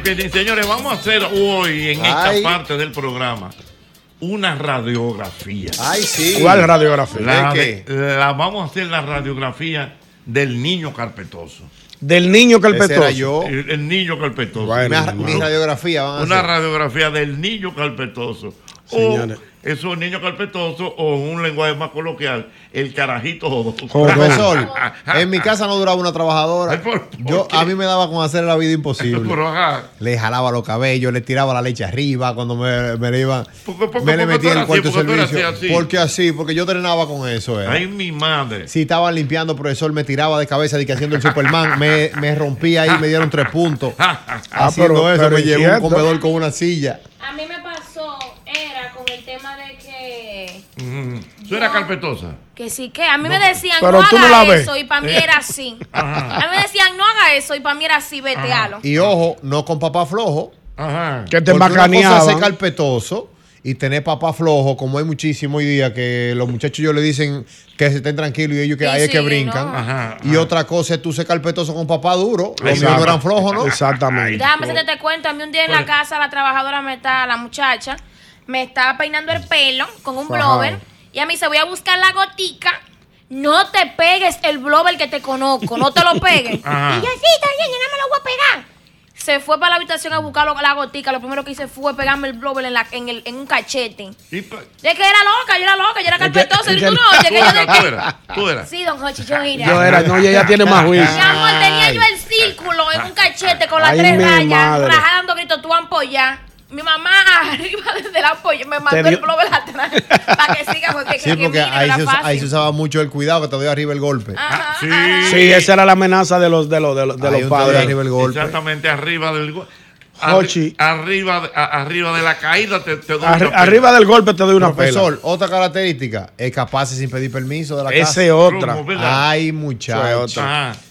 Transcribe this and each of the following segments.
Señores, vamos a hacer hoy en Ay. esta parte del programa una radiografía. Ay, sí. ¿Cuál radiografía? La, ¿De de- la- vamos a hacer la radiografía del niño carpetoso. Del niño Ese carpetoso. era yo. El, el niño carpetoso. Bueno. Mi, mi radiografía van a Una hacer. radiografía del niño carpetoso. Señores. O es un niño carpetoso o en un lenguaje más coloquial, el carajito. Profesor, en mi casa no duraba una trabajadora. Ay, ¿por- por Yo, qué? a mí me daba con hacer la vida imposible. Le jalaba los cabellos, le tiraba la leche arriba cuando me, me le iban. ¿Por qué- por qué- me le por qué tú metía en el cuarto servicio. así? Porque así, porque yo entrenaba con eso. era. Ay, mi madre. Si estaban limpiando, profesor, me tiraba de cabeza de que haciendo el Superman, me, me rompía ahí, me dieron tres puntos. Haciendo pero- eso, pero me llevó un comedor con una silla. A mí me Mm, ¿Tú eras carpetosa? Que sí, que a mí me decían, pero no tú no haga la ves. eso, y para mí era así. A mí me decían, no haga eso, y para mí era así, vetealo. Y ojo, no con papá flojo. Ajá. Que te Porque una cosa es ser carpetoso y tener papá flojo, como hay muchísimo hoy día, que los muchachos yo le dicen que se estén tranquilos y ellos que Sí, ahí es que sí, brincan. no. Ajá, Y otra cosa es tú ser carpetoso con papá duro. Los míos no eran flojos, ¿no? Exactamente. Déjame hacerte te cuento. A mí un día en la casa la trabajadora me está, la muchacha, me estaba peinando el pelo con un blower. Y a mí se voy a buscar la gotica. No te pegues el blower que te conozco. No te lo pegues. Ajá. Y yo, sí, está bien, yo no me lo voy a pegar. Se fue para la habitación a buscar lo- la gotica. Lo primero que hice fue pegarme el blower en, la, en, el, en un cachete. Y pa- De que era loca, yo era loca, yo era carpetosa. Y tú no, oye, que yo de tú que... eras, tú eras. Sí, don Jochi, yo era. Yo era, no, ella ya tiene más juicio. Mi amor, tenía yo el círculo en un cachete con las Ay, tres mi rayas, madre. dando gritos, tú ampolla. Mi mamá arriba desde la ampolla me mandó el atrás para que siga porque, Sí, que porque ahí era se, ahí se usaba mucho el cuidado que te doy arriba el golpe. Ajá, Sí. Sí, esa era la amenaza de los, de los, de los, de los padres. arriba el golpe. Exactamente arriba del go- Jochi. arri- arriba, de- arriba de la caída te, te doy Arri- una arriba del golpe te doy una Profesor, pela. otra característica, es capaz sin pedir permiso de la casa. Ese otra. Ay, Ese muchachos.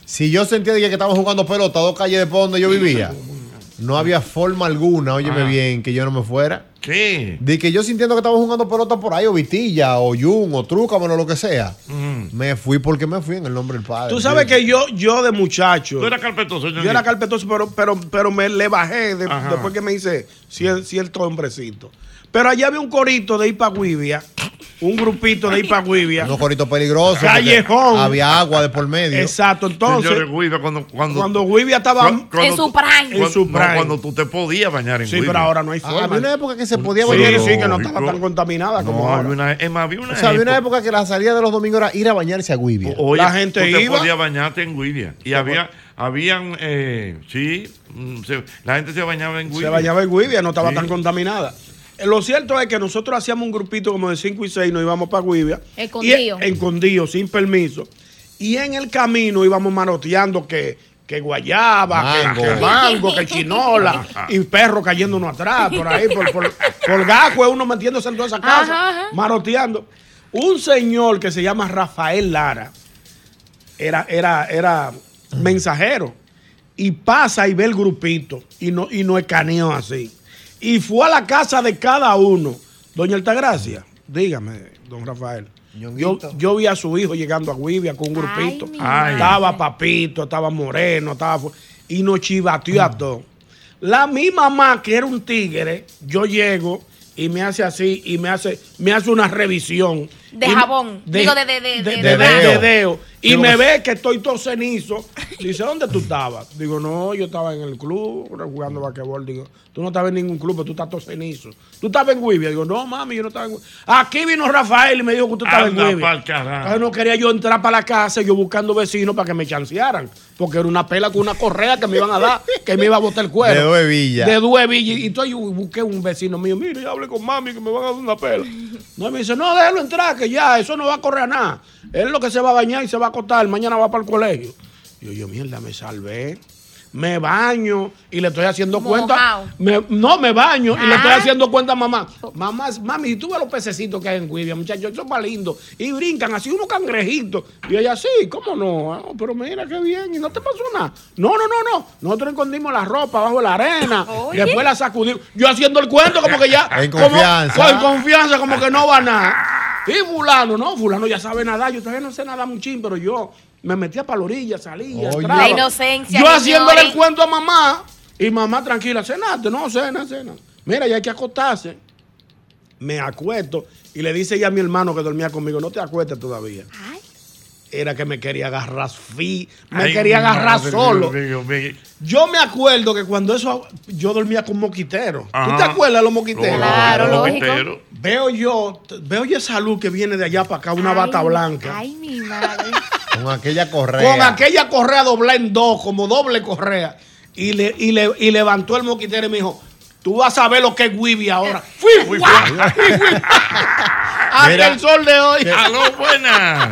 Si yo sentía de que estábamos jugando pelota a dos calles después donde yo vivía, no había forma alguna, óyeme Ajá. bien, que yo no me fuera. ¿Qué? De que yo sintiendo que estábamos jugando pelota por ahí, o Vitilla, o Jun, o Trúcamelo, lo que sea. Mm. Me fui porque me fui en el nombre del Padre. Tú sabes que yo, yo de muchacho, Tú eras carpetoso, yo era carpetoso, pero, pero, pero me le bajé de- después que me hice cier- cierto hombrecito. Pero allá había un corito de Ipaguivia, un grupito de Ipaguivia. Unos coritos peligrosos. Callejón. Había agua de por medio. Exacto, entonces, Señores, Guido, cuando, cuando, cuando Guivia estaba... cuando- En su prime. cuando- En su no, prime. cuando tú te podías bañar en Sí, pero ahora no hay Ah, forma. había una época que se podía Sí, bañar. sí, que no estaba tan contaminada como No, ahora. había una, es más, había una O sea, había una época- que la salida de los domingos era ir a bañarse a Guivia. Oye, La gente tú te iba. podías bañarte en Guidia. Y había, habían, eh, sí, mm, se- la gente se bañaba en Guidia. Se bañaba en Guivia, no estaba Sí. tan contaminada. Lo cierto es que nosotros hacíamos un grupito como de 5 y 6, nos íbamos para Guivia. Escondido. Y, escondido, sin permiso. Y en el camino íbamos manoteando que, que guayaba, Mango. que, que mango, que chinola, y perro cayéndonos atrás, por ahí, por, por, por gajo, uno metiéndose en toda esa casa, Ajá, ajá. manoteando. Un señor que se llama Rafael Lara, era, era, era mensajero. Y pasa y ve el grupito y no, y no escaneó así. Y fue a la casa de cada uno. Doña Altagracia, dígame, don Rafael. Yo, yo vi a su hijo llegando a Guivia con un grupito. Ay. Estaba papito, estaba moreno, estaba. Y nos chivateó a todos. La mi mamá, que era un tigre, yo llego y me hace así y me hace, me hace una revisión. De jabón. Digo, de- de- de- de- de de dedo. dedo. Y me ve que estoy todo cenizo. Dice, ¿dónde tú estabas? Digo, no, yo estaba en el club jugando basquetbol. Digo, tú no estabas en ningún club, pero tú estás todo cenizo. ¿Tú estabas en Guivia? Digo, no, mami, yo no estaba en Guivia. Aquí vino Rafael y me dijo que tú estabas Anda en carajo. Entonces no quería yo entrar para la casa, yo buscando vecinos para que me chancearan. Porque era una pela con una correa que me iban a dar, que me iba a botar el cuero. De dos hebillas. De dos hebillas. Y entonces yo busqué un vecino mío, mire, yo hablé con mami que me van a dar una pela. No, y me dice, no, déjalo entrar, que ya, eso no va a correr a nada. Él lo que se va a bañar y se va a acostar, mañana va para el colegio. Y yo, yo, mierda, me salvé. Me baño y le estoy haciendo cuenta. Me- no, me baño y le estoy Ah. haciendo cuenta a mamá. Mamá, mami, si tú ves los pececitos que hay en Guivia, muchachos, son más lindos. Y brincan así unos cangrejitos. Y ella, sí, ¿cómo no? Ah, pero mira qué bien, y no te pasó nada. No, no, no, no. Nosotros escondimos la ropa bajo la arena. y después la sacudimos. Yo haciendo el cuento como que ya. En como- confianza. Con confianza, como que no va nada. Y fulano, no, fulano ya sabe nadar. Yo todavía no sé nada muchín, pero yo me metía para la orilla, salía, Oye. La inocencia, Yo haciéndole el señores. cuento a mamá y mamá tranquila, cenaste, no, cena, cena. Mira, ya hay que acostarse. Me acuesto y le dice ya a mi hermano que dormía conmigo, no te acuestes todavía. Ay. Era que me quería agarrar fi, me Ay, quería agarrar madre, solo. Dios mío, mío. Yo me acuerdo que cuando eso yo dormía con moquiteros. ¿Tú te acuerdas de los moquiteros? Claro, lógico. moquiteros. Veo yo, veo yo esa luz que viene de allá para acá, una bata blanca. Ay, mi madre. Con aquella correa. con aquella correa doblada en dos, como doble correa. Y, le, y, le, y levantó el moquitero y me dijo, tú vas a ver lo que es Wibi ahora. Fui, Fui. Hasta Mira. el sol de hoy. Aló, buenas.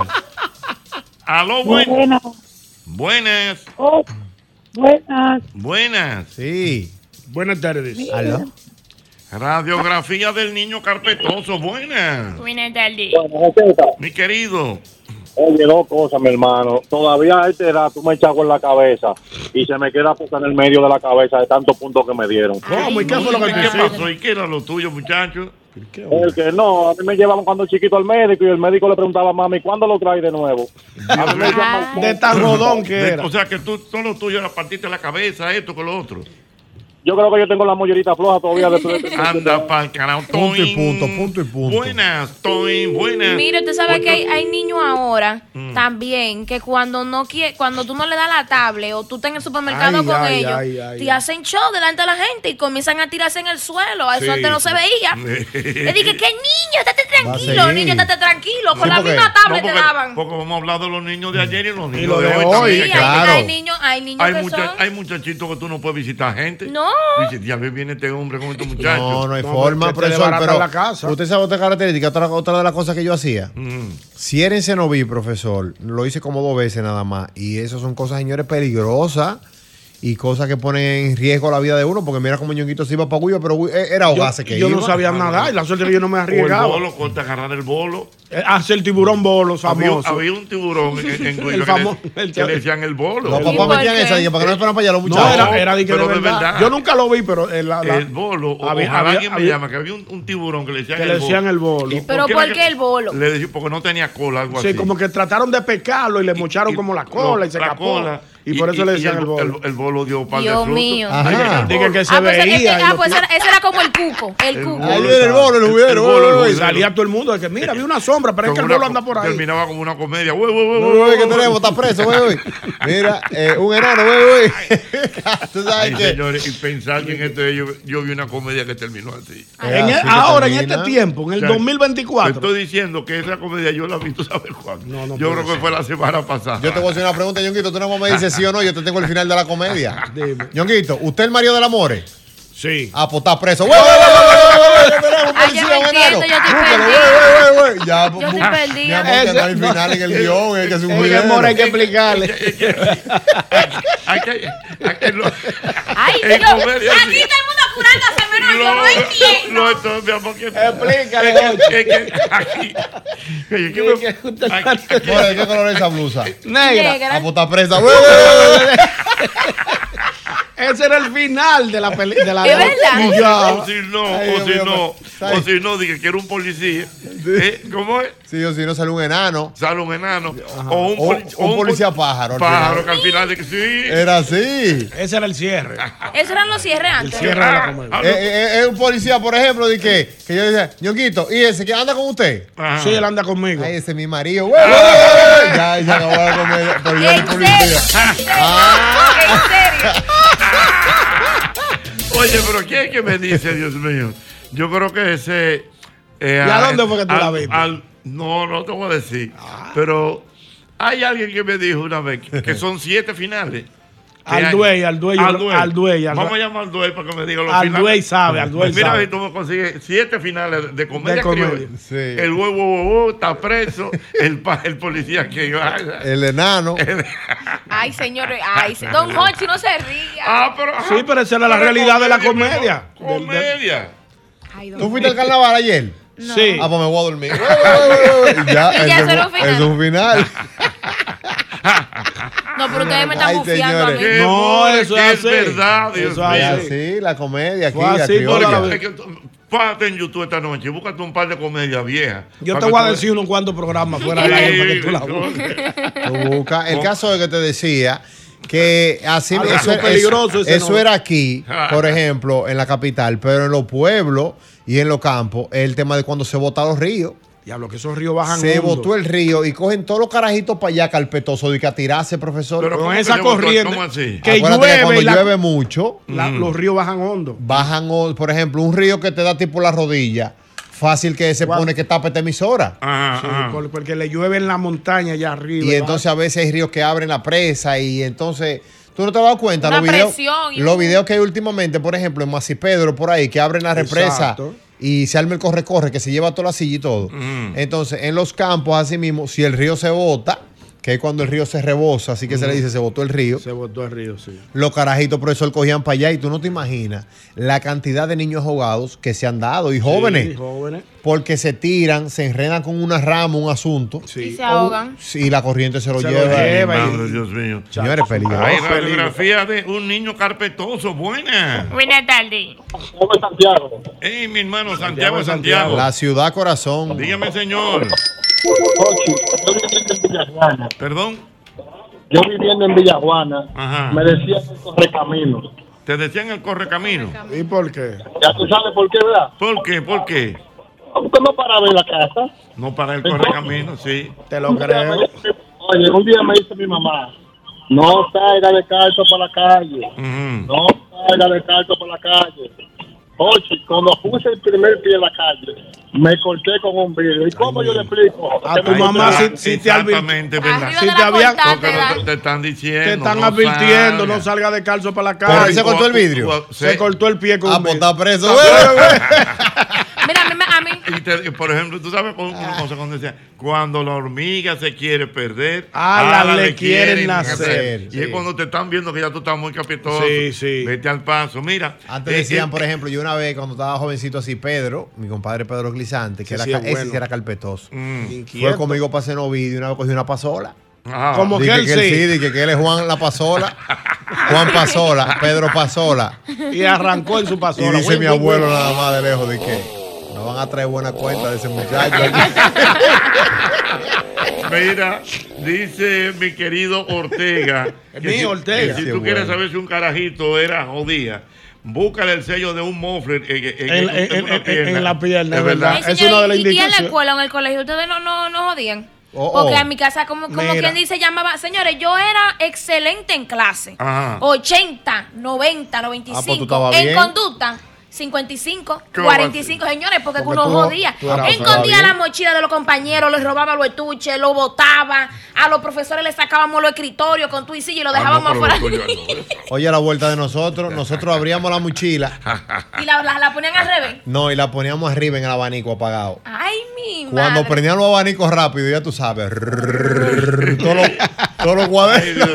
Aló, buenas. Buenas, Buenas. oh, buenas. Buenas. Sí. Buenas tardes. Aló. Radiografía del niño carpetoso. Buenas. Buenas tardes. Mi querido. Oye, dos cosas, mi hermano. Todavía a esta edad tú me echas en la cabeza y se me queda puesta en el medio de la cabeza de tantos puntos que me dieron. ¿Cómo? ¿Y qué fue lo que ¿Y tú qué pasó? ¿Y qué era lo tuyo, muchacho? El que no, a mí me llevaban cuando chiquito al médico y el médico le preguntaba a mami, ¿cuándo lo trae de nuevo? A mí me llaman- De tan rodón que era. O sea que tú, todo lo tuyo era partiste la cabeza, esto con lo otro. Yo creo que yo tengo la mollerita floja todavía después de Anda pa'l carajo. Punto y punto, punto y punto. Buenas, Toin, buenas. Mire, usted sabe que hay, hay niños ahora Mm. también que cuando no quiere, cuando tú no le das la tablet o tú estás en el supermercado Ay, con ay, ellos, ay, ay, te ay. hacen show delante de la gente y comienzan a tirarse en el suelo. Eso Sí. antes no se veía. Le dije, que niño, estate tranquilo, niño, estate tranquilo. Con Sí, la porque- misma No, tablet te porque, daban. porque vamos a hablar de los niños de ayer y los niños lo de, de hoy. hoy, también. Sí, claro. hay niños, hay niños Hay, que mucha- son. hay muchachitos que tú no puedes visitar gente. No. Dice, ya viene este hombre con estos muchachos. No, no hay No, forma, porque te profesor. Pero la casa. usted sabe otra característica, otra, otra de las cosas que yo hacía. Mm. Si era en Cenoví, profesor, lo hice como dos veces nada más. Y eso son cosas, señores, peligrosas y cosas que ponen en riesgo la vida de uno. Porque mira cómo Ñonguito se iba para Cuyo, pero eh, era ahogarse que yo no sabía nadar y la suerte que yo no me O el arriesgaba. bolo, corta agarrar el bolo. Eh, Hace el tiburón bolo famoso. había un tiburón en, El que, le, el- que le decían el bolo. Los ¿Y papás metían esa para que no esperan para allá los no, muchachos. era, era de que pero de verdad. verdad. Yo nunca lo vi, pero eh, la- la- el bolo. O, Había- ojalá había- alguien me llama, que había un, un tiburón que le decían Que el le bolo. decían el bolo. ¿Y Pero qué ¿por qué el bolo? Le decía, porque no tenía cola, algo Sí, así. como que trataron de pescarlo y le mocharon como la no, cola y se escapó. Y, por eso le decían el, el, bolo. el bolo dio de Dios frutos. mío. Ajá. El Dije que se Ah, pues, veía. ah, pues era- ese era como el cuco. El cuco. Ahí viene el bolo, el El el bolo. salía todo el mundo de que mira, vi una sombra, pero es que el bolo anda por ahí. Terminaba como una comedia. Uy, uy, uy, Uy, uy, uy, uy, ¿qué uy. tenemos? Está preso, uy, uy. Mira, eh, un enano, uy, uy. Tú sabes Ay, que. señores, y pensar que en este yo, yo vi una comedia que terminó así. En el- que ahora, en este tiempo, en el Ya, 2024. Te estoy diciendo que esa comedia yo la vi, ¿tú sabes cuándo? No, no yo creo que fue la semana pasada. Yo te voy a hacer una pregunta, Ñonguito. Tú no me dices sí o no. Yo te tengo el final de la comedia. Dime. ¿usted es el marido del amor? Sí. Ah, pues está preso. ¡Wey, wey, wey, wey, wey, wey! Tenemos un Ay, yo estoy Búscalo, perdida. wey, wey, wey, wey. Ya, Yo bu- estoy Mi amor, que hay final en el guion. Hay que hacer un video. amor hay que explicarle. Hay que, hay que lo- Ay, Dios, aquí todo el mundo menos yo no entiendo. No, esto, mi amor, que- Explícale, es que- aquí- es que ¿de qué color es esa blusa? Negra. Negra. Ah, pues está presa. Wey, wey, wey, wey. Ese era el final de la película. De la ¿Es verdad? Ya. O si no, Ay, o si mío, no, pues, o si no, dije que era un policía. Eh, ¿Cómo es? Sí, o si no sale un enano. Sale un enano. O un, O- poli- o un policía pol- pájaro Pájaro que al final de que sí. Era así. Ese era el cierre. Esos eran los cierres antes. cierre de la comedia. Ah, Eh, eh, Es un policía, por ejemplo, de que, que yo decía, Ñonguito, ¿y ese que anda con usted? Ajá. Sí, él anda conmigo. Ay, ese es mi marido. Wey. Ya, ya acabó la comedia. Yo serio. policía. En serio. Oye, pero ¿quién es que me dice, Dios mío? Yo creo que ese. eh, ¿Y a dónde fue que tú al- la viste? al- no, no te voy a decir. Pero hay alguien que me dijo una vez que, que son siete finales. Que Al hay- Duey, al Duey, Al al Duey. Duey, al Vamos a llamar al Duey para que me diga los Al finales. Duey sabe, al Duey Pues mira, sabe. a ver, tú me consigues siete finales de comedia. De comedia. criolla. Sí. El huevo, huevo, está preso. el, pa- el policía que iba. El enano. Ay, señor. Ay, don Hochi, no se ría. Ah, pero. Sí, pero esa era la realidad de la comedia. Comedia. Ay, ¿Tú fuiste al carnaval ayer? Sí. Ah, pues me voy a dormir. Ya, Y ya eso era un final. es un final. No, pero ustedes me están bufiando a mí. No, eso es es así. verdad, Dios Eso es así. la comedia aquí, la Párate en YouTube esta noche y búscate un par de comedias viejas. Yo te voy a decir unos cuantos programas fuera del aire para que tú la busques. Tú buscas. El caso de que te decía que así Algo eso, peligroso eso no. era aquí, por ejemplo, en la capital, pero en los pueblos y en los campos, es el tema de cuando se botan los ríos. Diablo, que esos ríos bajan Se hondo. botó el río y cogen todos los carajitos para allá carpetosos de que a tirarse, profesor. Pero Con ¿cómo que esa corriente ¿Cómo así? que Acuérdate llueve cuando y la- llueve mucho, la- los ríos bajan hondo. bajan, o- por ejemplo, un río que te da tipo la rodilla, fácil que se ¿Cuál? pone que tapa esta emisora. Ajá, Sí, ajá. porque le llueve en la montaña allá arriba. Y entonces a veces hay ríos que abren la presa y entonces tú no te has dado cuenta Una los videos, presión y los videos que hay últimamente, por ejemplo, en Masipedro por ahí que abren la represa Exacto. Y se arma el corre corre que se lleva toda la silla y todo. Mm. Entonces, en los campos así mismo, si el río se bota, que es cuando el río se rebosa, así que se le dice, se botó el río. Se botó el río, sí. Los carajitos, profesor, cogían para allá y tú no te imaginas la cantidad de niños ahogados que se han dado y jóvenes. Sí, jóvenes. Porque se tiran, se enredan con una rama, un asunto. Y se ahogan. Y la corriente se lo Se lo lleva. y- Madre, Dios mío. Señores, peligroso. Hay radiografía de un niño carpetoso. Buena. Buenas tardes. Santiago. Hey, mi hermano Santiago, Santiago, Santiago. La ciudad corazón. Dígame, señor. Ochi, yo viviendo en Villajuana, Perdón. yo viviendo en Villajuana, Ajá. me decían el correcamino. Te decían el correcamino. ¿Y por qué? Ya tú sabes por qué, ¿verdad? ¿Por qué? ¿Por qué? No paraba en la casa. No para el correcamino, sí. Te lo creo. Oye, un día me dice mi mamá, no salga de calzo para la calle, Ujú. no salga de calzo para la calle. Oye, cuando puse el primer pie en la calle, me corté con un vidrio. ¿Y cómo yo le explico? A tu mamá si, si te. Exactamente, ¿verdad? Si te la Porque te te, están diciendo. Te están no advirtiendo, salga. no salga de calzo para la Pero calle. se cortó el vidrio. Sí. Se cortó el pie con Ah, un pues vidrio. está preso. Mira, a mí, a Y te- por ejemplo, tú sabes una cosa cuando decía, cuando la hormiga se quiere perder, Alas alas le quieren nacer. Y es cuando te están viendo que ya tú estás muy capitoso. Sí, sí. Vete al paso. Mira. Antes eh, decían, eh, por ejemplo, yo una vez cuando estaba jovencito así, Pedro, mi compadre Pedro Que Sí, era, sí, ca- es ese bueno. era carpetoso. mm, Fue conmigo para hacer vídeo y una vez cogí una pasola. ajá. Como que Dije él que él sí. sí, dije que él es Juan la pasola. Juan Pasola, Pedro Pasola. Y arrancó en su Y pasola. dice Güey, mi abuelo nada más de lejos de que no van a traer buena cuenta de ese muchacho. Mira, dice mi querido Ortega. Que mío, si- Ortega. que Si tú quieres saber si un carajito era jodía, búscale el sello de un mofler en, en- En- en- en- una en- en la pierna, Es verdad. es una de las y- y en la indicaciones. escuela o en el colegio ustedes no, no, no jodían. Oh, Porque oh. en mi casa, como, como quien dice, llamaba, señores, yo era excelente en clase. Ajá. 80, 90, 95. Ah, pues en bien. conducta, 55, ¿Cómo 45. Señores, porque, Porque uno tú- jodía. tú Escondía la mochila de los compañeros, les robaba los estuches, lo botaba. A los profesores les sacábamos los escritorios con tu y silla y lo Ah, no, dejábamos afuera. no. Oye, a la vuelta de nosotros, nosotros abríamos la mochila, y la, la, la ponían al revés. no, y la poníamos arriba en el abanico apagado. Ay, mi Cuando madre. prendían los abanicos rápido, ya tú sabes, todos los, todos los cuadernos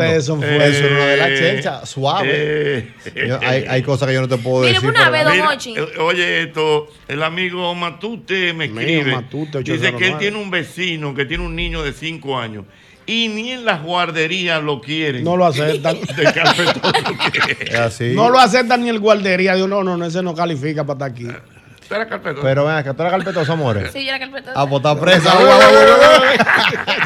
Eso es una de las Eh, chenchas, suave. eh, Yo- hay, hay cosas que yo no te puedo Mire, decir. Una vez, don eh, oye esto, el amigo Matute me Mío, escribe. Matute, dice que él 809. tiene un vecino que tiene un niño de 5 años y ni en las guarderías lo quieren. No lo aceptan. De carpetoso que así. No lo aceptan ni el guardería. Digo, no, no, no, ese no califica para estar aquí. Tú eres carpetoso. Pero ven acá, tú eres carpetoso, amores. Sí, yo era. Ah, pues está presa.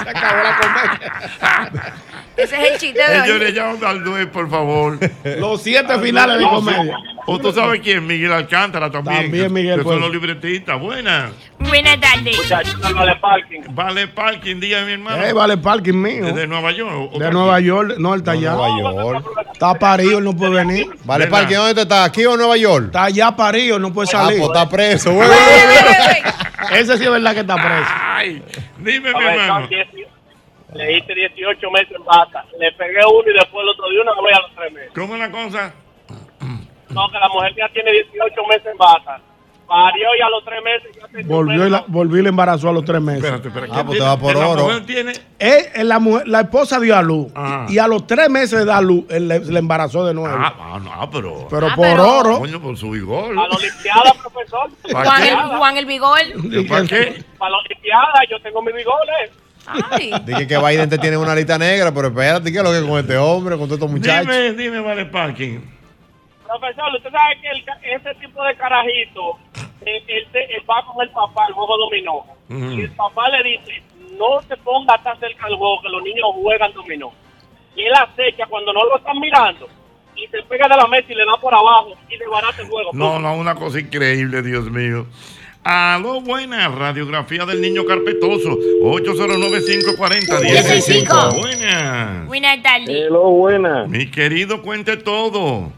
Se acabó la comedia. Ese es el chiste de. Señores, llamen al Duez, por favor. Los siete finales de comedia. O tú sabes quién, Miguel Alcántara también. También Miguel, Que son pues. los libretistas. Buenas. Buenas tardes. Muchachos, vale parking. Vale Parking, día mi hermano. Eh, vale parking mío. Desde Nueva York. De Nueva York. No, él está allá. Nueva York. Está parido, él no puede venir. Vale, ¿Verdad? Parque, ¿dónde tú estás? ¿Aquí o en Nueva York? Está allá parido, no puede Ah, salir. pues está preso. Ese sí es verdad que está preso. Ay, dime, mi hermano. Son 10 Le hice 18 meses en vaca. Le pegué uno y después el otro día una vez a los 3 meses. ¿Cómo es la cosa? No, que la mujer ya tiene 18 meses en vaca. Parió y a los 3 meses ya tenía Volvió y, la, volvió y le embarazó a los tres meses. Espérate, espérate. Ah, pues te va por la oro. mujer tiene Él, la, mujer- la esposa dio a luz. Ajá. Y a los tres meses de dar luz, él le, le embarazó de nuevo. Ah, ah, no, pero. pero Ah, por pero- oro. Coño, por su vigor. A la Olimpiada, profesor. ¿Para Juan el, Juan el Vigor. ¿Para qué? Para la Olimpiada yo tengo mi bigoles. Ay. Dije que Biden te tiene una lista negra, pero espérate, ¿qué es lo que es con este hombre, con todos estos muchachos? Dime, dime, Vale Parking. Profesor, usted sabe que el ese tipo de carajito, eh, él, se- él va con el papá al juego dominó. Y el papá le dice, no se ponga tan cerca al juego, que los niños juegan dominó. Y él acecha cuando no lo están mirando y se pega de la mesa y le da por abajo y desbarata el juego. No, no, una cosa increíble, Dios mío. Aló, buena radiografía del niño carpetoso. 809-540-165. Buenas. Buenas tardes. Hello, buena. Mi querido, cuente todo.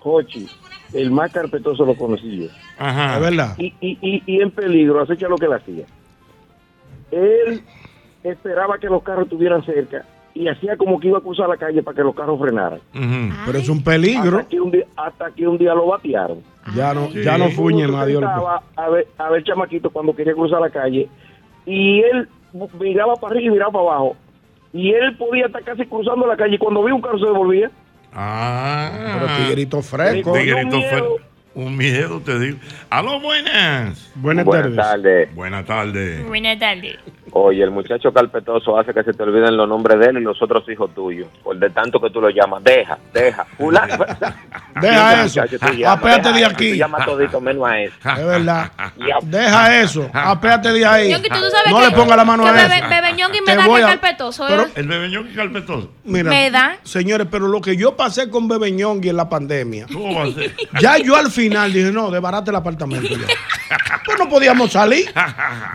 Cochi, el más carpetoso lo conocí yo. Ajá. Es verdad. Y, y, y, y en peligro, acecha lo que le hacía. Él esperaba que los carros estuvieran cerca y hacía como que iba a cruzar la calle para que los carros frenaran. Pero es un peligro. Hasta que un día, hasta que un día lo batearon. Ya no, Sí. ya no fuñe más, Dios. a ver, a ver chamaquito cuando quería cruzar la calle y él miraba para arriba y miraba para abajo y él podía estar casi cruzando la calle y cuando vi un carro se devolvía. Ah. Pero tigreito fresco. Fresco. Un miedo, te digo. Aló, buenas. Buenas, Buenas tardes. Buenas tardes. Buenas tardes. Oye, el muchacho carpetoso hace que se te olviden los nombres de él y los otros hijos tuyos. Por de tanto que tú lo llamas. Deja, deja. Fulano. Deja eso. Apéate de aquí. Tú llamas todito menos a eso. Es verdad. Deja eso. Apéate de ahí. Ñongi, ¿tú sabes no que- le ponga la mano que a eso. bebe Ñongi me da que a- carpetoso. pero- ¿eh? El bebeñón y carpetoso. Mira, Me da. Señores, pero lo que yo pasé con Bebe Ñongui en la pandemia, ¿Cómo va a ser? ya yo al final dije, no, desbarate el apartamento ya. Pues no podíamos salir.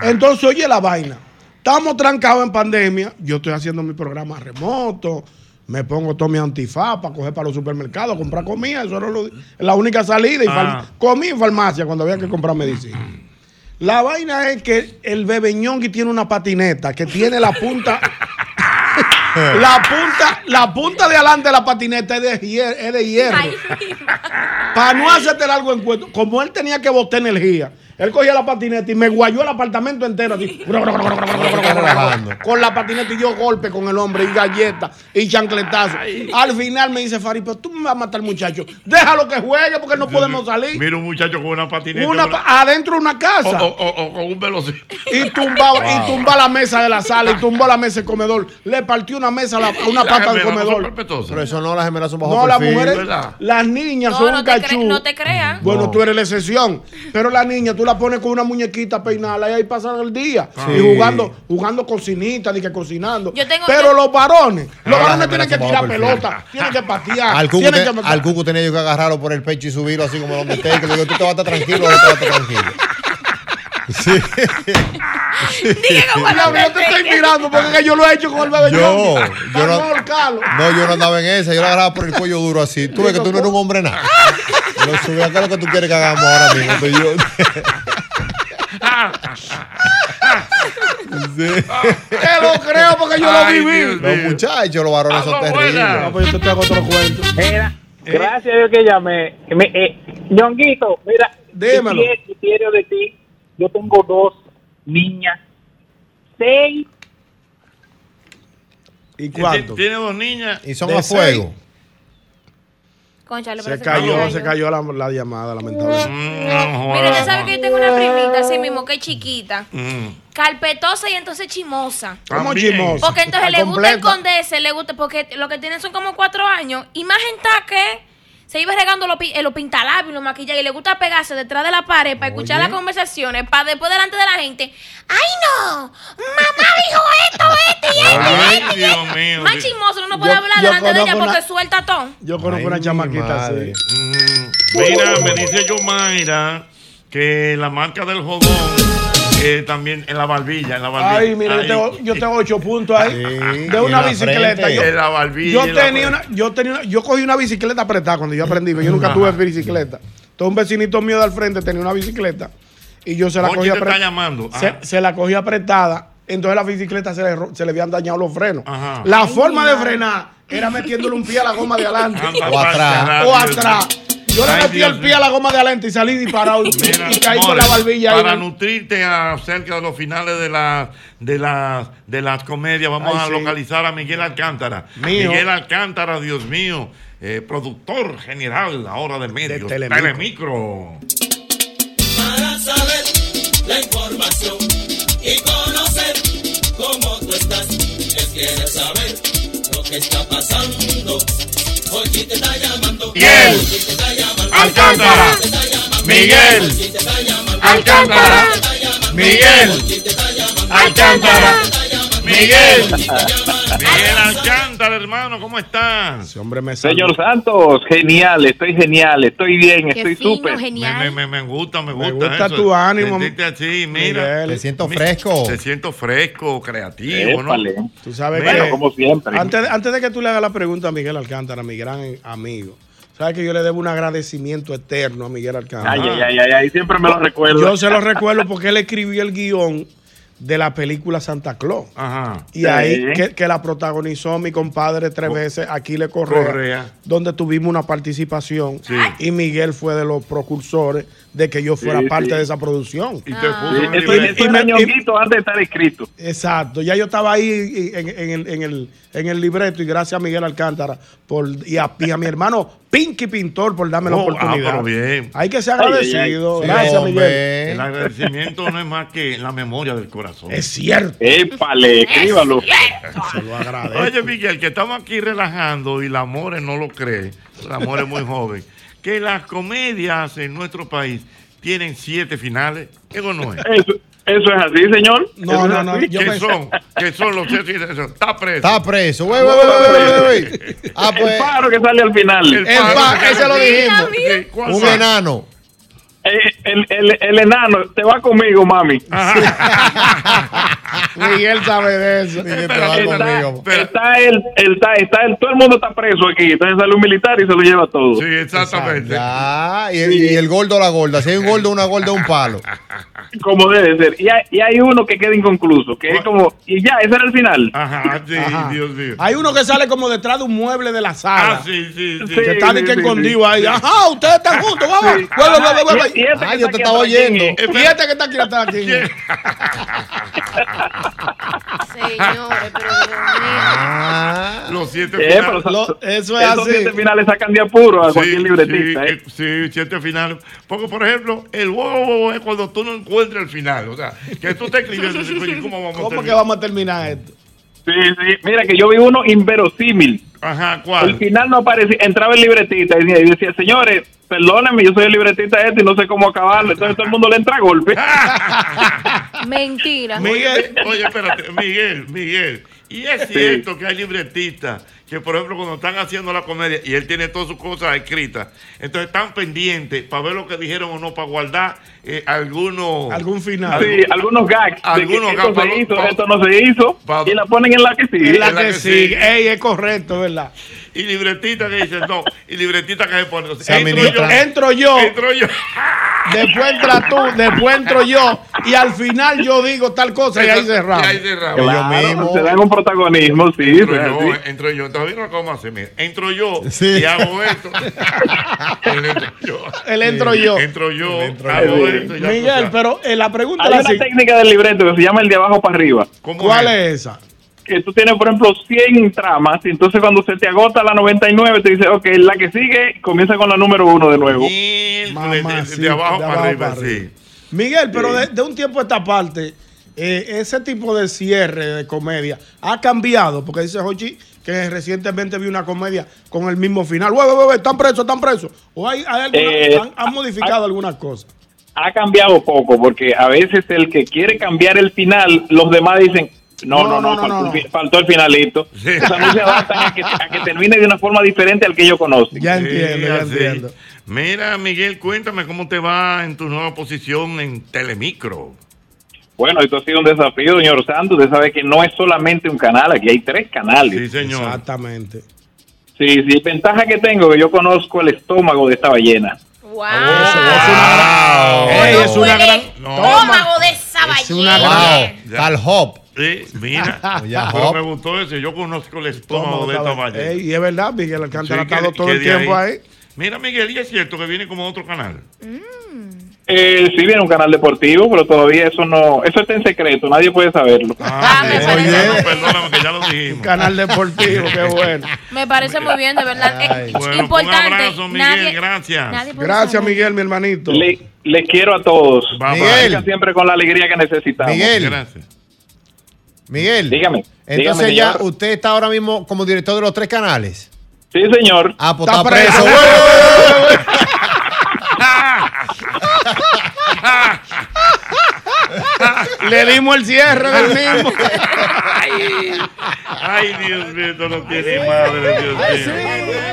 Entonces, oye la vaina. Estamos trancados en pandemia. Yo estoy haciendo mi programa remoto. Me pongo todo mi antifaz para coger para los supermercados, comprar comida. Eso era lo- la única salida. Y Ah. comí en farmacia cuando había que comprar medicina. La vaina es que el bebe Ñongui tiene una patineta que tiene la punta. la punta, la punta de adelante de la patineta es de hierro. Es de hierro. Para no hacerte algo en cuento, como él tenía que botar energía, él cogía la patineta y me guayó el apartamento entero así. con la patineta y yo golpe con el hombre y galletas y chancletazo. Al final me dice Fari, pero tú me vas a matar muchacho. Déjalo que juegue porque no podemos salir. Mira un muchacho con una patineta. Una una- pa- adentro de una casa. o- o- o con un velocista. Y tumba, y tumba la mesa de la sala y tumbó la mesa del comedor. Le partió una mesa, a la- una Las pata del comedor. Pero eso no, las gemelas son bajo No, las mujeres, ¿verdad? las niñas No, son no un cachú. no te creas. Bueno, No. tú eres la excepción. Pero la niña, tú la pones con una muñequita peinada y ahí pasan el día. Sí. Y jugando, jugando cocinita, ni que cocinando. Yo tengo- Pero yo- los varones, los Ah, varones tienen que tirar pelota, tienen que patear. Al cucu, tienen te- que al tenía yo que agarrarlo por el pecho y subirlo así como donde esté. Que le digo, tú te vas a estar tranquilo no te vas a estar tranquilo. Sí. Dije como hombre yo te estoy mirando porque yo lo he hecho con el bebé. Yo, yo no- no. No, yo no andaba en esa. Yo lo agarraba por el cuello duro así. Tú ves que tú no eres un hombre nada. Lo subí acá lo que tú quieres que hagamos ahora mismo. yo. Sí. Te lo creo porque yo lo Ay, viví. Dios Los muchachos, los varones son terribles. No, pues yo te tengo otro cuento. Mira, gracias a Dios que llamé. Me, eh, Ñonguito, mira, Dímelo. ¿qué quiero- qué quiero de ti? Yo tengo dos niñas, seis ¿Y cuánto? Tiene dos niñas. Y son De a fuego. Concha, Se cayó, se cayó la, la llamada, lamentablemente. Mm, no Mira, joda. usted sabe que yo tengo una primita así mismo que es chiquita, Mm. carpetosa y entonces chimosa. ¿Cómo chimosa? Porque entonces le gusta esconderse, le gusta, porque lo que tienen son como cuatro años. Y más gente que se iba regando los, eh, los pintalabios, los maquillajes, y le gusta pegarse detrás de la pared para escuchar las conversaciones, para después delante de la gente. ¡Ay, no! ¡Mamá dijo esto, esto y esto, y Dios esto". mío. Más chismoso, no puede Yo- hablar yo delante de ella porque una- suelta todo. Yo conozco Ay, una chamaquita así. Mm. Mira, me dice Yomaira que la marca del jodón eh, también en la barbilla, en la barbilla. Ay, mira, yo tengo, yo tengo ocho puntos ahí. Sí, de una bicicleta. Yo, En la barbilla. yo en la tenía una, yo tenía una- yo cogí una bicicleta apretada cuando yo aprendí. Yo nunca tuve bicicleta. Entonces un vecinito mío de al frente tenía una bicicleta y yo se la cogí apretada. Se, se la cogí apretada. Entonces la bicicleta se le, se le habían dañado los frenos. Ajá. La forma de frenar era metiéndole un pie a la goma de adelante. O atrás. o atrás. Yo le metí el pie a la goma de adelante y salí disparado y, Mira, y caí con la barbilla Para ahí. nutrirte acerca de los finales de las de las de las comedias, vamos Ay, a sí. localizar a Miguel Alcántara. Mío. Miguel Alcántara, Dios mío, eh, productor general ahora de medios, Telemicro. Telemicro. Para saber la información y conocer cómo tú estás, él quiere saber lo que está pasando. Hoy te está llamando. Miguel. Alcántara. Miguel. Alcántara. Miguel. Alcántara. Miguel. Miguel Alcántara, hermano, ¿cómo estás? Ese hombre me Señor Santos, genial, estoy genial, estoy bien, Qué estoy fino, súper. Me, genial. me, me, gusta, me gusta. Me gusta eso. tu ánimo, Sentirte así, mira. Miguel. Te siento fresco. Te siento fresco, creativo, ¿no? Épale. Tú sabes Bueno, que como siempre. Antes, antes de que tú le hagas la pregunta a Miguel Alcántara, mi gran amigo, sabes que yo le debo un agradecimiento eterno a Miguel Alcántara. Ay, ay, ay, ay, ay, siempre me lo recuerdo. Yo se lo recuerdo porque él escribió el guion de la película Santa Claus. Ajá. Y Sí. ahí que, que la protagonizó mi compadre tres veces, Aquiles Correa, Correa. donde tuvimos una participación y Miguel fue de los precursores de que yo fuera Sí, parte sí. de esa producción. Y te Ah. Eso era ñonguito antes de estar escrito. Exacto, ya yo estaba ahí y- en, en el, en, el, en el libreto y gracias a Miguel Alcántara por, y, a, y a mi hermano Pinky Pintor por darme la Oh, ah, oportunidad. pero bien. Hay que ser Ay, ay, agradecido. ay. Gracias, Miguel. El agradecimiento no es más que la memoria del corazón. Es cierto. Épale, escríbalo. Se lo agradezco. Oye, Miguel, que estamos aquí relajando y la More no lo cree. La More es muy joven. Que las comedias en nuestro país tienen siete finales. Eso no es. Eso, eso es así, señor. No, no, no, ¿Qué pensé- son? ¿Qué son los siete finales? Está preso. Está preso. Wey, wey. Ah, El pues, pájaro que sale al final. El el pájaro pa, que ese lo dijimos. Sí, ¿cuál Un enano. Eh, el, el, el enano, te va conmigo, mami. Miguel sabe de eso. Miguel, te va Está, conmigo. Está el, está, está el, todo el mundo está preso aquí. Entonces sale un militar y se lo lleva todo. Sí, exactamente. Ya, y, y el gordo la gorda. Si hay un gordo, una gorda, un palo. Como debe ser. Y hay, y hay uno que queda inconcluso, que es como, y ya, ese era el final. Ajá, sí, Ajá. Dios mío. Hay uno que sale como detrás de un mueble de la sala. Ah, sí, sí, sí. Que está de que Sí, sí, escondido sí. ahí. Ajá, ustedes están juntos, vamos. Sí. Güey, güey, güey, güey, Ajá, y- y güey. este Ah, que yo está te aquí estaba atrás, ¿quién oyendo. este que está aquí está aquí. Señores, pero Dios mío. Ah, Los siete Eh, finales. Lo- eso es esos así. siete finales sacan de apuro a cualquier libretista. Sí, ¿eh? sí, siete finales. Porque, por ejemplo, el wow, wow, wow es cuando tú no encuentras el final. O sea, que tú te "Oye, ¿cómo vamos a ¿Cómo que terminar?" vamos a terminar esto? Sí, sí. Mira que yo vi uno inverosímil. Ajá, Al ¿cuál? final no aparecía, entraba el libretista y decía- y decía, señores, perdónenme, yo soy el libretista este y no sé cómo acabarlo. Entonces todo el mundo le entra a golpe. Mentira. Miguel. Oye, espérate, Miguel, Miguel. Y es cierto que hay libretistas que, por ejemplo, cuando están haciendo la comedia y él tiene todas sus cosas escritas, entonces están pendientes para ver lo que dijeron o no, para guardar eh, algunos. Algún final. Sí, algunos gags. Algunos esto gags, se pa- hizo, esto no se hizo. pa- y la ponen en la que sigue. La Es la que que sigue. sigue. Ey, es correcto, ¿verdad? Y libretistas que dicen no, y libretistas que se ponen. Se entro yo. Entro yo, entro yo. después entra tú, después entro yo, y al final yo digo tal cosa y ahí cerramos. Y ahí cerramos. Claro, se dan un protagonismo, sí. Entro es yo, así. entro yo. Todavía no. Mira, entro yo Sí. y hago esto. Él entro yo. El entro yo. Entro yo, entro hago yo. esto. Miguel, pero eh, la pregunta Hay es la una técnica del libreto que se llama el de abajo para arriba. ¿Cómo ¿Cuál es esa? Que tú tienes, por ejemplo, 100 tramas, y entonces cuando se te agota la 99, te dice, ok, la que sigue comienza con la número uno de nuevo. Miércoles, de- de, Mamacita, de abajo de para arriba, para sí. Miguel, pero de, de un tiempo a esta parte, eh, ese tipo de cierre de comedia ha cambiado, porque dice Jochi que recientemente vi una comedia con el mismo final. Güey, güey, están presos, están presos. O hay, hay alguna- Eh, han, han modificado algunas cosas. Ha cambiado poco, porque a veces el que quiere cambiar el final, los demás dicen, no, no, no, No, no, faltó, no, el fi- no. faltó el finalito. Sí. No se adaptan a que, a que termine de una forma diferente al que ellos conocen. Ya Sí, entiendo, ya entiendo. Mira, Miguel, cuéntame cómo te va en tu nueva posición en Telemicro. Bueno, esto ha sido un desafío, señor Santos. Usted sabe que no es solamente un canal, aquí hay tres canales. Sí, señor. Exactamente. Sí, sí, ventaja que tengo que yo conozco el estómago de esta ballena. Wow. Ey, es una gran. No. Estómago de esa Es una ballena. Wow. Tal Hop. Sí, mira. Ya, pero me gustó ese. Yo conozco el estómago de esta. Ey, y es verdad, Miguel Alcántara ha estado todo el tiempo ahí. Mira, Miguel, y es cierto que viene como otro canal. Eh, sí, viene un canal deportivo, pero todavía eso no, eso está en secreto, nadie puede saberlo. Ah, me sí. parece- No, perdóname que ya lo dijimos. Canal deportivo, qué bueno. Me parece muy bien, de verdad. Es. Bueno, importante. un abrazo, Miguel, nadie, gracias. nadie Gracias, saber. Miguel, mi hermanito. Le, les quiero a todos. Miguel. Siempre con la alegría que necesitamos. Miguel. Gracias. Miguel. Dígame. Entonces dígame, ya señor. usted está ahora mismo como director de los tres canales. Sí, señor. Ah, pues Está está, preso. Le dimos el cierre del mismo. Ay, Dios mío, esto no tiene madre, Dios mío.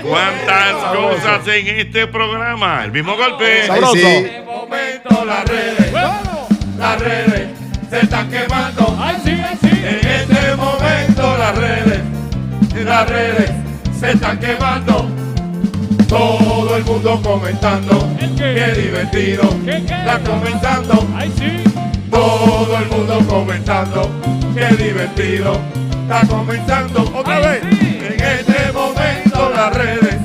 ¿Cuántas cosas en este programa? El mismo golpe. Sabroso. este momento las redes, las redes se están quemando. En este momento las redes, las redes se están quemando. Todo el mundo comentando, qué divertido, está comenzando. Todo el mundo comentando, qué divertido. Está comenzando otra vez. En este momento las redes,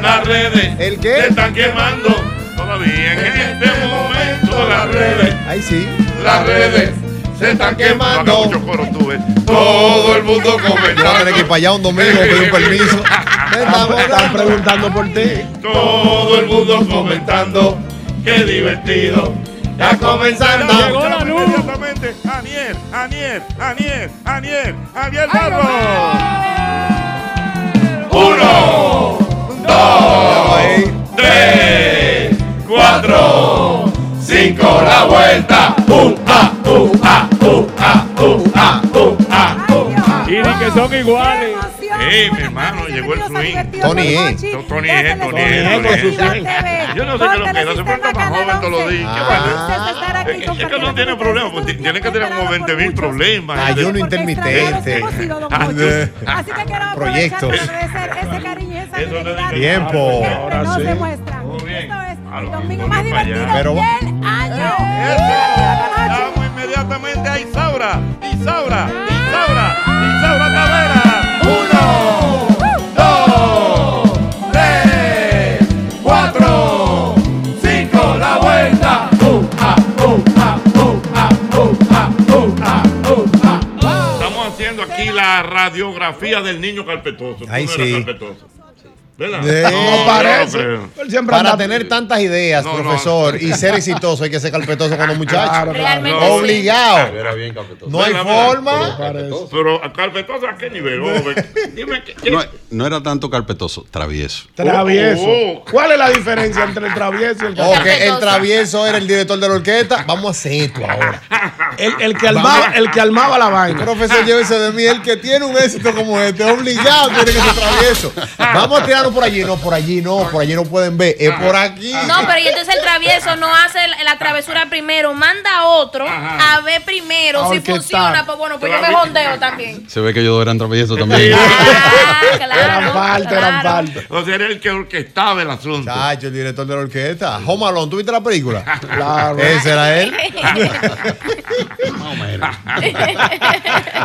las redes ¿El se qué? están quemando. Todavía en este momento las redes, Ahí sí. Las redes se están quemando. coro tú. Todo el mundo Yo voy a tener que ir comentando. para allá un domingo, pedir un permiso. Me Están preguntando por ti. Todo el mundo comentando, qué divertido. Ya comenzando. Llegó la luz. Inmediatamente, Aniel, Aniel, Aniel, Aniel, Aniel Barro. Uno, dos, tres, cuatro, cinco, la vuelta. Un, a, un, a, un, a, un, a, un, a, un, a. Y ni que son iguales. Ey, mi hermano, llegó el swing. Tony E. Tony E, Tony E, Tony. Yo no sé qué es lo que es, no se pone más joven todos los días. Ah. Es que, no tiene problemas, porque tiene que tener como 20 mil problemas. Ayuno intermitente. Así que quiero aprovechar ese cariño Tiempo. Ahora sí. Muy bien. El domingo más divertido Pero- del año. Llamo inmediatamente a Isaura, Isaura, Isaura, Isaura Tavera. Uno, dos, tres, cuatro, cinco, la vuelta. Estamos haciendo aquí la radiografía del niño carpetoso. Ay, no sí. carpetoso. No parece. creo. Para anda- tener tantas ideas, No, no. profesor, y ser exitoso, hay que ser carpetoso con los muchachos. Claro, claro. Realmente No. sí. Obligado. Era bien carpetoso. No hay forma. Pero carpetoso a qué nivel? Dime qué. qué- No, no era tanto carpetoso, travieso. Travieso. Oh, oh. ¿Cuál es la diferencia entre el travieso y el Ok, carpetoso? el travieso era el director de la orquesta. Vamos a hacer esto ahora. El, el que armaba, el que armaba la vaina. Profesor, llévese de mí. El que tiene un éxito como este, obligado tiene que ser travieso. Vamos a tirarnos por allí. No, por allí no. Por allí no pueden ver. Es por aquí. No, pero y entonces el travieso no hace la, travesura primero, manda a otro Ajá. a ver primero si funciona. Pues bueno, pues yo me jondeo también. Se ve que ellos eran traviesos también. Ah, claro, Eran parte, eran claro. parte. O sea, era el que orquestaba el asunto. Chacho, el director de la orquesta. Home Alone, ¿tú viste la película? Claro. Ese era él. Más o menos.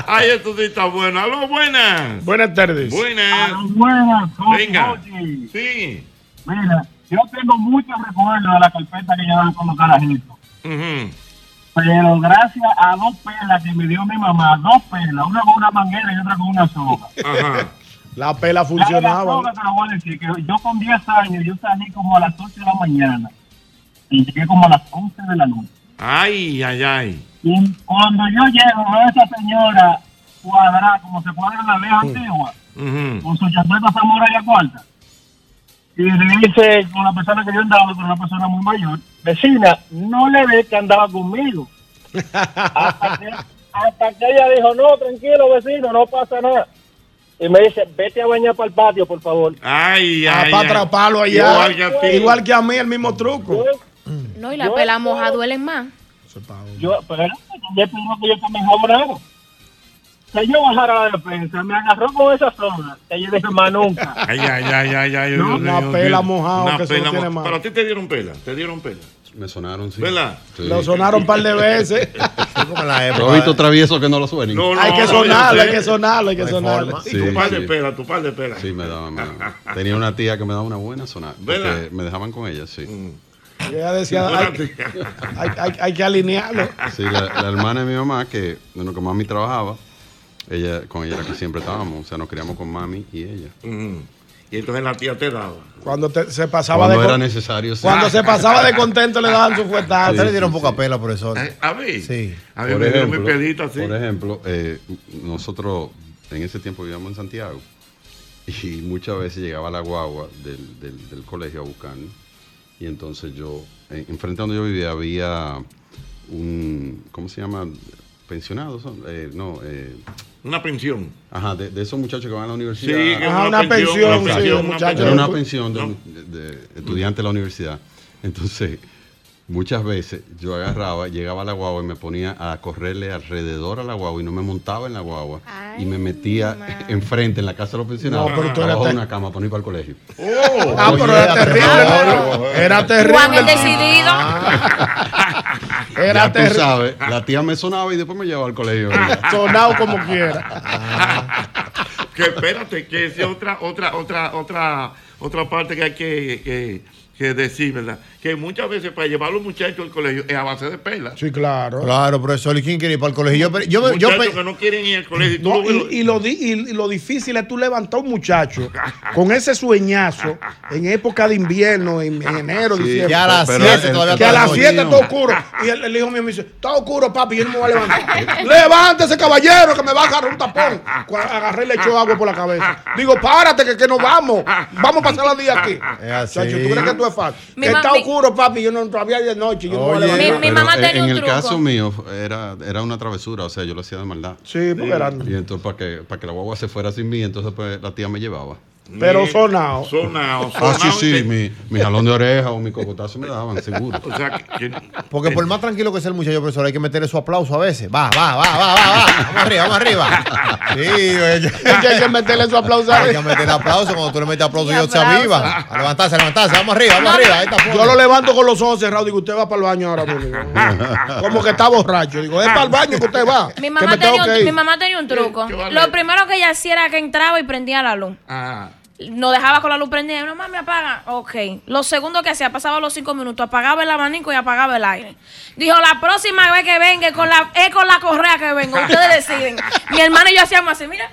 Ay, esto sí está bueno. Aló, buenas. Buenas tardes. Buenas. Buenas, Venga. Oye, Sí. Mira, yo tengo muchos recuerdos de la carpeta que llevaban con los carajitos. Pero gracias a dos pelas que me dio mi mamá, dos pelas, una con una manguera y otra con una soga. Ajá. La pela La funcionaba. soga te lo voy a decir, que yo con 10 años, yo salí como a las 8 de la mañana y llegué como a las 11 de la noche. Ay, ay, ay. Y cuando yo llego veo a esa señora cuadrada, como se cuadra en la vieja antigua, Con su chancleta Zamora y la cuarta. Y le dice con la persona que yo andaba, con una persona muy mayor, vecina, no le ve que andaba conmigo. hasta, que, hasta que ella dijo, no, tranquilo vecino, no pasa nada. Y me dice, vete a bañar para el patio, por favor. Ay, Ah, ay. para ay. atraparlo allá. Igual que a ti. Igual que a mí, el mismo truco. Yo, No, y la pela moja duelen más. yo, pero yo tengo que yo también jabonado. Que yo bajara la defensa, me agarró con esa zona, que yo dije, más nunca. Ay, ay, ay, ay, ay. No, una pela Una que pela tiene más. Pero a ti te dieron pela, te dieron pela. Me sonaron, sí. ¿Verdad? Sí. Lo sonaron un par de veces. Como en la Pero época. he visto traviesos que no lo suenen. No, no, hay que sonarlo, hay que sonarlo, hay que sonarlo. forma. Y Sí, tu par de sí. pela, tu par de pela. Sí, me daban. me. Tenía una tía que me daba una buena sonada. ¿Verdad? Me dejaban con ella, sí. Mm. Ella decía, hay, hay, hay- hay que alinearlo. Sí, la, la hermana de mi mamá, que, bueno, que mami trabajaba, ella, con ella era que siempre estábamos. O sea, nos criamos con mami y ella. Ujú. Y entonces la tía te daba. Cuando te- se pasaba Cuando de era necesario, sí. Cuando se pasaba de contento le daban su A fuetazo. usted le Sí, dieron sí, poca sí. pela, profesor. Eh, A mí. Sí. A mí Por me dieron mi ejemplo, pelita así. por ejemplo eh, nosotros en ese tiempo vivíamos en Santiago y muchas veces llegaba la guagua del, del- del colegio a buscarnos y entonces yo, en, enfrente de donde yo vivía había un, ¿cómo se llama? Pensionados? Eh, no, eh, Una pensión. ajá, de, de esos muchachos que van a la Sí, universidad. que Ajá, una pensión, una sí, pensión, de una muchachos. Era pensión. una pensión de, No. de- de estudiantes de la universidad. Entonces, muchas veces yo agarraba, llegaba a la guagua y me ponía a correrle alrededor a la guagua y no me montaba en la guagua y me metía enfrente en la casa de los pensionados No, pero tú eras abajo de te- una cama para no ir para el colegio. Ah, pero era terrible, ¿no? Era terrible. Juan el decidido. Era ya tú terrible. sabes, la tía me sonaba y después me llevaba al colegio. Sonado como quiera. Que espérate, que es otra, otra, otra, otra, otra parte que hay que, que, que decir, ¿verdad? Que muchas veces para llevar a los muchachos al colegio es a base de pelas. Sí, claro. Claro, profesor, ¿y quién quiere ir para el colegio? Yo, yo, yo, que no quieren ir al colegio. y tú No, lo y, y lo, di- y- y lo difícil es tú levantar a un muchacho con ese sueñazo en época de invierno, en, en enero, Sí, diciembre. ya a las Pero 7 el- todavía que a está las de 7 noche. está oscuro. Y el, el hijo mío me dice, está oscuro, papi, yo no me voy a levantar. Levántese, caballero, que me va a agarrar un tapón. Agarré le echó agua por la cabeza. Digo, párate, que, que nos vamos. Vamos a pasar la día aquí. Es así. Chacho, ¿tú crees que tú es fácil? Mi que está mi- oscuro, papi, yo no todavía de noche. Yo no me voy a Oye. levantar. Mi Pero mamá en- tenía en un el truco. caso mío era, era una travesura, o sea, yo lo hacía de maldad. Sí, porque era. Y entonces para que, para que la guagua se fuera sin mí, entonces pues la tía me llevaba. Pero sonado. Sonado, Ah, sí, sonado, sí, que- mi, mi jalón de oreja o mi cocotazo me daban, seguro. O sea, que, que- Porque por más tranquilo que sea el muchacho, profesor, hay que meterle su aplauso a veces. Va, va, va, va, va, va. Vamos arriba, vamos arriba. Sí, hay que meterle su aplauso a Hay él. que meterle aplauso. Cuando tú le metes aplauso, Y ellos se avivan. A levantarse, a levantarse. Vamos arriba, vamos arriba. Ahí está Yo lo levanto con los ojos cerrados. Digo, usted va para el baño ahora mismo. Como que está borracho. Digo, es para el baño que usted va. Mi mamá, tenía un, mi mamá tenía un truco. Lo primero que ella hacía era que entraba y prendía la luz. Ah, Nos dejaba con la luz prendida. Y no, mami, apaga. Ok. Lo segundo que hacía, pasaba los cinco minutos, apagaba el abanico y apagaba el aire. Dijo, la próxima vez que venga es con la, es con la correa que venga. Ustedes deciden. Mi hermano y yo hacíamos así, mira.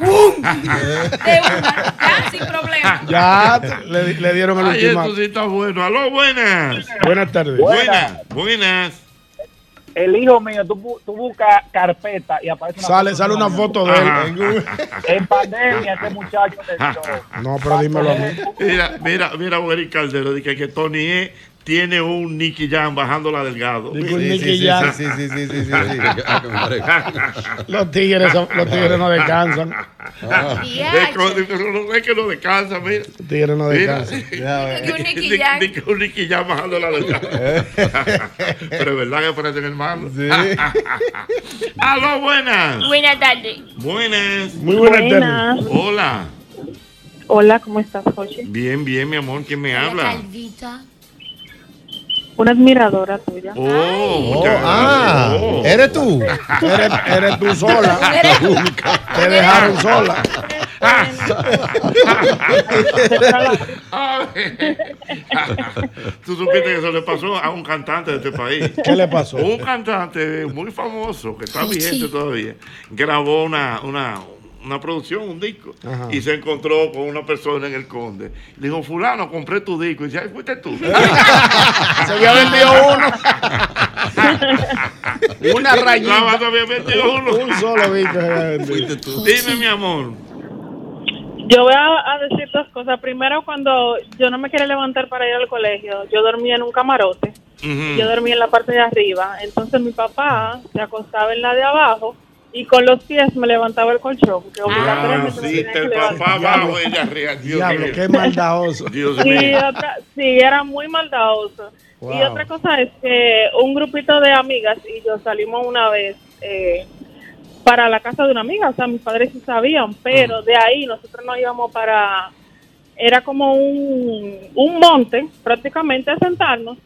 ¡Bum! De una, ya sin problema. Ya le, le dieron el ay, último. esto sí está bueno. Aló, buenas. Buenas tardes. Buenas, buenas. El hijo mío, tú, tú buscas carpeta y aparece una Sale, foto sale una un foto de él. en pandemia, ese muchacho le dio. No, pero dímelo a mí. Mira, mira, mira, Boris Caldero, dice que Tony E tiene un Nicky Jam bajando la delgado. Sí, Nicky sí, sí, Jam. sí, sí, sí, sí. Ah. Los tigres, son- los tigres no descansan. No es que no descansa, mira. Los tigres no descansan. Que un Nicky Dice- Jam. dice que un Nicky Jam bajando la delgado. Pero es verdad que parecen hermanos. Sí. Aló, buenas. Buenas tardes. Buenas. Muy buenas tardes. Hola. Hola, ¿cómo estás, Jochi? Bien, bien, mi amor. ¿Quién me habla? Calvita. Una admiradora tuya. Oh, Oh, ah. Oh. eres tú. Eres, eres tú sola. Te dejaron sola. Ah, Tú supiste que eso le pasó a un cantante de este país. ¿Qué le pasó? Un cantante muy famoso, que está vigente todavía, grabó una, una, una producción, un disco, Ajá. y se encontró con una persona en el Conde. Le dijo, fulano, compré tu disco. Y dice, ay, fuiste tú. Se había vendido uno. Una Nada más rayita. te había metido uno. Un solo disco se había vendido. Fuiste tú. Dime, mi amor. Yo voy a, a decir dos cosas. Primero, cuando yo no me quería levantar para ir al colegio, yo dormía en un camarote. Yo dormía en la parte de arriba. Entonces mi papá se acostaba en la de abajo y con los pies me levantaba el colchón. Que Ah, obligatoriamente me sí, que el papá abajo, ella arriba. Dios Diablo, mío. qué maldadoso. Dios Y mío. otra, sí, era muy maldadoso. Y otra cosa es que un grupito de amigas y yo salimos una vez eh, para la casa de una amiga, o sea, mis padres sí sabían, pero de ahí nosotros nos íbamos para, era como un, un monte prácticamente a sentarnos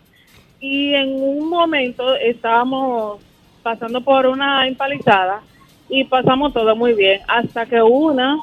y en un momento estábamos pasando por una empalizada y pasamos todo muy bien hasta que una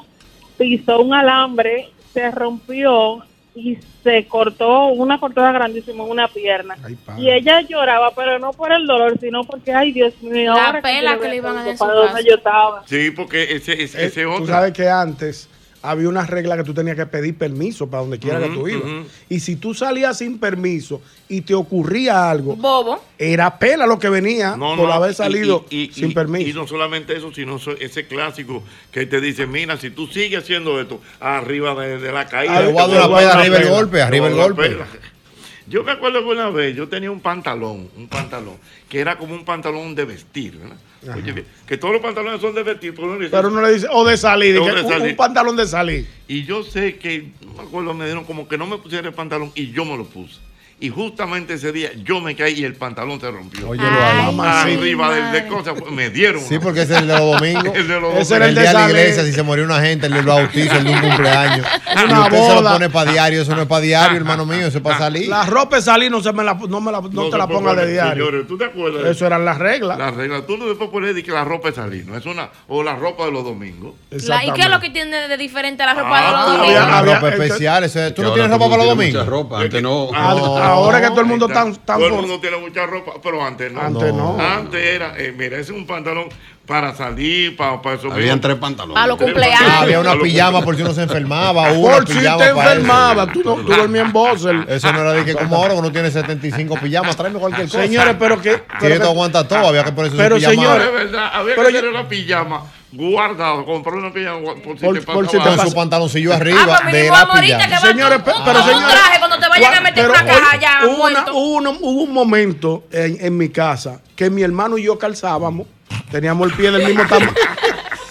pisó un alambre, se rompió y se cortó una cortada grandísima en una pierna. Ay. Y ella lloraba, pero no por el dolor, sino porque, ay Dios mío, La ahora pela yo que le iban a estaba. Sí, porque ese, ese, Eh, ese Tú otro. sabes que antes había una regla que tú tenías que pedir permiso para donde quiera que tú ibas. Y si tú salías sin permiso y te ocurría algo, Bobo. era pena lo que venía No, por no, haber salido y- y- sin y- permiso. Y no solamente eso, sino ese clásico que te dice, mira, si tú sigues haciendo esto, arriba de, de la caída. Ah, Te voy a dar una arriba el golpe, arriba el golpe. Yo me acuerdo que una vez yo tenía un pantalón, un pantalón, que era como un pantalón de vestir, ¿verdad? Oye, que todos los pantalones son de vestir, pero uno dice- Pero uno le dice, o de salir, O que de un- salir. Un, pantalón de salir. Y yo sé que, me acuerdo, me dieron como que no me pusiera el pantalón y yo me lo puse. Y justamente ese día yo me caí y el pantalón se rompió. Ahí. Mamacita. Arriba del de cosas, me dieron. Sí, porque ese es el de los domingos. El de los Ese dos. era el el de día de la iglesia, si se murió una gente, el del bautizo, el de un cumpleaños. y Una usted se lo boda. pone para diario, eso no es para diario, hermano mío, eso es para salir. La ropa de salir no, se me la, no, me la, no, te la pongas de poner, diario. Señores, ¿tú te acuerdas? Eso eran las reglas. La regla, tú no después pones de que la ropa es salir, ¿no? Es una, o la ropa de los domingos. ¿Y qué es lo que tiene de diferente la ropa Ah, de los domingos? Había- ropa especial, eso es- ¿tú no tienes ropa para los domingos? ropa, antes no. Ahora que todo el mundo tan, tan Todo el mundo tiene mucha ropa, pero antes no. Antes no. Antes era, eh, mira, ese es un pantalón para salir, para, para eso. Habían tres pantalones. A los cumpleaños. Había una pijama por si uno se enfermaba, una Por si te para enfermaba, tú, no, tú dormías en Bosel. Eso no era de que como ahora uno tiene 75 pijamas, tráeme cualquier cosa. Señores, pero que. pero esto aguanta todo, había que ponerse Pero, su pijama. señores, había Pero que yo- tener una pijama guardada, comprar una pijama por si Por- te por si te pasa- su pantaloncillo Ah, arriba pues de la pijama. Señores, pero un señores- traje cuando te vayan a meter Pero una hoy caja ya hubo, una- hubo hubo un momento en, en mi casa que mi hermano y yo calzábamos, teníamos el pie del mismo tamaño.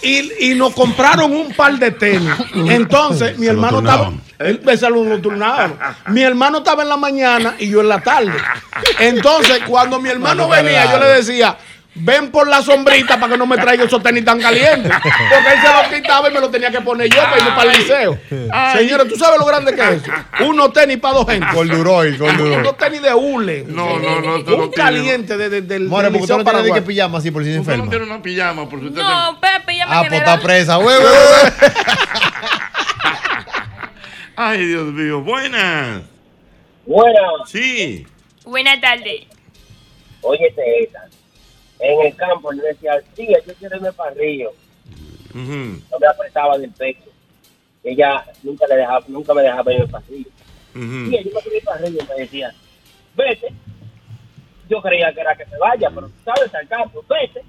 Y, y nos compraron un par de tenis. Entonces, mi hermano estaba. Él. Mi hermano estaba en la mañana y yo en la tarde. Entonces, cuando mi hermano venía, yo le decía. Ven por la sombrita para que no me traiga esos tenis tan calientes. Porque él se los quitaba y me los tenía que poner yo para irme para el liceo. Señores, ¿tú sabes lo grande que es eso? Unos tenis para dos gente. Con Duroy, con Duroy. Unos tenis de hule. No, no, no, no Un tienes- caliente de, de- del, More, del porque usted no tiene que pijama así por si se Usted no enferma. tiene una pijama por si usted No, Pepe, ya me Ah, quedé pues está presa, güey, güey, güey. Ay, Dios mío, buenas. Buenas, Sí. Buenas tardes. óyete esta. En el campo yo decía, sí, yo quiero irme para Río. Ujú, No me apretaba del pecho. Ella nunca, le dejaba, nunca me dejaba irme para Río. Sí, yo me quería ir para Río. Me decía, vete. Yo creía que era que se vaya, pero tú sabes, al campo, vete.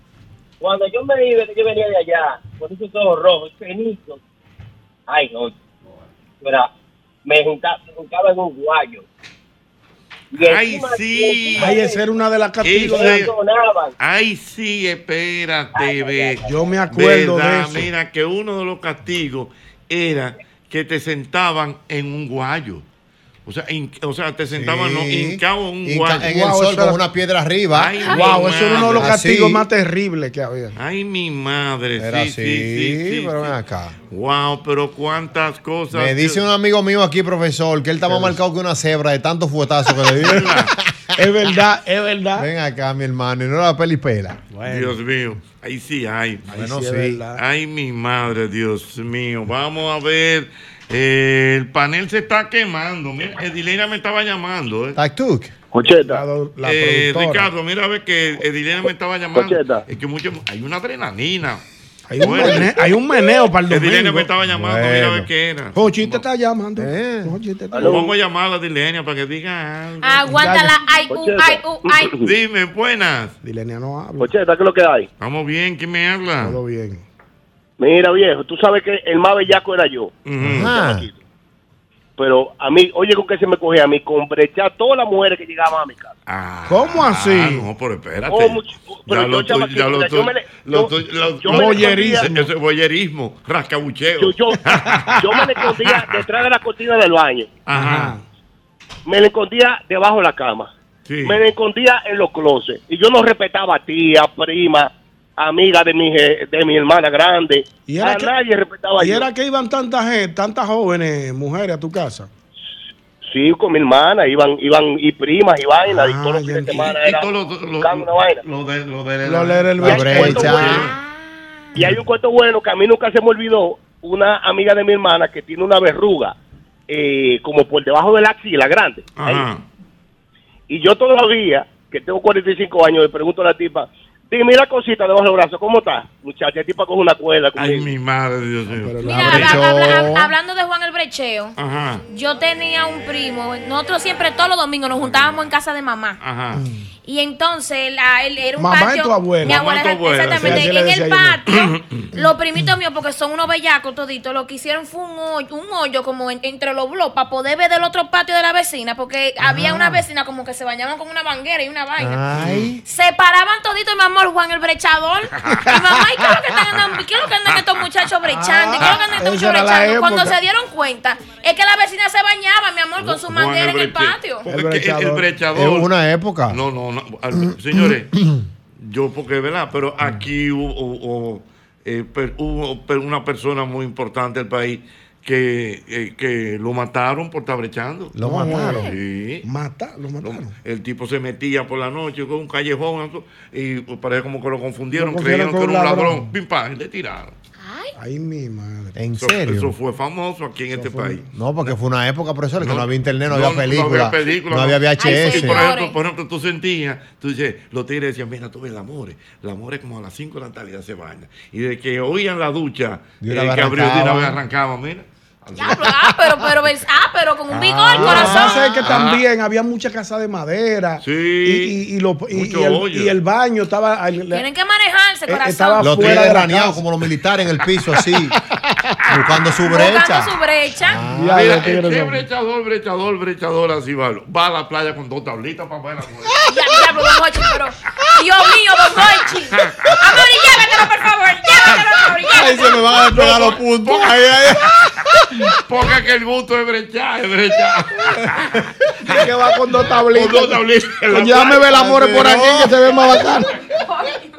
Cuando yo me iba, que yo venía de allá, con esos ojos rojos, cenitos. Ay, no. Era, me juntaba, me juntaba en un guayo. Y Ay, sí. Ay, esa era una de las donaban. Ay, sí, espérate, ve. Yo me acuerdo de eso. Mira, que uno de los castigos era que te sentaban en un guayo. O sea, o sea te sentaban no, Sí. hincado en un guayo. En el Wow, sol eso con era- una piedra arriba. Ay, Wow, eso era uno de los Así. castigos más terribles que había. Ay, mi madre. Era sí, así, sí, sí, sí, pero ven acá. Wow, pero cuántas cosas. Me dice un amigo mío aquí, profesor, que él está más marcado que una cebra de tantos fuetazos que le dio. Es verdad, es verdad. Ven acá, mi hermano, y no la pelipela. Dios mío. Ahí sí hay. Bueno, sí. Ay, mi madre, Dios mío. Vamos a ver. Eh, el panel se está quemando. Mira, Edilena me estaba llamando. eh. Cocheta, La, la Eh. Ricardo, mira a ver que Edilena me estaba llamando. Cocheta. Es que mucho, hay una adrenalina. Hay un, Bueno. meneo, hay un meneo para el Edilena domingo. me estaba llamando, mira a ver qué era. Jochi te está llamando. Eh. Jochi te está Vamos a llamar a Edilena para que diga algo. Aguántala. Ay, uh, ay, uh, ay. Dime, buenas. Dilenia no habla. Cocheta, ¿qué es lo que hay? Vamos bien, ¿quién me habla? Todo bien. Mira, viejo, tú sabes que el más bellaco era yo. Ajá. Pero a mí, oye, con qué se me cogía a mí, con brechar todas las mujeres que llegaban a mi casa. Ah, ¿Cómo así? No, pero espérate. Oh, mucho- pero ya yo, lo chamaquito, ya lo yo me le- lo yo- lo- yo boyerismo, rascabucheo. Yo, yo, yo me le escondía detrás de la cortina del baño. Ajá. Me le escondía debajo de la cama. Sí. Me le escondía en los closets. Y yo no respetaba a tía, prima, amiga de mi, je- de mi hermana grande. Y era a que- nadie respetaba Y yo. era que iban tanta gente, tantas jóvenes mujeres a tu casa. Sí, con mi hermana, iban, iban y primas y vainas. y Ah, todos los fines de Y, semana y era todo lo, lo, una vaina. lo de, lo de Lo Y hay, brecha. un cuento bueno, y hay un cuento bueno que a mí nunca se me olvidó. Una amiga de mi hermana que tiene una verruga eh, como por debajo de la axila grande. Ahí. Y yo todavía, que tengo 45 años, le pregunto a la tipa, dime la cosita debajo del brazo, ¿cómo está? Muchacha, la tipa coge una cuerda. Ay, mi madre, Dios mío. Mira, la habla- brechó. habla- hab- hablando de Juan el Brecheo, Ajá. yo tenía un primo, nosotros siempre todos los domingos nos juntábamos en casa de mamá. Ajá. Y entonces la, él era un Mamá patio. y tu abuela. Mi abuela, Mamá y tu abuela, exactamente. sí, en el patio, los primitos míos, porque son unos bellacos toditos, lo que hicieron fue un hoyo, un hoyo como en- entre los bloques para poder ver del otro patio de la vecina, porque había una vecina como que se bañaban con una manguera y una vaina. Ay. Se paraban toditos mamá amor, Juan el brechador. Mi mamá, ¿y qué es lo que están andando? ¿Qué es lo que andan estos muchachos brechando? ¿Y ¿Qué es lo que andan estos esa muchachos brechando? Cuando se dieron cuenta, es que la vecina se bañaba, mi amor, con su manguera en el patio. el. El brechador. Es una época. No, no, no. Al- Señores, yo porque, ¿verdad? Pero aquí hubo, hubo, eh, per- hubo per- una persona muy importante del país que, eh, que lo mataron por estar brechando. Lo mataron. Sí. Mata, lo mataron. El tipo se metía por la noche con un callejón y parece como que lo confundieron, Lo confundieron creyeron que era un un ladrón. ladrón. Pim, pam, y le tiraron. Ay, mi madre. ¿En Eso- serio? Eso fue famoso aquí en este país. No, porque fue una época, profesor, que no, No, había internet, no, no, había película. No había película. No había VHS. Y por ejemplo, por ejemplo, tú sentías, tú dices, los tigres decían, mira, tú ves el amor. El amor es como a las 5 de la tarde ya se baña. Y de que oían la ducha, De eh, que abrió de una vez arrancaba, mira. Ah, pero, ah, pero con un vigor, Lo que corazón. pasa es que también había mucha casa de madera. Sí. Y, y- y lo- y- el, hoyo. y el baño estaba. el- la- Tienen que manejarse, Eh, corazón. estaba Los fuera de la como los militares en el piso, así, buscando su brecha. Buscando su brecha. Ah, Ya, Mira, el que son- brechador, brechador, brechador, así va. Va a la playa con dos tablitas para ver la mujer. Ya, diablo, don Hochi, pero. Dios mío, don Hochi. Amor, y llévatelo, por favor. Llévatelo, por favor. Ay, se me van a despegar los puntos. Ay, ay. Porque que el gusto es brechar, es brechar. que va con dos tablitas. Con dos tablitas en Pues ya me ve el amor por aquí que se ve más bacano.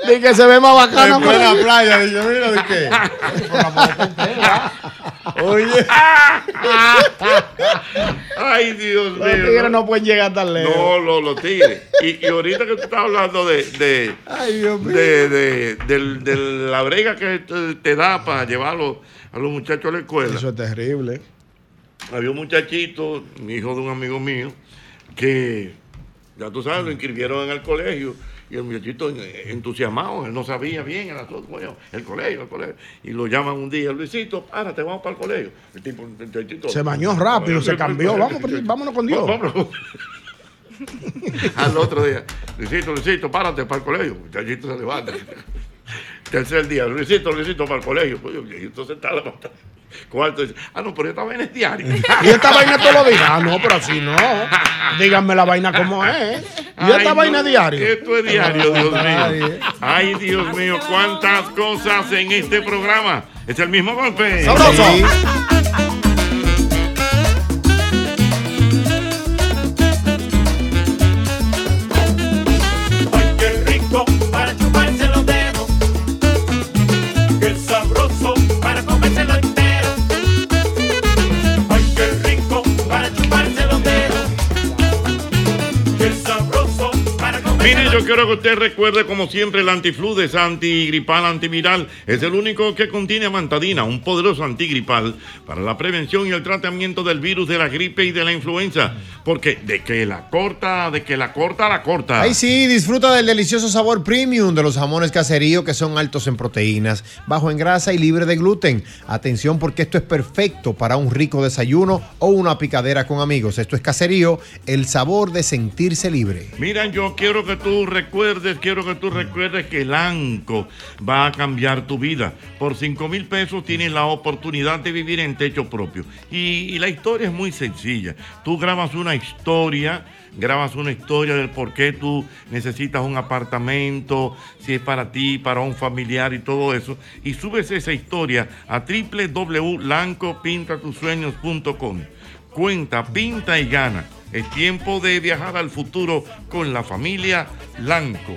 Dice que se ve más bacano. De la playa, dice, mira, ¿de qué? Oye. Ay, Dios Los mío. tigres no pueden llegar tan lejos. No, no, los tigres. Y, y ahorita que tú estás hablando de, de, Ay, Dios mío. de, de, de la brega que te, te da para llevarlo a los muchachos a la escuela. Eso es terrible. Había un muchachito, hijo de un amigo mío, que ya tú sabes, lo inscribieron en el colegio. Y el muchachito en- entusiasmado, él no sabía bien el asunto, bueno, el colegio, el colegio. Y lo llaman un día, Luisito, párate, vamos para el colegio. El tipo, el muchachito- Se bañó rápido, se cambió. Vamos, vámonos con Dios. Vámonos. Al otro día, Luisito, Luisito, párate para el colegio. El muchachito se levanta. Tercer día, Luisito, Luisito, para el colegio. Pues, y entonces está levantado. Cuarto dice, ah, no, pero esta vaina es diaria. Y esta vaina todos los días. Ah, no, pero así no. Díganme la vaina como es. Y esta Ay, vaina no, es diaria. Esto es diario, Dios Ay, mío. Ay, Dios mío, cuántas cosas en este programa. Es el mismo golpe. Sabroso. Ay, Mire, yo quiero que usted recuerde como siempre el antifludes antigripal antiviral. Es el único que contiene amantadina, un poderoso antigripal para la prevención y el tratamiento del virus de la gripe y de la influenza. Porque de que la corta, de que la corta, la corta. Ay, sí, disfruta del delicioso sabor premium de los jamones caserío que son altos en proteínas, bajo en grasa y libre de gluten. Atención porque esto es perfecto para un rico desayuno o una picadera con amigos. Esto es caserío, el sabor de sentirse libre. Mira, yo quiero que tú recuerdes, quiero que tú recuerdes que el ANCO va a cambiar tu vida. Por 5 mil pesos tienes la oportunidad de vivir en techo propio. Y, la historia es muy sencilla. Tú grabas una historia, grabas una historia del por qué tú necesitas un apartamento, si es para ti, para un familiar y todo eso. Y subes esa historia a www.lancopintatusueños.com. Cuenta, pinta y gana. Es tiempo de viajar al futuro con la familia Lanco.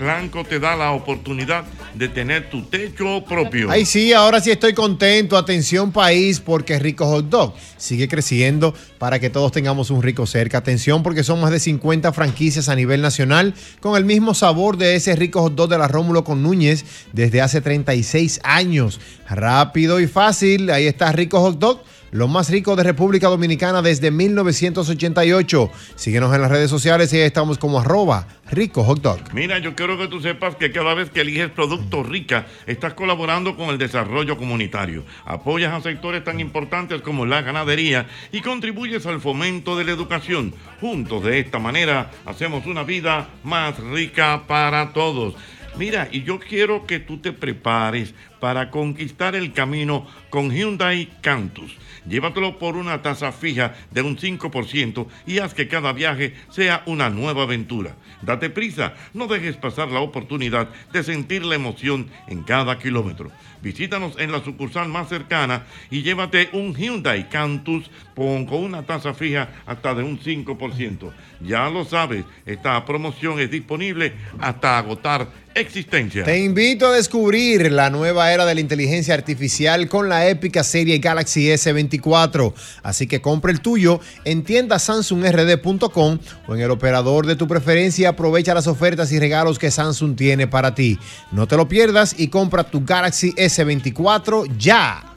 Lanco te da la oportunidad de tener tu techo propio. Ay, sí, ahora sí estoy contento. Atención, país, porque Rico Hot Dog sigue creciendo para que todos tengamos un rico cerca. Atención, porque son más de 50 franquicias a nivel nacional con el mismo sabor de ese rico hot dog de la Rómulo con Núñez desde hace 36 años. Rápido y fácil. Ahí está Rico Hot Dog. Lo más rico de República Dominicana desde 1988. Síguenos en las redes sociales y ahí estamos como arroba rico hot. Mira, yo quiero que tú sepas que cada vez que eliges Producto Rica, estás colaborando con el desarrollo comunitario. Apoyas a sectores tan importantes como la ganadería y contribuyes al fomento de la educación. Juntos, de esta manera, hacemos una vida más rica para todos. Mira, y yo quiero que tú te prepares para conquistar el camino con Hyundai Cantus. Llévatelo por una tasa fija de un 5% y haz que cada viaje sea una nueva aventura. Date prisa, no dejes pasar la oportunidad de sentir la emoción en cada kilómetro. Visítanos en la sucursal más cercana y llévate un Hyundai Cantus con, una tasa fija hasta de un 5%. Ya lo sabes, esta promoción es disponible hasta agotar existencia. Te invito a descubrir la nueva era de la inteligencia artificial con la épica serie Galaxy S24. Así que compra el tuyo en tiendasamsungrd.com o en el operador de tu preferencia y aprovecha las ofertas y regalos que Samsung tiene para ti. No te lo pierdas y compra tu Galaxy S24 ya.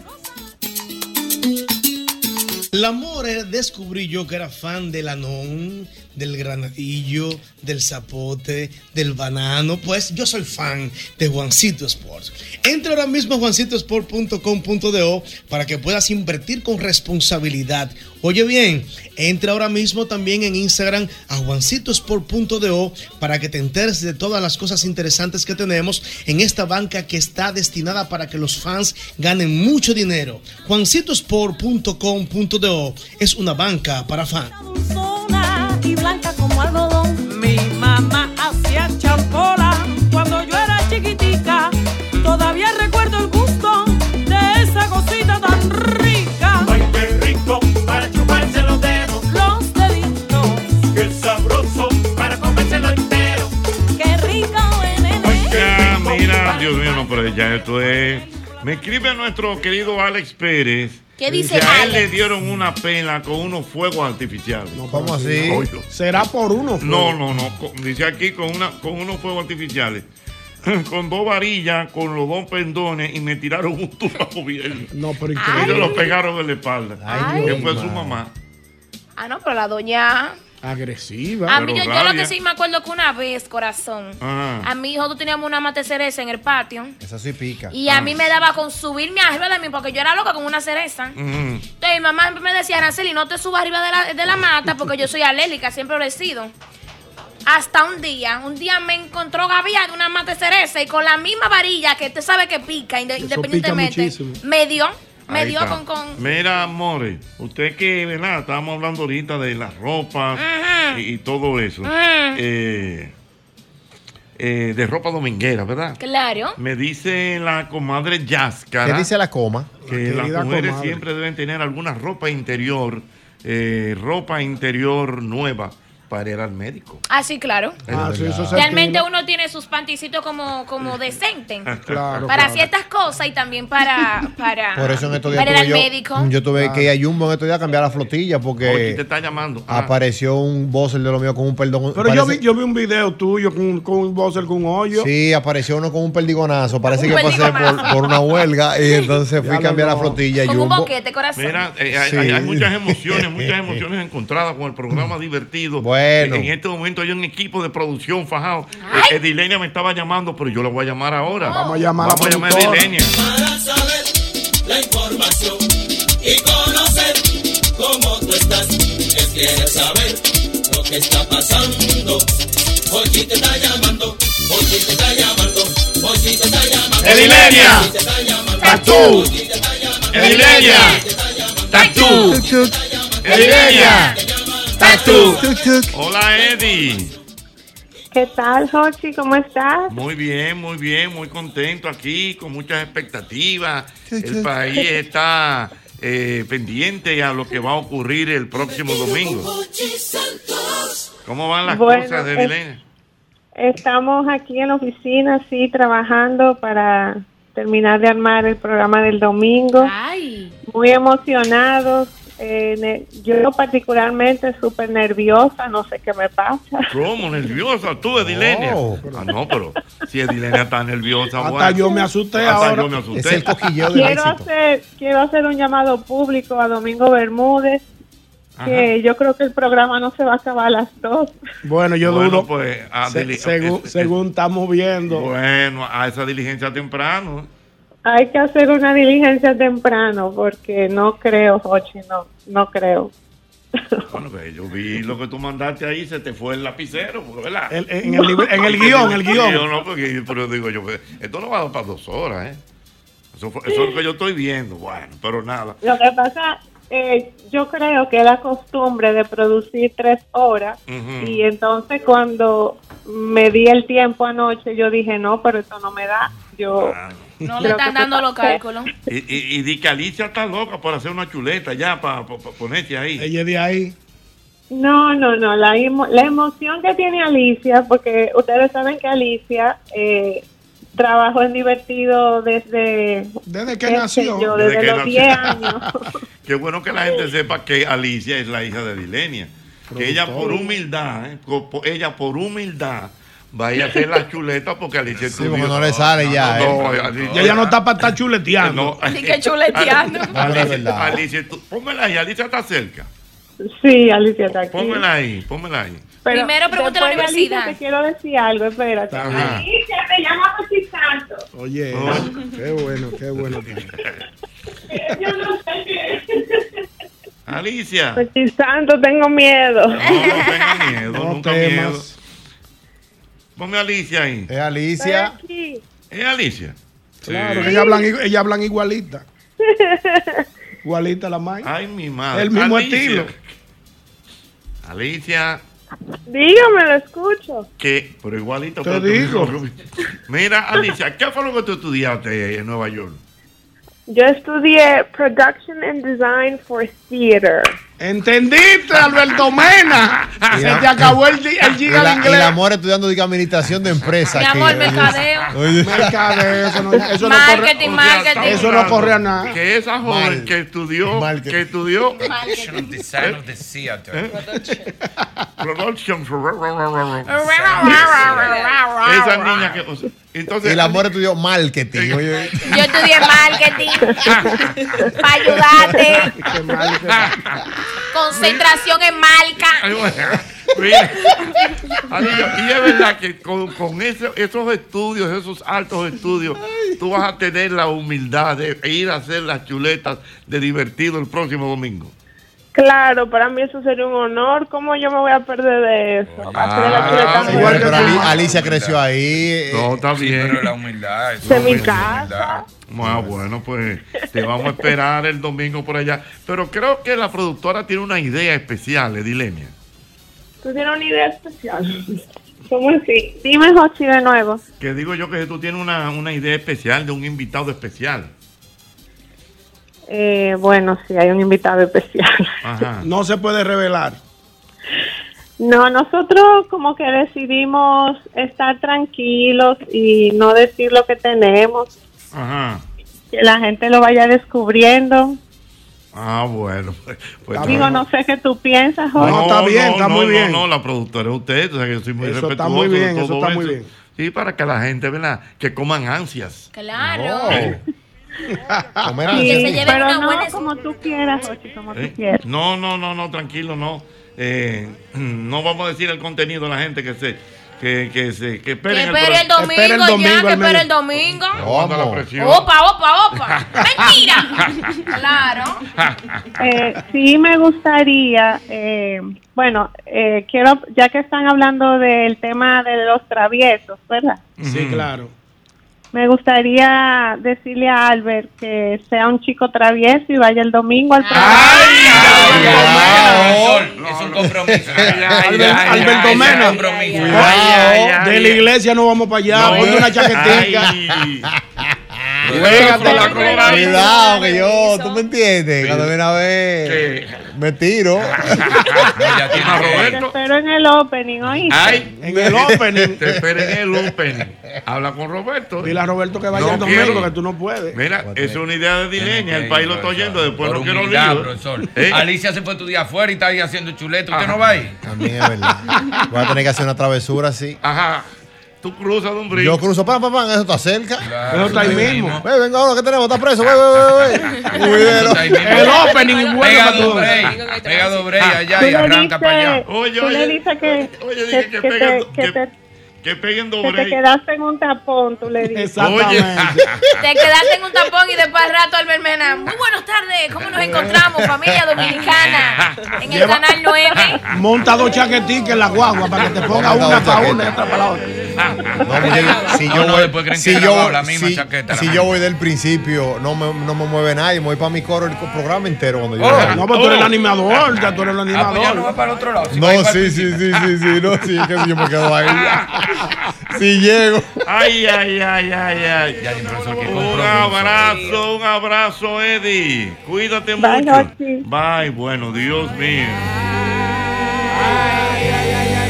El amor eh, descubrí yo que era fan del anón, del granadillo, del zapote, del banano. Pues yo soy fan de Juancito Sports. Entra ahora mismo a juancitosport.com.do para que puedas invertir con responsabilidad. Oye bien, entra ahora mismo también en Instagram a juancitosport.do para que te enteres de todas las cosas interesantes que tenemos en esta banca que está destinada para que los fans ganen mucho dinero. juancitosport.com.do es una banca para fans. Blanca como algodón. Mi mamá hacía champola cuando yo era chiquitica. Todavía recuerdo el gusto de esa cosita tan rica. Ay, qué rico para chuparse los dedos. Los deditos, Qué sabroso para comérselo entero. qué rico en el Ya, mira, Dios mío, no, pero ya esto es. Me escribe nuestro querido Alex Pérez. ¿Qué dice que a él Alex? le dieron una pena con unos fuegos artificiales. ¿Cómo así? ¿Será por uno? No, no, no. con- dice aquí con, una, con unos fuegos artificiales. Con dos varillas, con los dos pendones y me tiraron un tubo a gobierno. No, pero Y increíble. se lo pegaron en la espalda. Ay, que Dios fue mío. su mamá. Ah, no, pero la doña. Agresiva. A mí, yo, yo lo que sí me acuerdo que una vez, corazón, Ah. a mi hijo tú teníamos una mate cereza en el patio. Esa sí pica. Y a mí me daba con subirme arriba de mí porque yo era loca con una cereza. Mm. Entonces mi mamá me decía, Araceli, no te subas arriba de la, de la mata porque yo soy alérgica, siempre lo he sido. Hasta un día, un día me encontró Gaviria de una mata cereza y con la misma varilla que usted sabe que pica, independientemente, pica me dio, me dio con... con Mira, amores, usted que, ¿verdad? Estábamos hablando ahorita de las ropas y, y todo eso. Eh, eh, de ropa dominguera, ¿verdad? Claro. Me dice la comadre Yáscara. ¿Qué dice la coma? Que La las mujeres comadre. siempre deben tener alguna ropa interior, eh, ropa interior nueva para ir al médico. Ah, sí, claro. Ah, sí, eso se Realmente uno tiene sus panticitos como, como decentes. Claro, para claro. ciertas cosas y también para, para, Por eso en estos días para ir al yo, médico. yo tuve que ir a Jumbo en estos días a cambiar la flotilla Oye, te porque está llamando. Ah. apareció un buzzer de lo mío con un perdón. Pero yo vi, yo vi un video tuyo con, con un buzzer con un hoyo. Sí, apareció uno con un perdigonazo. Parece Un que pasé por, por una huelga y entonces fui a cambiar la flotilla. Con un Jumbo. boquete, corazón. Mira, eh, hay, Sí. hay- hay muchas emociones, muchas emociones encontradas con el programa divertido. Bueno. En este momento hay un equipo de producción fajado. Eh, Edilenia me estaba llamando, pero yo la voy a llamar ahora. Vamos a llamar a la Vamos a llamar a. Edilenia. Para saber la información y conocer cómo tú estás. Él quiere saber lo que está pasando. Oye, te está llamando. Oye, te está llamando. Oye, te está llamando. Edilenia. Tatú. Está llamando. Edilenia. Hola, Eddie. ¿Qué tal, Jochi? ¿Cómo estás? Muy bien, muy bien, muy contento aquí, con muchas expectativas. El país está eh, pendiente a lo que va a ocurrir el próximo domingo. ¿Cómo van las Bueno, cosas de es-? Estamos aquí en la oficina, sí, trabajando para terminar de armar el programa del domingo. Muy emocionados. Eh, yo particularmente súper nerviosa, no sé qué me pasa. ¿Cómo? ¿Nerviosa tú, Edilenia? Ah, no, pero si Edilenia está nerviosa, Hasta bueno. yo me asusté Hasta ahora. yo me asusté. Es el cojilleo del Quiero éxito. hacer, quiero hacer un llamado público a Domingo Bermúdez, que yo creo que el programa no se va a acabar a las dos. Bueno, yo Bueno, dudo. pues, a Se- dili- según, es- según estamos viendo. Bueno, a esa diligencia temprano. Hay que hacer una diligencia temprano porque no creo, Jochi, no, no creo. Bueno, pues yo vi lo que tú mandaste ahí, se te fue el lapicero, porque, ¿verdad? El- en el en el guion, el guion. Yo no, porque, pero digo yo, pues, esto no va a dar para dos horas, ¿eh? Eso, fue- eso es lo que yo estoy viendo, bueno, pero nada. Lo que pasa, eh, yo creo que la costumbre de producir tres horas y entonces cuando me di el tiempo anoche, yo dije, no, pero esto no me da. Yo No le están dando los cálculos. Y, y, y di que Alicia está loca por hacer una chuleta ya, para ponerte ahí. Ella de ahí. No, no, no, la, emo- la emoción que tiene Alicia, porque ustedes saben que Alicia eh, trabajó en divertido desde... Desde que nació. yo, Desde desde, que los nació. 10 años. Qué bueno que la gente sepa que Alicia es la hija de Dilenia. Que ella por humildad, ¿eh? Ella por humildad vaya a hacer la chuleta porque Alicia Sí, porque no le sale ya, No, ¿eh? Alicia- Ya ella no está para estar chuleteando. No, Así que chuleteando. No, Alicia. Alicia, tú- pónmela ahí, Alicia está cerca. Sí, Alicia está aquí. Pónmela ahí, pónmela ahí. Pero Primero pregunta a la de Alicia universidad. Te quiero decir algo, espérate. Ajá. Alicia, te llamo José Santos. Oye, Oh. qué bueno, qué bueno. Yo no sé qué. Alicia. José Santos, tengo miedo. No, no tenga miedo, No nunca temas. miedo. Ponme a Alicia ahí. Es Alicia. ¿Es Alicia? Claro, que ellas hablan, ellas hablan igualita. Igualita la May. Ay, mi madre. El mismo Alicia. estilo. Alicia, Dígame, lo escucho. que, pero igualito. Te pero digo. mismo. Mira, Alicia, ¿qué fue lo que tú estudiaste en Nueva York? Yo estudié Production and Design for Theater. ¿Entendiste, Alberto Mena? Se te acabó el, el giga de la, y inglés. el amor estudiando de administración de empresas. Mi amor, mercadeo. Oye. Mercadeo, eso no, eso no corre. Marketing, marketing. Eso no corre a nada. Que esa joven Mal. que estudió, Marketing. que estudió Production of design of the theater. production. Esa niña que. o sea, entonces, Y el amor estudió marketing. Oye. Yo estudié marketing para ayudarte. Concentración en marca. Y es verdad que con, esos estudios, esos altos estudios, tú vas a tener la humildad de ir a hacer las chuletas de divertido el próximo domingo. Claro, para mí eso sería un honor. ¿Cómo yo me voy a perder de eso? Ah, igual que Ali- Alicia creció ahí. eh, No, está Sí, bien. pero la humildad. eso de es mi la casa. humildad. Ah, bueno, pues te vamos a esperar el domingo por allá. Pero creo que la productora tiene una idea especial, Edilenia. Tú tienes una idea especial. ¿Cómo así? Dime, Jochi, de nuevo. Que digo yo que tú tienes una, una idea especial de un invitado especial. Eh, bueno, sí, hay un invitado especial. Ajá. No se puede revelar. No, nosotros como que decidimos estar tranquilos y no decir lo que tenemos, Ajá. que la gente lo vaya descubriendo. Ah, bueno. Pues, pues Digo, no sé qué tú piensas, Jorge. No, está bien, está muy no, bien. No, la productora es usted, o sea que yo soy muy Eso está respetuoso muy bien, eso está muy bien. Sí, para que la gente, ¿verdad? Que coman ansias. Claro. Comer Sí, Que se lleven pero una no buena- como tú quieras, Jochi, como ¿eh? tú quieras. No, no, no, no, tranquilo, no. Eh, no vamos a decir el contenido a la gente que se, que, que se, que Que esperen espere el pro- domingo, Espera el domingo ya, que espere el domingo. Presión. Opa, opa, opa. Mentira. Claro. Eh, sí me gustaría, eh, bueno, eh, quiero, ya que están hablando del tema de los traviesos, ¿verdad? Sí, claro. Me gustaría decirle a Albert que sea un chico travieso y vaya el domingo al programa. Es un compromiso. Albert- Alberto Es un Mena. compromiso. Cuidado, de la iglesia no vamos para allá. Ponte una chaquetica. Cuidado, que yo, tú me entiendes. Cuando viene a ver, ¿Qué? Me tiro. Ya tiene Ah, que- Te espero en el opening, ¿oíste? Ay, En el opening. te esperen en el opening. Habla con Roberto. Dile a Roberto que vaya No el domingo, quiero. que tú no puedes. Mira, es una idea de Dileña, el país lo está oyendo, después no quiero humildad, lío. profesor. ¿Eh? Alicia se fue a estudiar afuera y está ahí haciendo chuleta. ¿Usted no va ahí? También es verdad. Voy a tener que hacer una travesura así. Ajá. Tú cruzas de un brinco. Yo cruzo, pam, pam, pam, eso está cerca. Claro, Eso está ahí mismo. Ve, venga ahora, ¿qué tenemos? Está preso, ve, ve, ve, ve. El opening y bueno Pega break. Pega dos break allá Tú y arranca para allá. Oye, tú le oye, dices que, oye, que, dije que que pega- que que- te- Que peguen Que doble. te quedaste en un tapón, tú le dices. Oye. Te quedaste en un tapón y después al rato Albert Mena. Muy buenas tardes, ¿cómo nos encontramos, familia dominicana? En el Lleva- canal 9. Monta dos chaqueticas en la guagua para que te ponga una para una y otra para la otra. No, muchacho, si No, yo no, voy, después creen si que yo, la misma si- chaqueta, si yo voy del principio, no me, no me mueve nadie, me voy para mi coro el programa entero cuando yo Oh, no, pero tú eres el animador, ya tú eres el Ah, pues ya no animador. va para el otro lado. si No, sí, sí, sí, sí, sí, no, sí, que yo me quedo ahí. Si llego. Ay, ay, ay, ay, ay. Ya, profesor, Un abrazo, un abrazo, Eddie. Cuídate Bye, mucho. Jochi. Bye, bueno, Dios mío.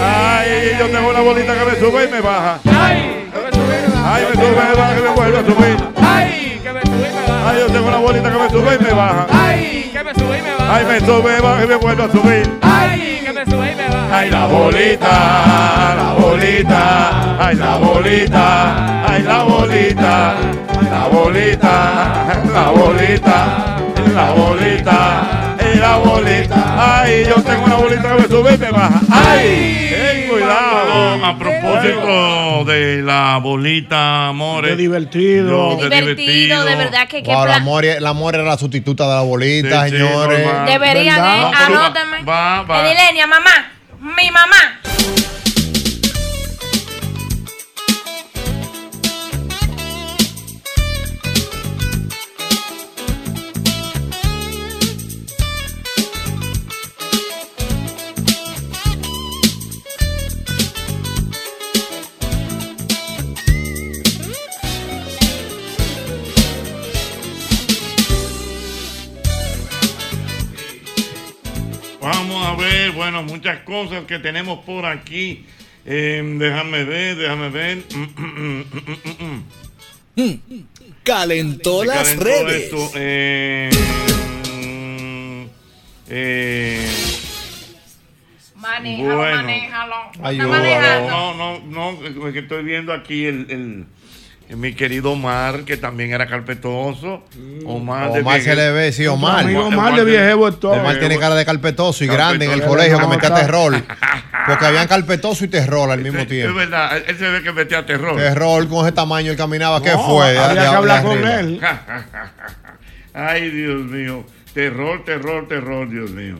Ay, yo tengo una bolita que me sube y me baja. Ay, me sube, me baja y me vuelve a subir. Ay, Ay, yo tengo una bolita que me sube y me baja. Ay, que me sube y me baja. Ay, me sube, me baja y me vuelve a subir. Ay, que me sube y me baja. Ay, la bolita, la bolita, ay, la bolita, ay, la bolita, la bolita, la bolita, la bolita, ay, la bolita. Ay, yo tengo una bolita que me sube y me baja. Ay, propósito de la bolita, amores. Qué divertido. Yo, Divertido, de verdad que qué Wow, la amor, la amor era la sustituta de la bolita, Sí, sí, señores. normal. Deberían. ¿eh? Anótame. va, va. Edilenia, mamá. Mi mamá. Bueno, muchas cosas que tenemos por aquí. Eh, déjame ver, déjame ver. Calentó Se las calentó redes. esto, eh, mm, eh, Manéjalo, Bueno. manéjalo. Ay, no, no, no, es que estoy viendo aquí el- el- mi querido Omar, que también era carpetoso. Omar, de Omar se le ve, sí, Omar. Amigo Omar de viejevo es todo. Omar tiene cara de carpetoso y grande en el colegio que metía terror. Porque habían carpetoso y terror al mismo Es tiempo. verdad, él se ve que metía terror. Terror con ese tamaño él caminaba. ¿Qué No, fue? De- que hablar con arriba. él. Ay, Dios mío. Terror, terror, terror, Dios mío.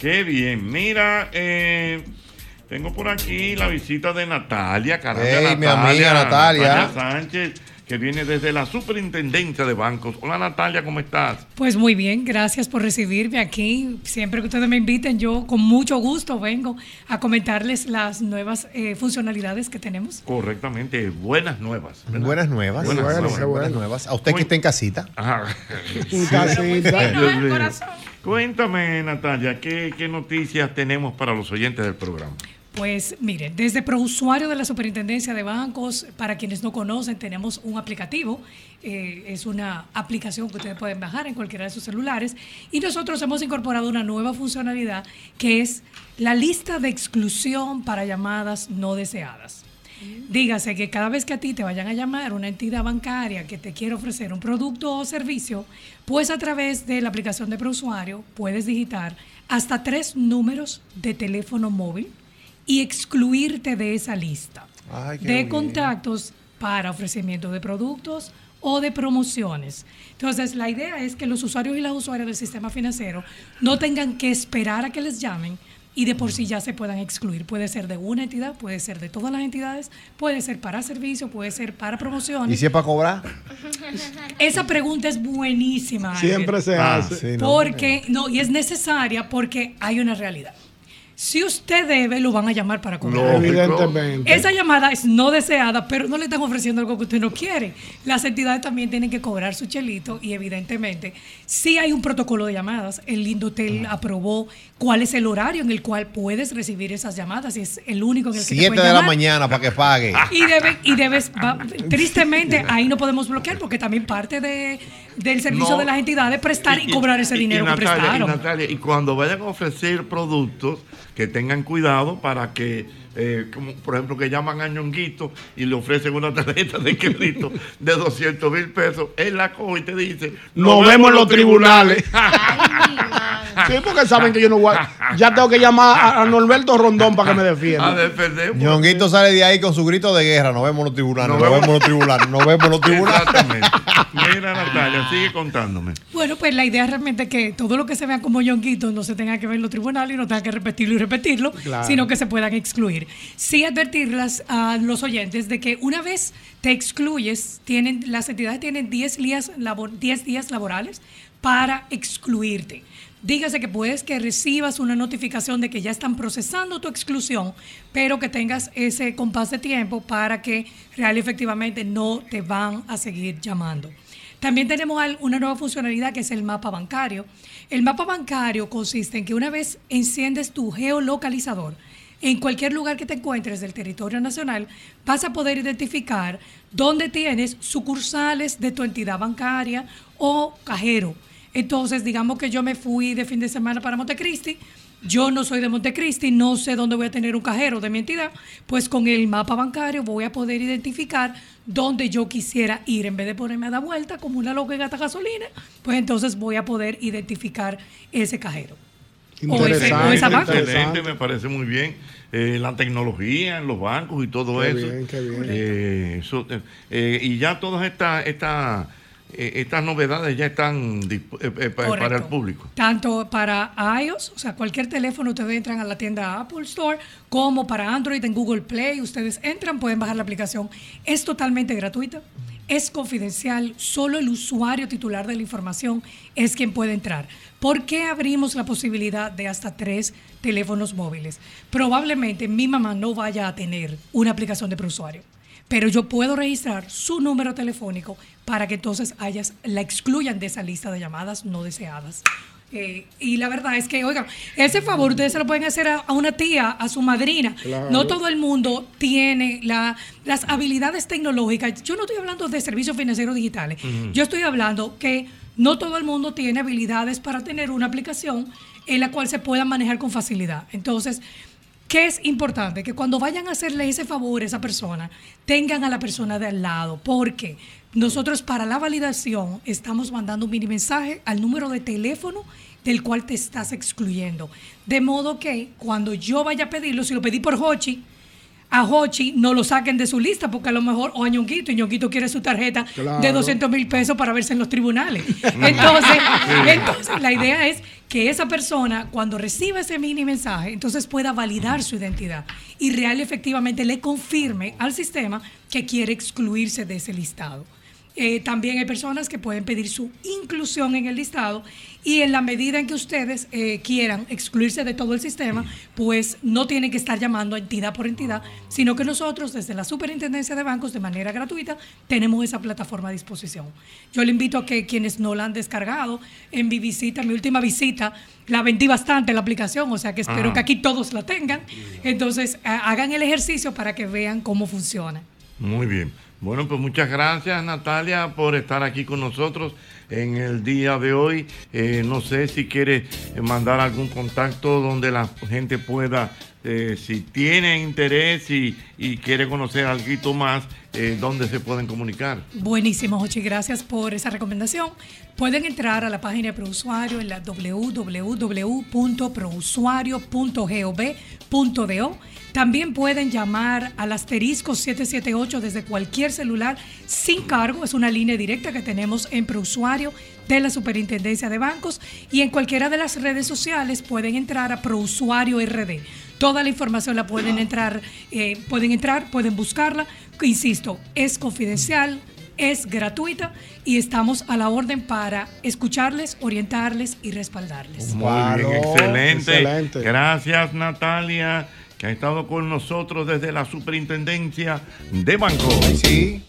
Qué bien. Mira, eh, tengo por aquí la visita de Natalia, caramba, Ey, mi amiga Natalia. Sánchez, que viene desde la superintendencia de bancos. Hola Natalia, ¿cómo estás? Pues muy bien, gracias por recibirme aquí. Siempre que ustedes me inviten, yo con mucho gusto vengo a comentarles las nuevas eh, funcionalidades que tenemos. Correctamente, buenas nuevas. ¿verdad? Buenas nuevas. Buenas Buenas, nuevas. buenas nuevas. A usted que está en casita. Ajá. En casita. Dios mío. Cuéntame, Natalia, ¿qué, ¿qué noticias tenemos para los oyentes del programa? Pues miren, desde Prousuario de la Superintendencia de Bancos, para quienes no conocen, tenemos un aplicativo. eh, es una aplicación que ustedes pueden bajar en cualquiera de sus celulares. Y nosotros hemos incorporado una nueva funcionalidad que es la lista de exclusión para llamadas no deseadas. Dígase que cada vez que a ti te vayan a llamar una entidad bancaria que te quiere ofrecer un producto o servicio, pues a través de la aplicación de Prousuario puedes digitar hasta tres números de teléfono móvil y excluirte de esa lista Ay, de bien. contactos para ofrecimiento de productos o de promociones. Entonces, la idea es que los usuarios y las usuarias del sistema financiero no tengan que esperar a que les llamen y de por sí ya se puedan excluir. Puede ser de una entidad, puede ser de todas las entidades, puede ser para servicio, puede ser para promociones. ¿Y si es para cobrar? Esa pregunta es buenísima. Siempre Ángel. se Ah, hace. sí, no. Porque, no, y es necesaria porque hay una realidad. Si usted debe, lo van a llamar para cobrar. Evidentemente. Esa llamada es no deseada, pero no le están ofreciendo algo que usted no quiere. Las entidades también tienen que cobrar su chelito y evidentemente sí hay un protocolo de llamadas. El Lindotel aprobó cuál es el horario en el cual puedes recibir esas llamadas y es el único en el que te Siete de la mañana para que pague. Y, debe- y debes, va- tristemente, ahí no podemos bloquear porque también parte de, del servicio No. de las entidades prestar y, cobrar ese y- dinero y que prestaron. Y, Natalia, y cuando vayan a ofrecer productos, que tengan cuidado para que, eh, como por ejemplo, que llaman a Ñonguito y le ofrecen una tarjeta de crédito de 200 mil pesos, él la coge y te dice: Nos vemos en los tribunales. Sí, porque saben que yo no voy a- Ya tengo que llamar a, a Norberto Rondón para que me defienda. A defender. Ñonguito sale de ahí con su grito de guerra. Nos vemos en los tribunales. Nos Nos, vemos- en los tribunales. Nos vemos en los tribunales. Exactamente. Mira, Natalia, sigue contándome. Bueno, pues la idea es realmente que todo lo que se vea como yonguito no se tenga que ver en los tribunales y no tenga que repetirlo y repetirlo, Claro. sino que se puedan excluir. Sí advertirlas a los oyentes de que una vez te excluyes, tienen, las entidades tienen 10 días, labor- 10 días laborales para excluirte. Dígase que puedes que recibas una notificación de que ya están procesando tu exclusión, pero que tengas ese compás de tiempo para que real efectivamente no te van a seguir llamando. También tenemos una nueva funcionalidad que es el mapa bancario. El mapa bancario consiste en que una vez enciendes tu geolocalizador, en cualquier lugar que te encuentres del territorio nacional, vas a poder identificar dónde tienes sucursales de tu entidad bancaria o cajero. Entonces, digamos que yo me fui de fin de semana para Montecristi, yo no soy de Montecristi, no sé dónde voy a tener un cajero de mi entidad, pues con el mapa bancario voy a poder identificar dónde yo quisiera ir. En vez de ponerme a dar vuelta como una loca y gata gasolina, pues entonces voy a poder identificar ese cajero. Banca. Excelente, me parece muy bien. Eh, la tecnología en los bancos y todo Qué eso. bien, qué bien. Eh, eso, eh, y ya todas estas estas eh, estas novedades ya están eh, eh, para el público. Tanto para iOS, o sea, cualquier teléfono ustedes entran a la tienda Apple Store, como para Android en Google Play, ustedes entran, pueden bajar la aplicación. Es totalmente gratuita, es confidencial, solo el usuario titular de la información es quien puede entrar. ¿Por qué abrimos la posibilidad de hasta tres teléfonos móviles? Probablemente mi mamá no vaya a tener una aplicación de preusuario pero yo puedo registrar su número telefónico para que entonces hayas, la excluyan de esa lista de llamadas no deseadas. Eh, y la verdad es que, oigan, ese favor ustedes se lo pueden hacer a, a una tía, a su madrina. Claro. No todo el mundo tiene la- las habilidades tecnológicas. Yo no estoy hablando de servicios financieros digitales. Yo estoy hablando que no todo el mundo tiene habilidades para tener una aplicación en la cual se pueda manejar con facilidad. Entonces, ¿Qué es importante? Que cuando vayan a hacerle ese favor a esa persona, tengan a la persona de al lado, porque nosotros para la validación estamos mandando un mini mensaje al número de teléfono del cual te estás excluyendo. De modo que cuando yo vaya a pedirlo, si lo pedí por Hochi, a Hochi no lo saquen de su lista, porque a lo mejor, o a Ñonguito, y Ñonguito quiere su tarjeta de Claro. 200 mil pesos para verse en los tribunales. Entonces, entonces, la idea es que esa persona, cuando reciba ese mini mensaje, entonces pueda validar su identidad y real y efectivamente le confirme al sistema que quiere excluirse de ese listado. Eh, también hay personas que pueden pedir su inclusión en el listado y en la medida en que ustedes eh, quieran excluirse de todo el sistema, pues no tienen que estar llamando entidad por entidad, sino que nosotros desde la Superintendencia de Bancos de manera gratuita tenemos esa plataforma a disposición. Yo le invito a que quienes no la han descargado, en mi visita, mi última visita, la vendí bastante la aplicación, o sea que espero Ajá. que aquí todos la tengan. Entonces, ha- hagan el ejercicio para que vean cómo funciona. Muy bien. Bueno, pues muchas gracias Natalia por estar aquí con nosotros en el día de hoy. Eh, no sé si quiere mandar algún contacto donde la gente pueda, eh, si tiene interés y, y quiere conocer algo más, eh, donde se pueden comunicar. Buenísimo, Jochi, gracias por esa recomendación. Pueden entrar a la página de Prousuario en la www.prousuario.gov.do. También pueden llamar al asterisco 778 desde cualquier celular sin cargo. Es una línea directa que tenemos en Prousuario de la Superintendencia de Bancos y en cualquiera de las redes sociales pueden entrar a Prousuario RD. Toda la información la pueden entrar, eh, pueden entrar, pueden buscarla. Insisto, es confidencial, es gratuita y estamos a la orden para escucharles, orientarles y respaldarles. Muy bien, excelente. Gracias Natalia, que ha estado con nosotros desde la Superintendencia de Banco. Sí.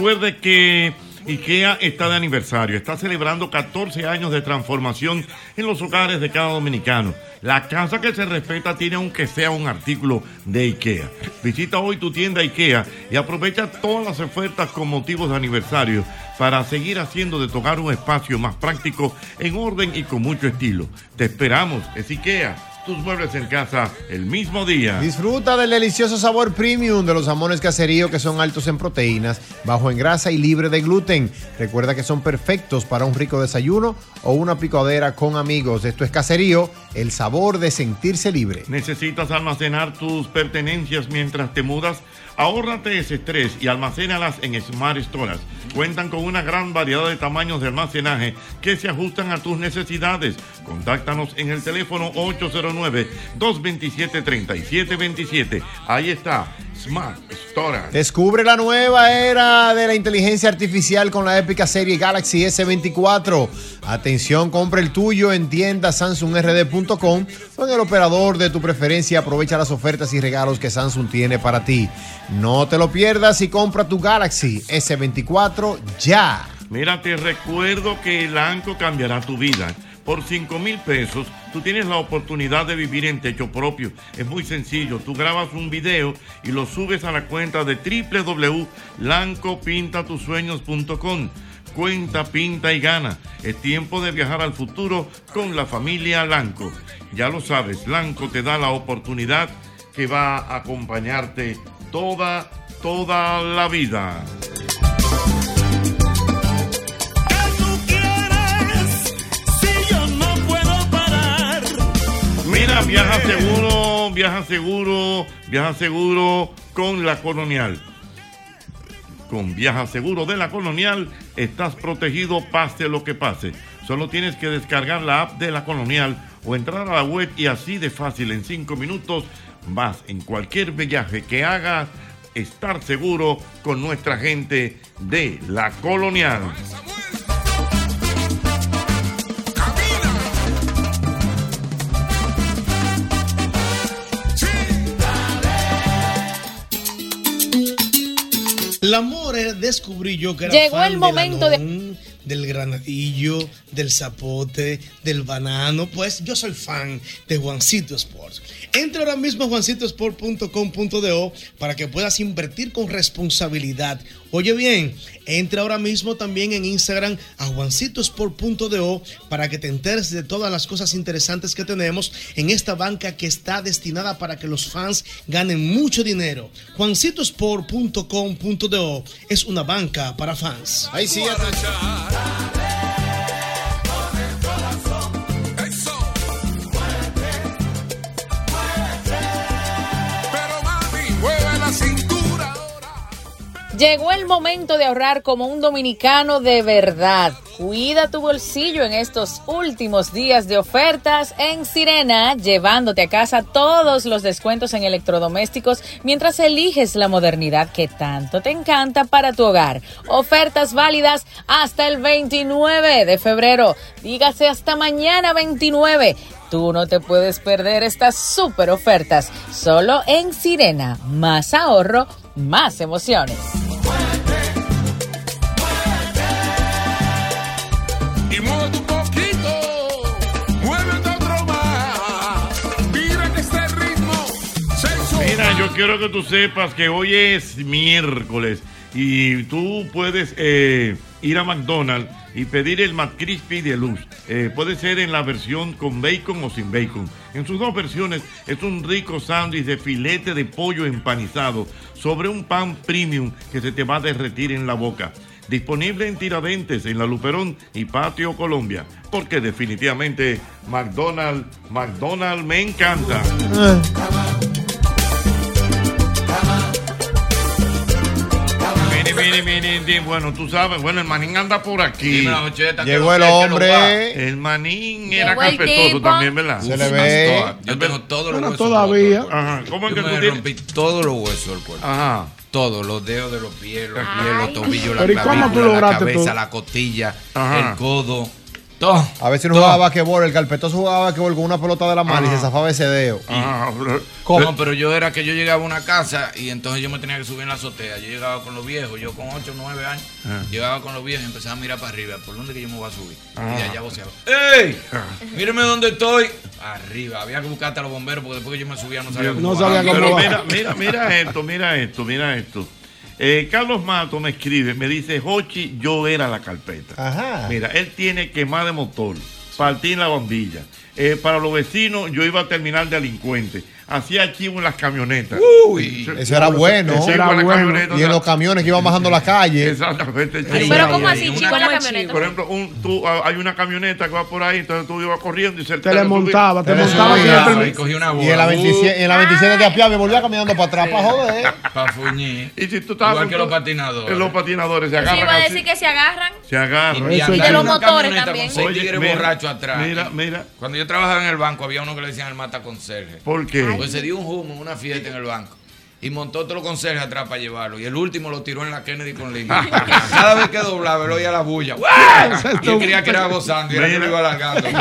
Tú recuerdes que IKEA está de aniversario, está celebrando 14 años de transformación en los hogares de cada dominicano. La casa que se respeta tiene aunque sea un artículo de IKEA. Visita hoy tu tienda IKEA y aprovecha todas las ofertas con motivos de aniversario para seguir haciendo de tu hogar un espacio más práctico, en orden y con mucho estilo. Te esperamos, es IKEA. Tus muebles en casa el mismo día. Disfruta del delicioso sabor premium de los jamones caserío que son altos en proteínas, bajo en grasa y libre de gluten. Recuerda que son perfectos para un rico desayuno o una picadera con amigos. Esto es caserío, el sabor de sentirse libre. ¿Necesitas almacenar tus pertenencias mientras te mudas? Ahórrate ese estrés y almacénalas en Smart Storage. Cuentan con una gran variedad de tamaños de almacenaje que se ajustan a tus necesidades. Contáctanos en el teléfono 809-227-3727. Ahí está, Smart Storage. Descubre la nueva era de la inteligencia artificial con la épica serie Galaxy S24. Atención, compra el tuyo en tienda samsungrd.com o en el operador de tu preferencia. Aprovecha las ofertas y regalos que Samsung tiene para ti. No te lo pierdas y compra tu Galaxy S24 ya. Mira, te recuerdo que el ANCO cambiará tu vida. Por 5 mil pesos, tú tienes la oportunidad de vivir en techo propio. Es muy sencillo. Tú grabas un video y lo subes a la cuenta de www.lancopintatusueños.com. Cuenta, pinta y gana. Es tiempo de viajar al futuro con la familia Lanco. Ya lo sabes, Lanco te da la oportunidad que va a acompañarte toda, toda la vida. Mira, viaja seguro, viaja seguro, viaja seguro con la colonial. Con Viaja Seguro de la Colonial estás protegido pase lo que pase. Solo tienes que descargar la app de la Colonial o entrar a la web y así de fácil en 5 minutos vas en cualquier viaje que hagas estar seguro con nuestra gente de la Colonial. El amor eh, descubrí yo que era Llegó fan el momento de- del granadillo, del zapote, del banano. Pues yo soy fan de Juancito Sports. Entra ahora mismo a juancitosport.com.do para que puedas invertir con responsabilidad. Oye bien, entra ahora mismo también en Instagram a juancitosport.do para que te enteres de todas las cosas interesantes que tenemos en esta banca que está destinada para que los fans ganen mucho dinero. Juancitosport.com.do es una banca para fans. Ahí sí, Pero Llegó el momento de ahorrar como un dominicano de verdad. Cuida tu bolsillo en estos últimos días de ofertas en Sirena, llevándote a casa todos los descuentos en electrodomésticos mientras eliges la modernidad que tanto te encanta para tu hogar. Ofertas válidas hasta el 29 de febrero. Dígase hasta mañana 29. Tú no te puedes perder estas super ofertas. Solo en Sirena. Más ahorro, más emociones. Este. Mira, yo quiero que tú sepas que hoy es miércoles y tú puedes eh, ir a McDonald's y pedir el McCrispy de luz. Eh, puede ser en la versión con bacon o sin bacon. En sus dos versiones es un rico sándwich de filete de pollo empanizado sobre un pan premium que se te va a derretir en la boca. Disponible en Tiradentes, en La Luperón y Patio Colombia. Porque definitivamente McDonald's, McDonald's me encanta. Mire, mire, mire, mire, bueno, tú sabes, bueno, el manín anda por aquí. Ocheta, Llegó el hombre. El manín era Llegó carpetoso también, ¿verdad? Se le ve. toda- Yo tengo todos los Bueno, huesos. todavía. Ajá, ¿cómo es que tú me tienes? rompí todos los huesos del cuerpo. Ajá. Todos, los dedos de los pies, los pies, los tobillos, la Pero ¿y cómo tú clavícula, la cabeza, todo? la costilla, Ajá. el codo. A veces no jugaba basquetbol, el carpetoso jugaba basquetbol con una pelota de la mano y se zafaba ese dedo. No, pero yo era que yo llegaba a una casa y entonces yo me tenía que subir en la azotea. Yo llegaba con los viejos, yo con 8 o 9 años, Ah. llegaba con los viejos y empezaba a mirar para arriba. ¿Por dónde que yo me voy a subir? Ah. Y allá voceaba. ¡Ey! Míreme dónde estoy. Arriba. Había que buscar hasta los bomberos porque después que yo me subía no sabía cómo bajar. Pero mira, mira, mira esto, mira esto, mira esto. Eh, Carlos Mato me escribe, me dice, Jochi, yo era la carpeta. Ajá. Mira, él tiene quemar de motor, partir la bombilla. Eh, para los vecinos, yo iba a terminar delincuente. Hacía archivo en las camionetas. Uy, eso era bueno. Eso era bueno. Y en los camiones que iban bajando la calle. Exactamente. Pero ¿cómo así, chico, en la camioneta? Por ejemplo, un, tú, ah, hay una camioneta que va por ahí, entonces tú ibas corriendo y se Te le montaba, te montaba siempre. Y cogí una bola. Y en la 27, en la 27 de Apiave volvía caminando para atrás para joder. Para fuñir. Y si tú estabas Igual que los patinadores. Los patinadores se Yo iba agarran a decir que se agarran. Se agarran. Y, de los motores también. Con seis Oye, tigres mira, borrachos atrás. mira, mira. Cuando yo trabajaba en el banco, había uno que le decían el mata conserje. ¿Por qué? Pues se dio un humo en una fiesta en el banco. Y montó todos los conserjes atrás para llevarlo. Y el último lo tiró en la Kennedy con línea. Cada vez que doblaba, él oía la bulla. Y él creía que era gozando y era que lo iba alargando.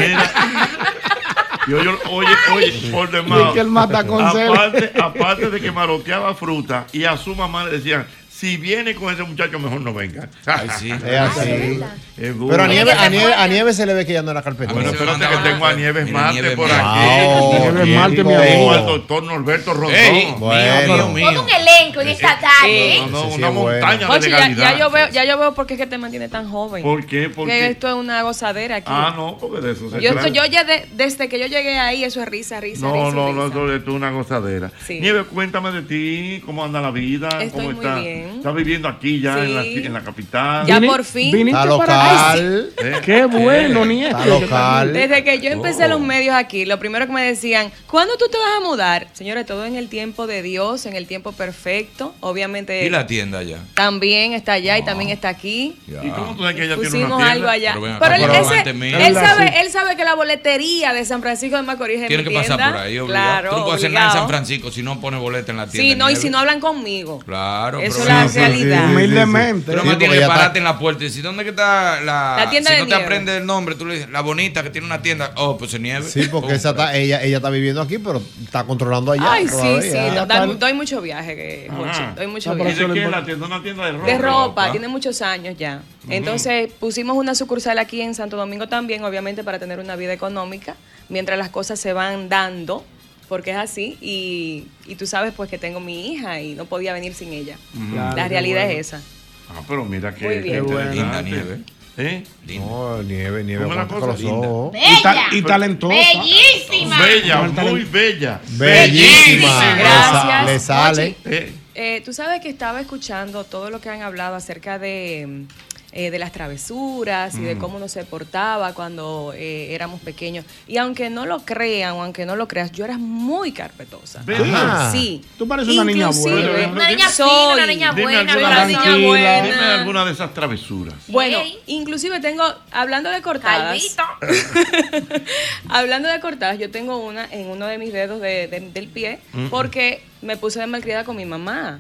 Y oye, oye, oye, por demás. Y que él mata aparte, aparte de que maroteaba fruta y a su mamá le decían, si viene con ese muchacho, mejor no venga. Ay, sí. Es así. Es. Pero a Nieves, a, Nieves, a Nieves se le ve que ya no era carpeta. Bueno, espérate que tengo a Nieves Mira, Marte Nieves por aquí. Nieves Marte, mi Tengo al doctor Norberto Rondón. Bueno. mío, mío, Todo mío. un elenco en esta tarde. No, no, sí, una montaña de legalidad. ya yo veo, ya yo veo por qué es que te mantiene tan joven. ¿Por qué? ¿Por que qué? esto es una gozadera aquí. Ah, no, porque de eso se yo, trata. yo ya de- desde que yo llegué ahí, eso es risa, risa, No, no, no, eso es una gozadera. Nieves, cuéntame de ti, cómo anda la vida, Estoy cómo muy está. bien. ¿Estás viviendo aquí ya en, la, en la capital? Ya por fin. viniste Está para- local. ¿Eh? Qué bueno, nieto. Está local. Desde que yo empecé Oh. los medios aquí, lo primero que me decían, ¿cuándo tú te vas a mudar? Señores, todo en el tiempo de Dios, en el tiempo perfecto. Obviamente Y la tienda ya. también está allá y también está aquí. Ya. ¿Y cómo tú sabes que ella tiene Pusimos una tienda? algo allá. Pero ven Pero, acá, él, pero ese- antes mío. él, sabe, él sabe que la boletería de San Francisco de Macorís es Tiene mi que pasar tienda. por ahí, obligado. Claro, Tú no puedes hacer nada en obligado. San Francisco si no pones boleta en la tienda. Sí, no, y si no hablan conmigo. Claro, Eso pero es la ven acá. realidad. Humildemente. Pero porque tienes que pararte en la puerta y decir, ¿dónde que está la, La tienda Si de no te aprendes el nombre, tú le dices, la bonita que tiene una tienda. Oh, pues se nieve. Sí, porque esa está, ella, ella está viviendo aquí, pero está controlando allá. Ay, sí, todavía. sí. No, doy, mucho viaje, que, Jochi, Ah. doy mucho Ah, pero ¿Y viaje. de qué es la tienda? Una tienda de ropa. De ropa, tiene muchos años ya. Entonces pusimos una sucursal aquí en Santo Domingo también, obviamente para tener una vida económica, mientras las cosas se van dando, porque es así, y, y tú sabes pues que tengo mi hija y no podía venir sin ella. Claro, La realidad bueno. es esa. Ah, pero mira que. Muy bien. Qué buena. Linda nieve. ¿Eh? No, nieve, nieve, ¿Cómo es la aguanta con los cosa? ojos. Y, ta- y talentosa. Bellísima. Bella, muy el- bella. Bellísima. Gracias. Le sale. Eh, Eh, tú sabes que estaba escuchando todo lo que han hablado acerca de, eh, de las travesuras y de Mm. cómo uno se portaba cuando eh, éramos pequeños. Y aunque no lo crean o aunque no lo creas, yo era muy carpetosa. ¿Verdad? Sí. Tú pareces una niña buena. Una niña soy- fina, una niña dime buena. alguna, una ¿verdad? niña tranquila. buena. dime alguna de esas travesuras. Bueno, inclusive tengo, hablando de cortadas, hablando de cortadas, yo tengo una en uno de mis dedos de- de- del pie porque me puse de malcriada con mi mamá.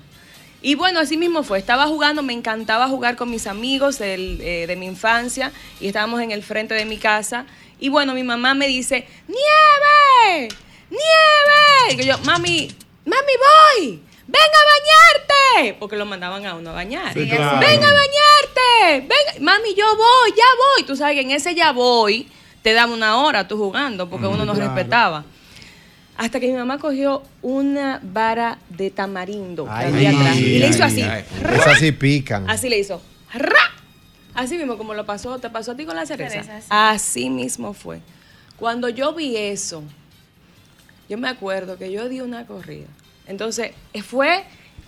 Y bueno, así mismo fue. Estaba jugando, me encantaba jugar con mis amigos del, eh, de mi infancia y estábamos en el frente de mi casa. Y bueno, mi mamá me dice, ¡Nieve! ¡Nieve! Y yo, mami, mami, voy. ¡Ven a bañarte! Porque lo mandaban a uno a bañar. Sí, claro. ¡Ven a bañarte! ¡Ven! Mami, yo voy, ya voy. Tú sabes que en ese ya voy te daba una hora tú jugando porque uno no claro. respetaba. Hasta que mi mamá cogió una vara de tamarindo que Ay, había atrás y le hizo así. ay. Esas sí pican. Así le hizo. ¡Ra! Así mismo como lo pasó, te pasó a ti con la cereza. Cereza, sí. Así mismo fue. Cuando yo vi eso, yo me acuerdo que yo di una corrida. Entonces, fue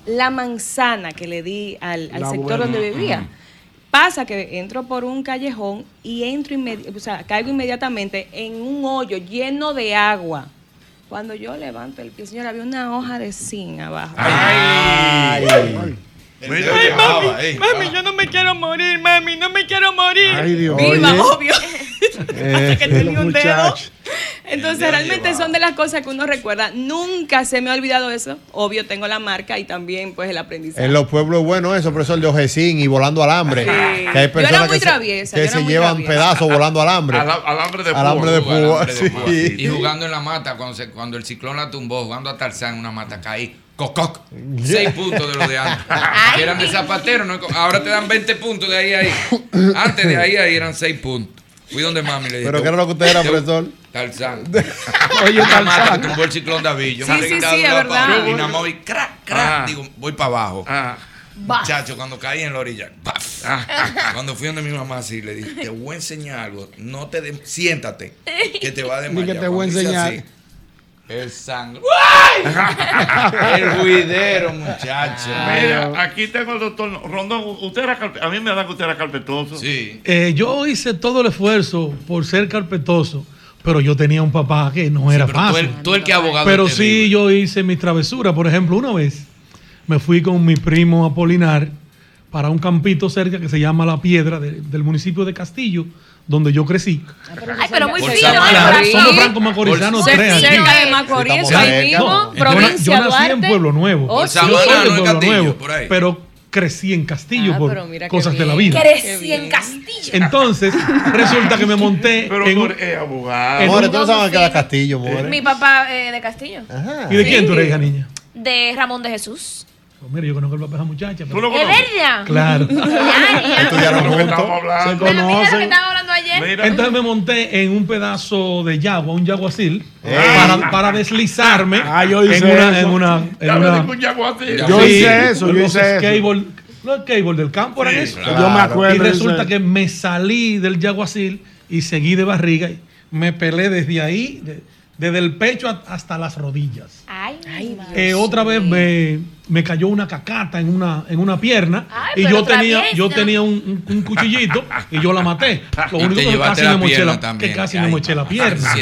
la manzana que le di al, sector buena. donde vivía. Pasa que entro por un callejón y entro o sea, caigo inmediatamente en un hoyo lleno de agua. Cuando yo levanto el pie, señora, había una hoja de zinc abajo. Ay. Ay, mami, mami, yo no me quiero morir, mami, no me quiero morir. Ay, Dios. Viva, Oye. obvio. Eh, que tenía un dedo. Entonces, realmente son de las cosas que uno recuerda. Nunca se me ha olvidado eso. Obvio, tengo la marca y también, pues, el aprendizaje. En los pueblos es bueno eso, profesor de Ojecín y volando alambre. Sí. Que hay Yo era muy que traviesa, se, que se llevan pedazos volando alambre. Ala- alambre de púa. Alambre de púa, Alambre de sí. púa, sí. Y jugando en la mata, cuando, se- cuando el ciclón la tumbó, jugando a Tarzán en una mata, caí. Cococ. Seis puntos de los de antes. Eran de zapatero, ¿no? ahora te dan 20 puntos de ahí a ahí. Antes de ahí a ahí eran 6 puntos. Fui donde mami le dije. ¿Pero qué era lo que usted era, profesor? Tarzán. Oye, mata Tarzán. que tumbó el ciclón David. Yo Sí, me sí, sí, es verdad. Y nada más voy crack, crack. Ah. Digo, voy para abajo. Ah. Muchacho, cuando caí en la orilla, ¡paf! cuando fui donde mi mamá así, le dije, te voy a enseñar algo, no te de- siéntate, que te va a desmayar. que te voy a enseñar. El sangre. el ruidero, muchacho. Mira, aquí tengo el doctor Rondón. Usted era carpe- a mí me da que usted era carpetoso. Sí. Eh, yo hice todo el esfuerzo por ser carpetoso, pero yo tenía un papá que no era pero tú fácil. el- tú el que abogado Pero sí, yo hice mis travesuras. Por ejemplo, una vez me fui con mi primo Apolinar para un campito cerca que se llama La Piedra de- del municipio de Castillo, donde yo crecí. Ay, pero muy Por fino, ¿eh? Somos franco macorizanos tres aquí. Cerca de Macorís, No, provincia Yo nací en. Pueblo Nuevo. Oh, Yo soy de Pueblo Nuevo, pero crecí en Castillo Ah, por pero mira qué cosas de la vida. Crecí en Castillo. Entonces, resulta que me monté Pero en un- es abogado. More, tú no sabes que era Castillo, More. Mi papá eh, de Castillo. ¿Y de quién tú eres, hija niña? De Ramón de Jesús. Pues mira, yo conozco el papá de esa muchacha. pero- ¿Es verdad? Claro. Estudiaron juntos. Se Pero mira lo que ayer. Entonces me monté en un pedazo de yagua, un yaguacil, Eh. para, para deslizarme Ah, yo hice en una, eso. en una, en Ya una- un. Yo Sí, hice eso, yo los hice eso. skateboard- Los skateboard del campo eran Sí, eso. claro. Yo me acuerdo Y resulta que me salí del yaguacil y seguí de barriga y me pelé desde ahí, de- desde el pecho hasta las rodillas. Ay, ay, Eh, otra vez me, me cayó una cacata en una, en una pierna Ay, y yo tenía, yo tenía un, un- un cuchillito y yo la maté. Lo Y único que casi, me moché la, que casi Ay, me moché la pierna.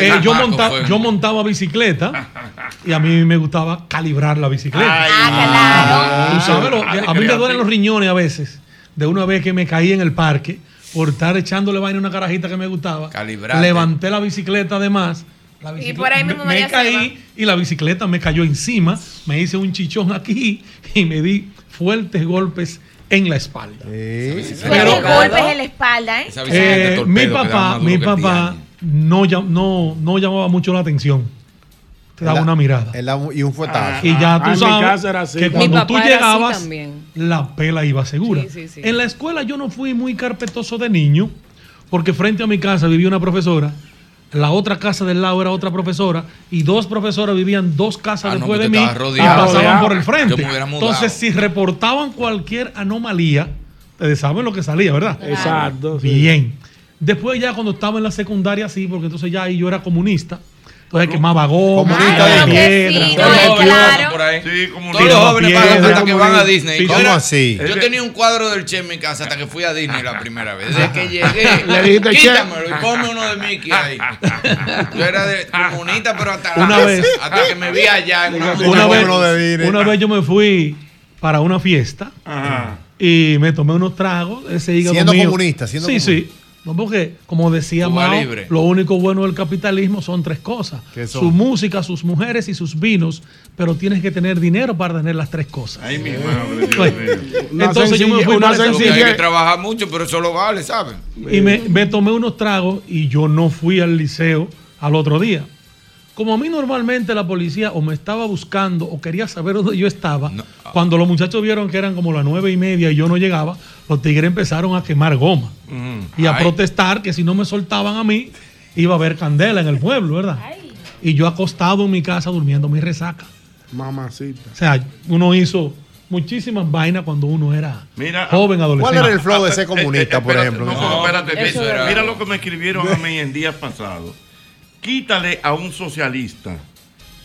Eh, yo, montaba bicicleta y a mí me gustaba calibrar la bicicleta. Ay, Ah, Tú sabes, lo- Ay, a mí me duelen los riñones a veces. De una vez que me caí en el parque por estar echándole vaina a una carajita que me gustaba. Calibrate. Levanté la bicicleta además. La Y por ahí mismo me, me caí y la bicicleta me cayó encima. Me hice un chichón aquí y me di fuertes golpes en la espalda. Pero golpes en la espalda, ¿eh? Eh, mi papá, mi papá no, no, no llamaba mucho la atención. Te daba La- una mirada. Y un fuetazo. Y ya Ah, tú sabes casa era así. que cuando tú llegabas, la pela iba segura. Sí, sí, sí. En la escuela yo no fui muy carpetoso de niño, porque frente a mi casa vivía una profesora, la otra casa del lado era otra profesora, y dos profesoras vivían dos casas Ah, después de mí y pasaban Rodeado. por el frente. Entonces, si reportaban cualquier anomalía, ustedes saben lo que salía, ¿verdad? Exacto. sí. Bien. Después ya cuando estaba en la secundaria, sí, porque entonces ya ahí yo era comunista. Entonces quemaba goma, de piedra. fino, Todos los eh, jóvenes claro. por ahí. Sí, Todos los jóvenes piedra, pagan hasta que van a Disney. Sí, Yo ¿Cómo era- así? Yo tenía un cuadro del Che en mi casa hasta que fui a Disney la primera vez. Desde que llegué, Le dijiste, Che. quítamelo y ponme uno de Mickey ahí. Yo era de comunista, pero hasta, la- Una vez. hasta que me vi allá en una, Una vez, Uno de Disney. una vez yo me fui para una fiesta Ajá. y me tomé unos tragos. Ese hígado Siendo mío- comunista, siendo sí, comunista. sí. No, porque, como decía Cuba Mao, libre. lo único bueno del capitalismo son tres cosas. Su música, sus mujeres y sus vinos. Pero tienes que tener dinero para tener las tres cosas. Ay, mi madre, Dios Pues. Una Entonces yo me fui una sencilla- hay que trabajar mucho, pero eso lo vale, ¿saben? y me, me tomé unos tragos y yo no fui al liceo al otro día. Como a mí normalmente la policía o me estaba buscando o quería saber dónde yo estaba, No. cuando los muchachos vieron que eran como las nueve y media y yo no llegaba, los tigres empezaron a quemar goma y a Ay. protestar que si no me soltaban a mí, iba a haber candela en el pueblo, ¿verdad? Y yo acostado en mi casa durmiendo mi resaca. Mamacita. O sea, uno hizo muchísimas vainas cuando uno era Mira, joven, adolescente. ¿Cuál era el flow de Eh, ser eh, comunista, eh, por espérate, ejemplo? No, No. espérate. Eso mira, era- mira lo que me escribieron a mí en días pasados. Quítale a un socialista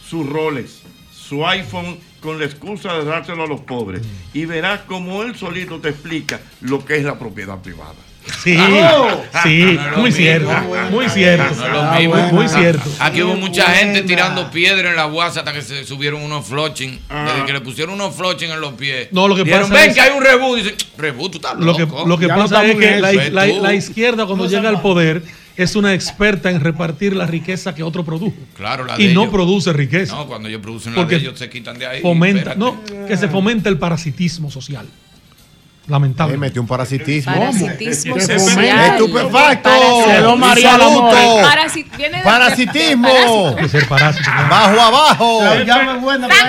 sus roles, su iPhone con la excusa de dárselo a los pobres y verás como él solito te explica lo que es la propiedad privada. Sí, sí, No lo muy cierto, muy cierto. No lo Ah, muy, muy cierto. Aquí hubo mucha gente tirando piedra en la guasa hasta que se subieron unos floching. Desde que le pusieron unos floching en los pies. No, lo que Dijeron, pasa ven es- que hay un rebú. Dicen, rebú, tú estás Lo que, loco. lo que Ya no pasa es que la, izquierda cuando No llega al poder es una experta en repartir la riqueza que otro produjo. Claro, la de Y no produce riqueza. No, cuando ellos producen la Porque de ellos se quitan de ahí. Fomenta, espérate. no, que se fomenta el parasitismo social. Lamentable. metió un parasitismo. Parasitismo. ¡Estupefacto! ¡Parasitismo! Que ser parásito. ¡Bajo abajo!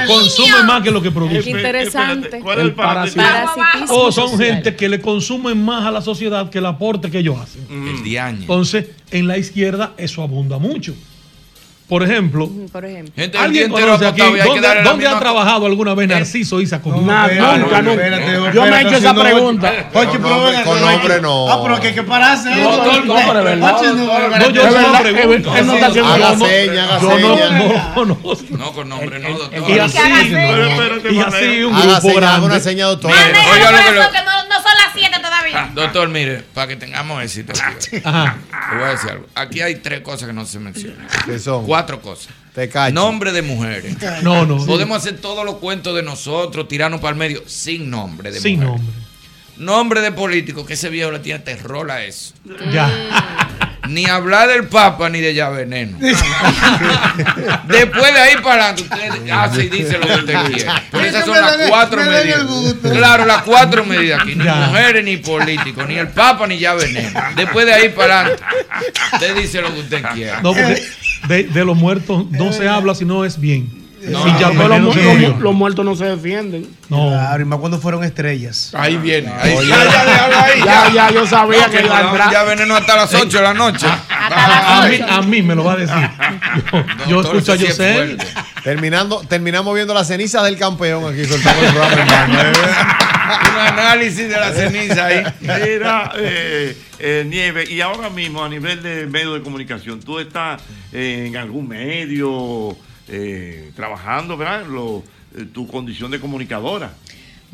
Consume más que lo que produce. Qué interesante. ¿Cuál es el parasitismo? Parasitismo O son social. gente que le consumen más a la sociedad que el aporte que ellos hacen. El diaño. Entonces, en la izquierda eso abunda mucho. Por ejemplo, Por ejemplo. Gente del ¿alguien conoce aquí dónde, ha trabajado alguna vez Narciso Isa con Nada, nunca, nunca. Yo me he hecho esa pregunta. Con nombre, con nombre no. Ah, pero que hay que pararse. No, eso, no, no, pero es verdad. Oye, no, pero- No, yo verdad, pregunto. él no está haciendo Haga no- seña, haga Yo no, seña. no conozco. No, con nombre no, doctor. Y así, y así un grupo seña, haga grande. una seña, doctor. Oiga lo que le- que no, no son las 7 todavía. Doctor, mire, para que tengamos éxito, aquí, Ajá. le voy a decir algo. Aquí hay tres cosas que no se mencionan. ¿Qué son? Cuatro cosas. Te cacho. Nombre de mujeres. No, no. Podemos hacer todos los cuentos de nosotros, tirarnos para el medio, sin nombre de Sin mujeres. nombre. Nombre de político, que ese viejo le tiene terror a eso. Ya. Ni hablar del Papa ni de ya veneno. Después de ahí para adelante, usted hace y dice lo que usted quiere. Pero esas son las cuatro medidas. Claro, las cuatro medidas aquí. Ni mujeres ni políticos, ni el Papa ni ya veneno. Después de ahí para adelante, usted dice lo que usted quiera. No, porque de, de los muertos no se habla si no es bien. No, y ya Pero veneno los, los- los muertos no se defienden. No. Claro, y más cuando fueron estrellas. Ahí viene. Ahí. Oye. Ya, ya, déjalo ahí. Ya, ya, yo sabía No, que iba a no, entrar. ya veneno hasta las 8 de la noche. A mí, a mí me lo va a decir. Yo, yo escucho a fuerte. Terminando, terminamos viendo las cenizas del campeón aquí, soltamos el programa. Un análisis de la ceniza ahí. Mira, eh, eh, Nieve, y ahora mismo a nivel de medio de comunicación, ¿tú estás eh, en algún medio eh, trabajando, verdad? Lo- eh, tu condición de comunicadora.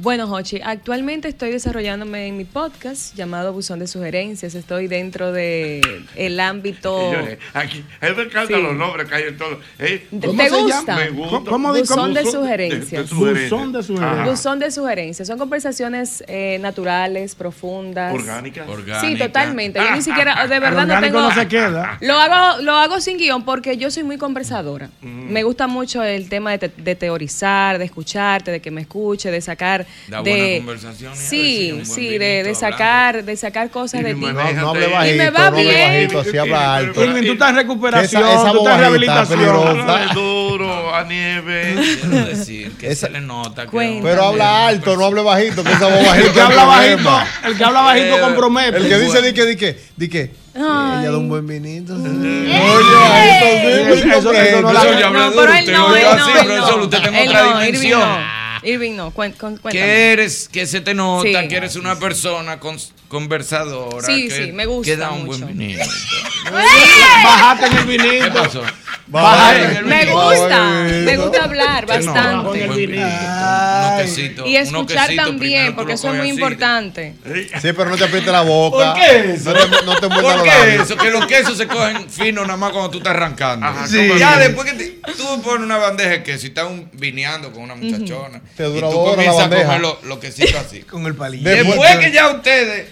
Bueno, Hochi, actualmente estoy desarrollándome en mi podcast llamado Buzón de Sugerencias. Estoy dentro de el ámbito. Señores, aquí, él me encanta Sí. los nombres que hay en todo. Eh, ¿Te ¿cómo se gusta? Me gusta. ¿Cómo Buzón de Buzón sugerencias. Buzón de sugerencias. Ajá. Buzón de sugerencias. Son conversaciones eh, naturales, profundas. Orgánicas. Sí, totalmente. Yo ni siquiera, de El verdad, no tengo. no se queda. Lo hago, lo hago sin guion porque yo soy muy conversadora. Me gusta mucho el tema de, te- de teorizar, de escucharte, de que me escuche, de sacar. Da de. Sí, ver sí, de, sacar, de sacar cosas Y de ti. maneja- No, no hable Y bajito, me va no bien. bajito, así habla alto. Irving, tú estás en recuperación, Esa- esa tú estás en rehabilitación. duro a Nieve. Quiero decir que Esa- se le nota que. Pero habla alto, no hable bajito, que esa voz bajito. El que habla bajito, el que habla bajito compromete. El que dice, di que, di que, di que. Ay. Ella da un buen vinito. sí. Oye, bajito, sí, Eso- eso- eso no la- Profesor, yo hablé No, duro, pero él no, él no, él no. usted otra dimensión. No. Irving no, cuéntame. Que eres, que se te nota, Sí. que eres una persona cons- conversadora. Sí, que, sí, me gusta Que da un mucho. buen vinito. Bajate en el ¿Qué vinito. pasó? Bájate en el Me gusta, me gusta hablar no, bastante. unos quesitos, Y escuchar también, porque eso es muy así. importante. Sí, pero no te aprietes la boca. ¿Por qué eso? No te, no te ¿Por los qué eso? Que los quesos se cogen finos nada más cuando tú estás arrancando. Ajá, Sí. ¿cómo Ya es? después que te- tú pones una bandeja de queso y estás un, vineando con una muchachona. Te dura y tú comienzas a bandeja. comer los los quesitos así. Con el palillo. Después que ya ustedes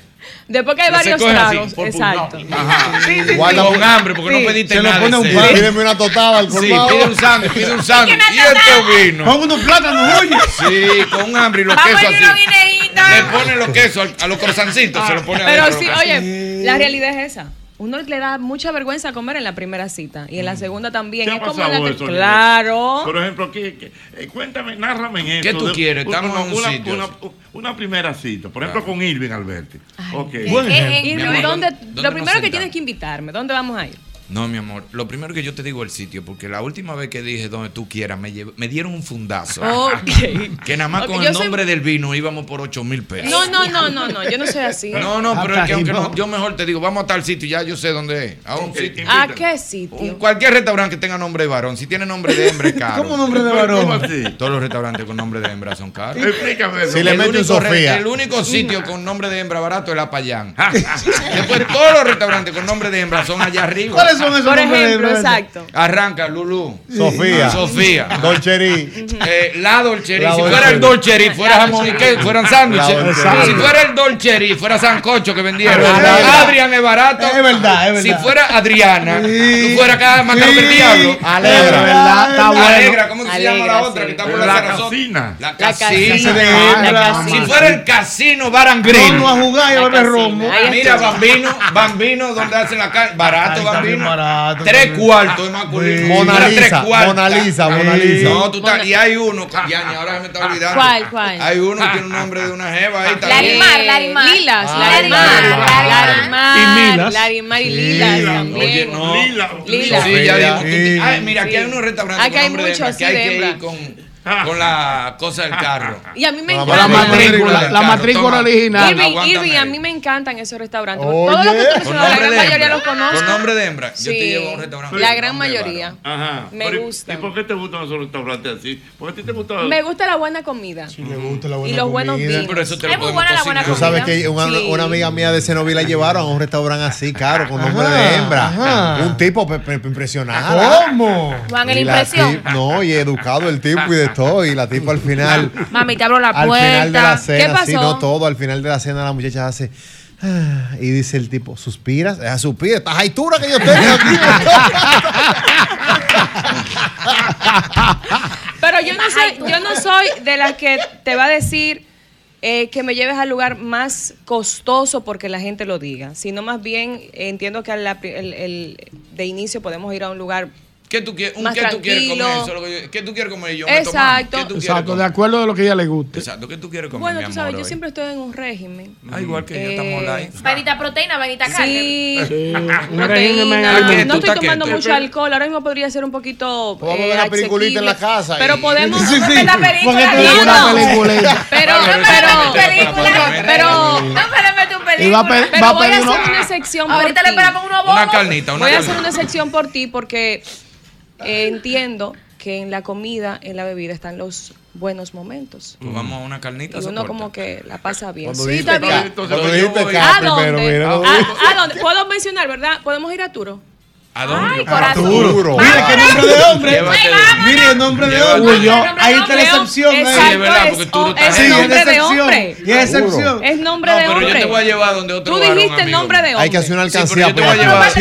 Después que hay se varios así, tragos, por exacto. Ajá. Sí, sí, Guarda con un- hambre porque Sí. no pediste Se lo nada. pone un pan. Pídeme una totada al Sí, colmado. pide un sándwich, pide un sándwich. Y este vino. Pon unos plátanos, oye. Sí, con hambre y los quesos a así. Le pone los quesos a los croissancitos, se los pone Pero adentro, sí, oye, la realidad es esa. Uno le da mucha vergüenza comer en la primera cita y en la segunda también. ¿Te ha Es como pasado la que- eso? Claro. Por ejemplo, ¿qué, qué- eh, cuéntame, nárrame en ¿Qué eso. tú de- quieres? una- Estamos en un una, sitio. una, una primera cita. Por ejemplo, con Irving Alberti. Ok. Buen Eh, eh, ejemplo. Irving, Mi amor, ¿dónde- ¿dónde lo primero que tienes que invitarme, ¿dónde vamos a ir? No, mi amor. Lo primero que yo te digo es el sitio, porque la última vez que dije donde tú quieras, me, llevé- me dieron un fundazo. Ok. Que nada más con el soy- nombre del vino íbamos por 8 mil pesos. No, no, no, no, no, yo no soy así. No, no, pero es que aunque no, yo mejor te digo, vamos a tal sitio ya yo sé dónde es. A un sitio. ¿A qué sitio? Un- cualquier restaurante que tenga nombre de varón. Si tiene nombre de hembra es caro. ¿Cómo nombre de Pero, ¿cómo varón? Todos los restaurantes con nombre de hembra son caros. Explícame eso. Si le re- Sofía. el único sitio con nombre de hembra barato es la Payán. Después todos los restaurantes con nombre de hembra son allá arriba. Por ejemplo, exacto. Arranca, Lulú. Sofía. Ah, Sofía. Eh, Dolcherí. La Dolcherí. Si fuera el Dolcherí, fuera jamón y queso, fueran sándwiches. Si fuera el Dolcherí, fuera Sancocho que vendieron. Adrián es barato. Es verdad, es verdad. Si fuera Adriana, tú fuera acá Macarón del Diablo. Alegra, ¿verdad? Alegra, ¿cómo se llama la otra que por la Sarasota? La casina. Si fuera el casino Barangril. Vamos a jugar y a beber romo. Mira, Bambino, Bambino, donde hacen la carne. Barato, Bambino. Tres cuartos ah, es masculino. Mona Lisa, Mona Lisa, Mona Lisa. No, tú estás. Y hay uno, ah, ya, ah, ahora me está olvidando. ¿Cuál, cuál? Hay uno que tiene un nombre de una jeva ahí también. Larimar, Larimar. Lilas, Larimar. Larimar. Larimar y Lilas también. Lilas. Lilas. Sí, ya digo. Mira, aquí hay unos restaurantes. Aquí hay muchos, sí, de con la cosa del carro. Y a mí me encanta. La matrícula, la matrícula original. Irving, a mí me encantan esos restaurantes. Todos los que tú la gran mayoría los conozco. Con nombre de hembra. Yo te llevo a un restaurante. La gran mayoría. Ajá. Me gusta. ¿Y por qué te gustan esos restaurantes así? ¿Por qué te gustan? Me gusta la buena comida. Sí, me gusta la buena comida. Y los buenos vinos. Pero eso te lo podemos cocinar. Tú sabes que una amiga mía de Cenoví la llevaron a un restaurante así, caro, con nombre de hembra. Un tipo impresionante. ¿Cómo? Juan, el impresión. No, y educado el tipo y de y la tipo al final. Mami, te abro la puerta. Al final de la cena, ¿Qué no todo, al final de la cena la muchacha hace. Ah", y dice el tipo, ¿suspiras? Ella suspira, estás altura que yo tengo aquí, Pero yo no soy, yo no soy de las que te va a decir eh, que me lleves al lugar más costoso porque la gente lo diga, sino más bien entiendo que la, de inicio podemos ir a un lugar ¿Qué tú quieres? Un, ¿qué tú quieres comer? ¿Qué tú quieres comer? Yo me Exacto. Exacto, de acuerdo de lo que ella le guste. Exacto, ¿qué tú quieres comer? Bueno, tú sabes, yo siempre estoy en un régimen. Ah, igual que eh, yo estamos online. Vainita proteína, vainita carne. Sí, un régimen No, estoy tomando mucho alcohol, ahora mismo podría ser un poquito. Vamos a ver la peliculita en la casa. Pero podemos sí, sí, ver la película. Pero, pero, pero. No, pero mete un película. Pero voy a hacer una sección. Ahorita le espera con unos Una carnita, una Voy a hacer una excepción por ti porque entiendo que en la comida, en la bebida están los buenos momentos. Pues vamos a una carnita. Y uno como que la pasa bien. Sí, está bien. ¿A, dónde? ¿A dónde? Puedo mencionar, ¿verdad? Podemos ir a Turo. ¿A dónde? Arturo. Mira qué nombre de hombre. Mira el nombre de hombre. Ahí está la excepción. Sí, es verdad, porque tú estás Es nombre de hombre. Es excepción. Es nombre de hombre. Pero yo te voy a llevar donde otro varón. Tú dijiste el nombre de hombre. Hay que hacer una alcancía. Yo te voy a llevar.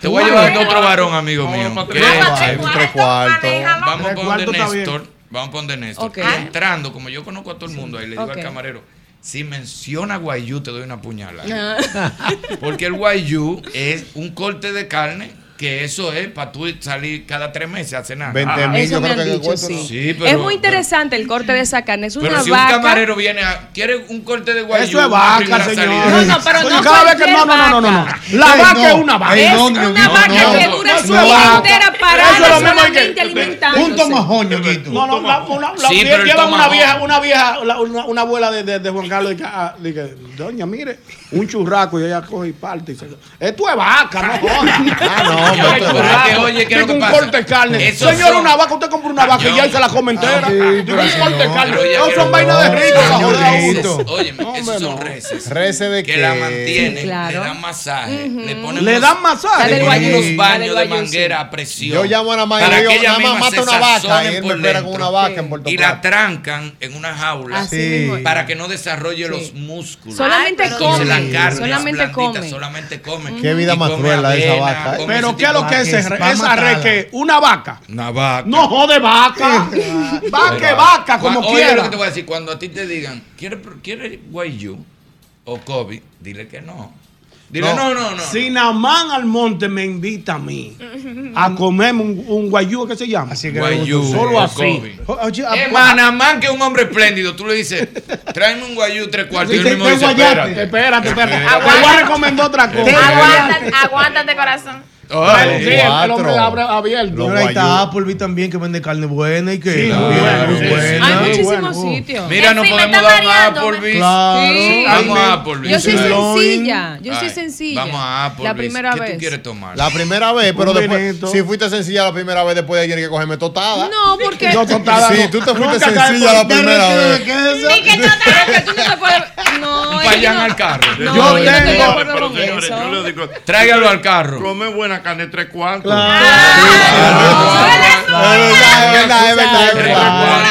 Te voy a llevar donde otro varón, amigo mío. Tres cuartos. Vamos con Néstor. Vamos a poner Néstor. Entrando, como yo conozco a todo el mundo, ahí le digo al camarero si menciona guayú, te doy una puñalada. Ah. Porque el guayú es un corte de carne que eso es para tú salir cada tres meses a cenar. 20 ah, mil, yo creo que dicho, sí. Sí, pero, es muy interesante pero, el corte de esa carne. Es una pero si vaca, un camarero viene a. ¿Quiere un corte de guayú? Eso es vaca, señor. No, no, pero no, cada que, no, no, no, no, no, La Ay, vaca es una vaca. es una vaca que dura su vida entera parada solamente alimentando. Un tomajón, Ñoquito. No, no, la lleva una vieja, una vieja, una abuela de Juan Carlos. Ah, Doña, mire, un churraco y ella coge y parte. Esto es vaca, no jodas. Ah, no. Ah, oye, ¿qué es lo que pasa? un corte de carne. Eso Señor, son... una vaca, usted compra una vaca y ya se la come entera. un corte de carne. No son vainas de rico, Oye, esos son reces. Reces de que la mantienen, le dan masaje, le le dan masaje, le ponen unos baños de manguera a presión. Yo llamo a la madre, yo nada más mata una vaca y él me espera con una vaca en Puerto Y la trancan en una jaula para que no desarrolle los músculos. Solamente come, solamente come, solamente come. Qué vida más cruel la de esa vaca. Pero ¿qué es lo que es esa re que una vaca? Una vaca. No jode vaca. vaca, vaca, como quiera. Lo que te voy a decir, cuando a ti te digan, ¿quieres quiere Guayú o Kobe? Dile que no. Dile, no, no, no. Si Namán Almonte me invita a mí a comerme un, un guayú, ¿qué se llama? Así que guayú, solo así. Oye, Namán, que es un hombre espléndido, tú le dices, tráeme un guayú tres cuartos. y él mismo dice, espérate, espérate, espérate. Te voy a recomendar otra cosa. Aguántate, corazón sí, el- hombre abre abierto. Pero ahí está. Applebee también que vende carne buena y que Sí, bueno, muy sí, buena. Hay muchísimos bueno. sitios. Mira, fin, me podemos está dar un mareando, Applebee's. Claro. Sí. Vamos a Applebee's. Yo soy sencilla. Yo soy sencilla. Vamos a Applebee's. La primera ¿Qué vez. tú quieres tomar? La primera vez, pero Un después, si fuiste sencilla la primera vez, después de tienes que cogerme totada. No, porque. No, totada Sí, no. tú te fuiste sencilla la primera vez. Ni que total, que tú no te puedes. No, Payan al carro. No, yo no digo, Tráigalo al carro. Come buena carne tres cuartos. Es verdad, es verdad, es verdad.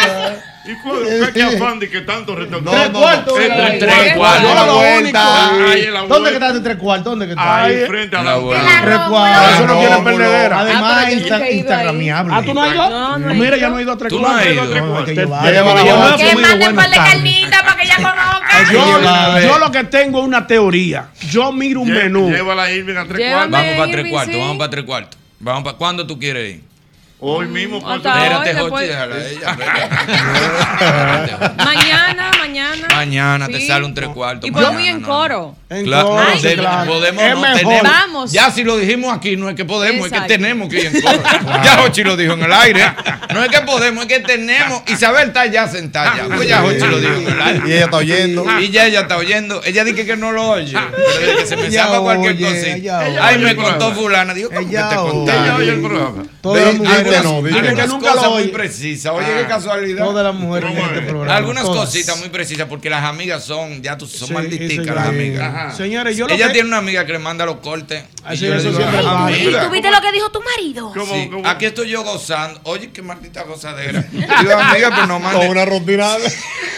¿Y cuál? ¿Qué afán de que tanto restaurantes? Tres cuartos. Tres tres cuartos. ¿Dónde que está tres cuartos? ¿Dónde que está? Ahí frente a la Tres Ah, cuartos. Eso no tiene perdedera. Además, Ah, instagramiable. Ah, ¿tú no has ido? No, Mira, ya no he ido a tres Tú no has cuartos. que manden par buenas de carnes. carnitas para que ella conozca. Yo, yo lo que tengo es una teoría. Yo miro un menú. Llévala a Irving a tres cuartos. Vamos para tres cuartos, vamos para tres cuartos. Vamos para ¿Cuándo tú quieres ir? Hoy mismo. Hasta Espérate, hoy, Jochi, después- déjala a ella. espérate. Mañana, mañana. Mañana te Sí. sale un tres cuartos. Y podemos ir en coro. En Claro, coro, de- claro. podemos, Es no mejor. tenemos. Vamos. Ya si lo dijimos aquí, no es que podemos, es Exacto. que tenemos que ir en coro. Ya Jochi lo dijo en el aire. No es que podemos, es que tenemos. Isabel está ya sentada ya. Pues ya Jochi lo dijo en el aire. Y ella está oyendo. Y ya ella está oyendo. Ella dice que no lo oye. Pero que se me Ella zapa cualquier cosita. Ay, me contó fulana. Digo, ¿cómo que Ella te oye. contaron? Ella oye el programa. Dite no, Algunas nunca cosas muy precisas. Oye, Ah. qué casualidad. Todas las mujeres en ¿Cómo este programa. Algunas todas. cositas muy precisas porque las amigas son, ya tú, son Sí, malditicas las amigas. Ajá. Señores, yo lo Ella que... tiene una amiga que le manda los cortes. Ay, y sí, yo le eso digo, siempre "Ay, pasa". ¿Y amiga, tú viste lo que dijo tu marido? ¿Cómo, Sí, cómo? aquí estoy yo gozando. Oye, qué maldita gozadera. Digo, amiga, pero no Con mande. una rutina.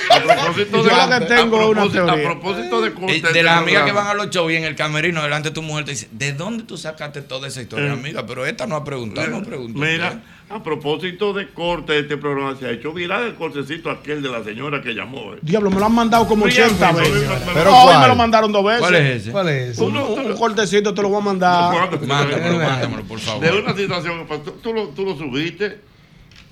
A propósito de, Yo lo que tengo a una propósito- teoría. A propósito de Eh, cortes De las amigas que van a los shows y en el camerino delante de tu mujer te dice, ¿de dónde tú sacaste toda esa historia, Eh. amiga? Pero esta no ha preguntado, no preguntó. Mira, a propósito de corte de este programa, se ha hecho viral el cortecito aquel de la señora que llamó. eh. Diablo, me lo han mandado como Fríamente, 80 me- veces. Pero Hoy ¿cuál? me lo mandaron dos veces. ¿Cuál es ese? ¿Cuál es? Un, un- un cortecito te lo voy a mandar. Mándamelo, mándamelo, por favor. De una situación, tú, tú lo, tú lo subiste,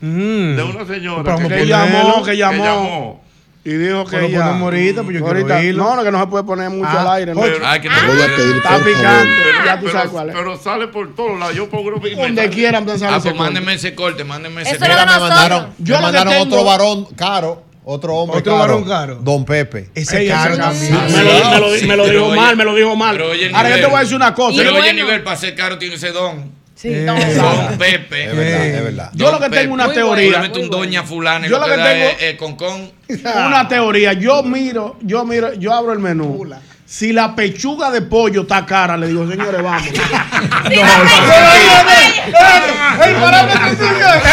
Mm. de una señora que, vamos a Que llamó, que llamó. Y dijo que Pues lo ella. ahorita, pues yo quiero Ahorita-. No, no, que no se puede poner mucho Ah, al aire. ¿no? Ay, que te Voy a pedir Está picante. Pero, ya tú pero- sabes cuál es. pero sale por todos lados. Yo por grupo Donde quieran, donde sale Ah, ese pues corte. mándenme ese corte, mándenme ese corte. Mira, me mandaron, Yo me mandaron tengo- otro varón caro, otro hombre Otro caro, varón caro. Don Pepe. Ese Ey, caro ese- también. Me lo, me lo- Sí, me lo dijo oye- mal, me lo dijo mal. pero oye el Ahora yo te voy a decir una cosa. Pero oye, nivel para ser caro tiene ese don. Sí. Eh, Don Pepe. Es verdad, es verdad. Yo lo que tengo una teoría. Obviamente un doña fulana y Yo lo que tengo- es, es con con. Una teoría. Yo miro, yo miro, yo abro el menú. Si la pechuga de pollo está cara, le digo, señores, vamos. el parámetro.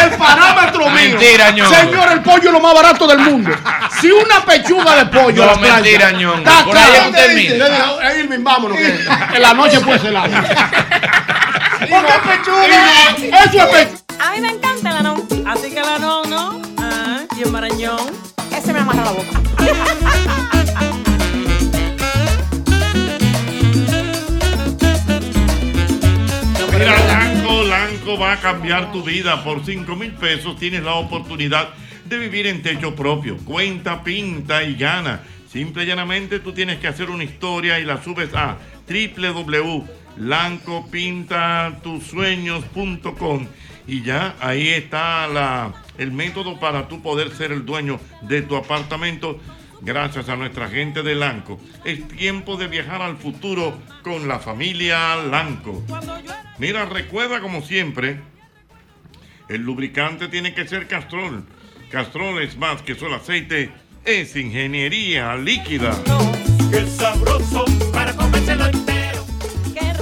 El parámetro mío. Mentira, ñongo. Señor, el pollo es lo más barato del mundo. Si una pechuga de pollo. No, la mentira, ñongo. está Por ahí cara, usted mide. le digo, "Eh, Irving, vámonos, que en la noche puede ser larga. Porque pechuga. Eso es pechuga. A mí me encanta el anón. Así que el anón, ¿no? Ah, y el marañón. Ese me amarra la boca. Mira, Lanco, va a cambiar tu vida. Por 5 mil pesos tienes la oportunidad de vivir en techo propio. Cuenta, pinta y gana. Simple y llanamente tú tienes que hacer una historia y la subes a www.lancopintatusueños.com y ya ahí está el método para tú poder ser el dueño de tu apartamento gracias a nuestra gente de Lanco. Es tiempo de viajar al futuro con la familia Lanco. Mira, recuerda como siempre, el lubricante tiene que ser Castrol. Castrol es más que solo aceite, es ingeniería líquida. Qué sabroso para entero.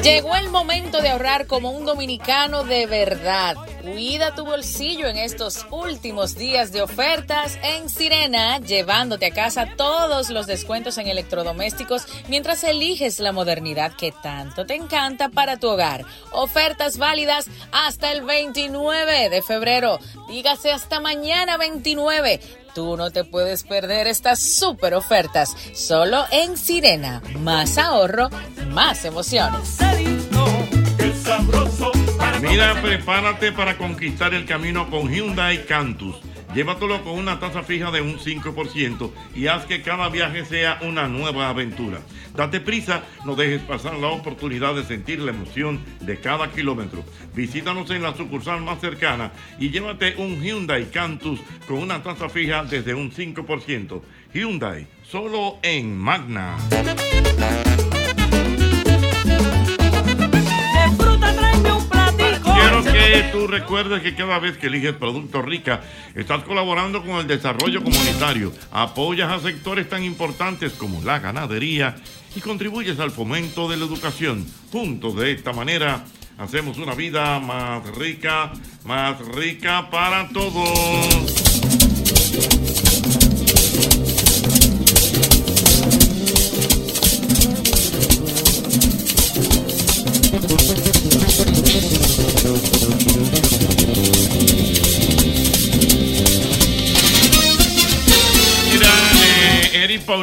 Llegó el momento de ahorrar como un dominicano de verdad. Cuida tu bolsillo en estos últimos días de ofertas en Sirena, llevándote a casa todos los descuentos en electrodomésticos mientras eliges la modernidad que tanto te encanta para tu hogar. Ofertas válidas hasta el 29 de febrero. Dígase hasta mañana 29. Tú no te puedes perder estas super ofertas. Solo en Sirena. Más ahorro, más emociones. Mira, prepárate para conquistar el camino con Hyundai Cantus. Llévatelo con una tasa fija de un 5% y haz que cada viaje sea una nueva aventura. Date prisa, no dejes pasar la oportunidad de sentir la emoción de cada kilómetro. Visítanos en la sucursal más cercana y llévate un Hyundai Cantus con una tasa fija desde un 5%. Hyundai, solo en Magna. Que tú recuerdes que cada vez que eliges Producto Rica, estás colaborando con el desarrollo comunitario, apoyas a sectores tan importantes como la ganadería y contribuyes al fomento de la educación. Juntos de esta manera hacemos una vida más rica, más rica para todos.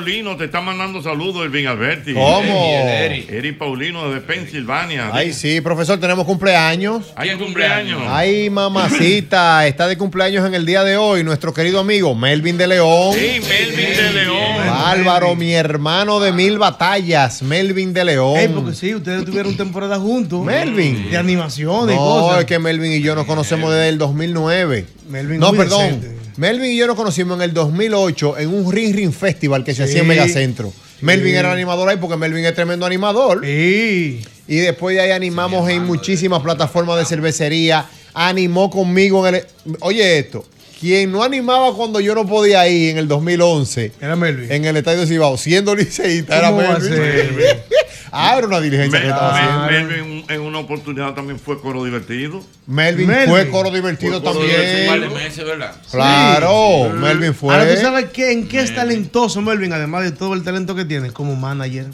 Paulino te está mandando saludos, Elvin Alberti. ¿Cómo? Eri, Eri Paulino de Pensilvania. Ay, sí, profesor, tenemos cumpleaños. Hay cumpleaños. Ay, mamacita, está de cumpleaños en el día de hoy nuestro querido amigo Melvin de León. Sí, Melvin de León. Álvaro, mi hermano de mil batallas, Melvin de León. Ey, porque sí, ustedes tuvieron temporada juntos. Melvin. De animaciones y No, cosas. es que Melvin y yo nos conocemos desde el 2009. Melvin no, perdón. decente. Melvin y yo nos conocimos en el 2008 en un Ring Ring Festival que se Sí. hacía en Megacentro. Melvin Sí. era animador ahí porque Melvin es tremendo animador. Y después de ahí animamos en muchísimas plataformas de cervecería. Animó conmigo en el. Oye, esto. Quien no animaba cuando yo no podía ir en el 2011 era Melvin. en el Estadio Cibao, siendo liceísta, era ¿Cómo va a Melvin. ah, era una diligencia que Mel- estaba haciendo. Mel- Melvin en una oportunidad también fue coro divertido. Melvin, fue coro divertido Fue coro también. divertido. De meses, ¿verdad? Claro, Melvin fue. Ahora tú sabes que, en qué es talentoso Melvin, además de todo el talento que tiene como manager.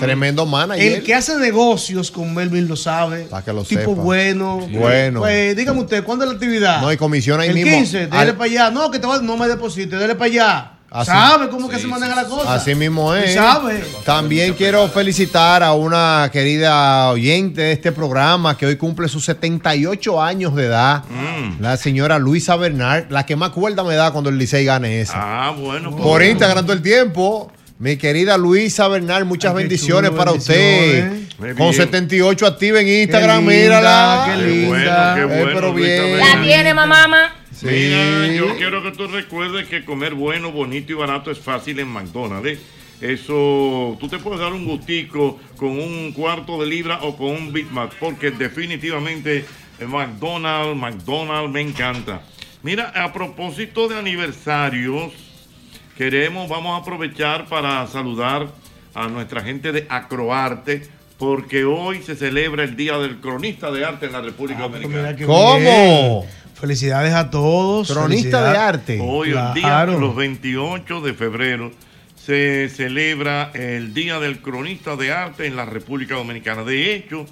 Tremendo manager. El que hace negocios con Melvin lo sabe. Para que lo tipo sepa. bueno. Bueno. Pues dígame usted, ¿cuándo es la actividad? No, y comisiona ahí el mismo. 15, dele Al- para allá. No, que te va, no me deposite, dele para allá. Así- ¿Sabe cómo que se maneja la cosa? Así mismo es. ¿Sabe? También quiero felicitar a una querida oyente de este programa que hoy cumple sus 78 años de edad. Mm. La señora Luisa Bernard, la que más cuerda me da cuando el Licey gane esa. Ah, bueno. pues. Por Instagram todo el tiempo. Mi querida Luisa Bernal, muchas Ay, qué bendiciones chulo, para usted. bendiciones. Con bien. 78 activa en Instagram, linda, mírala. qué Qué linda. bueno, qué Eh, bueno, pero bien. Bernal. La tiene, mamá. Sí. Mira, yo quiero que tú recuerdes que comer bueno, bonito y barato es fácil en McDonald's. ¿eh? Eso, tú te puedes dar un gustico con un cuarto de libra o con un Big Mac, porque definitivamente eh, McDonald's, McDonald's me encanta. Mira, a propósito de aniversarios, queremos, vamos a aprovechar para saludar a nuestra gente de Acroarte, porque hoy se celebra el Día del Cronista de Arte en la República Dominicana. Mira qué ¿Cómo? Felicidades a todos. Cronista de arte. Hoy, el día, los 28 de febrero, se celebra el Día del Cronista de Arte en la República Dominicana. De hecho,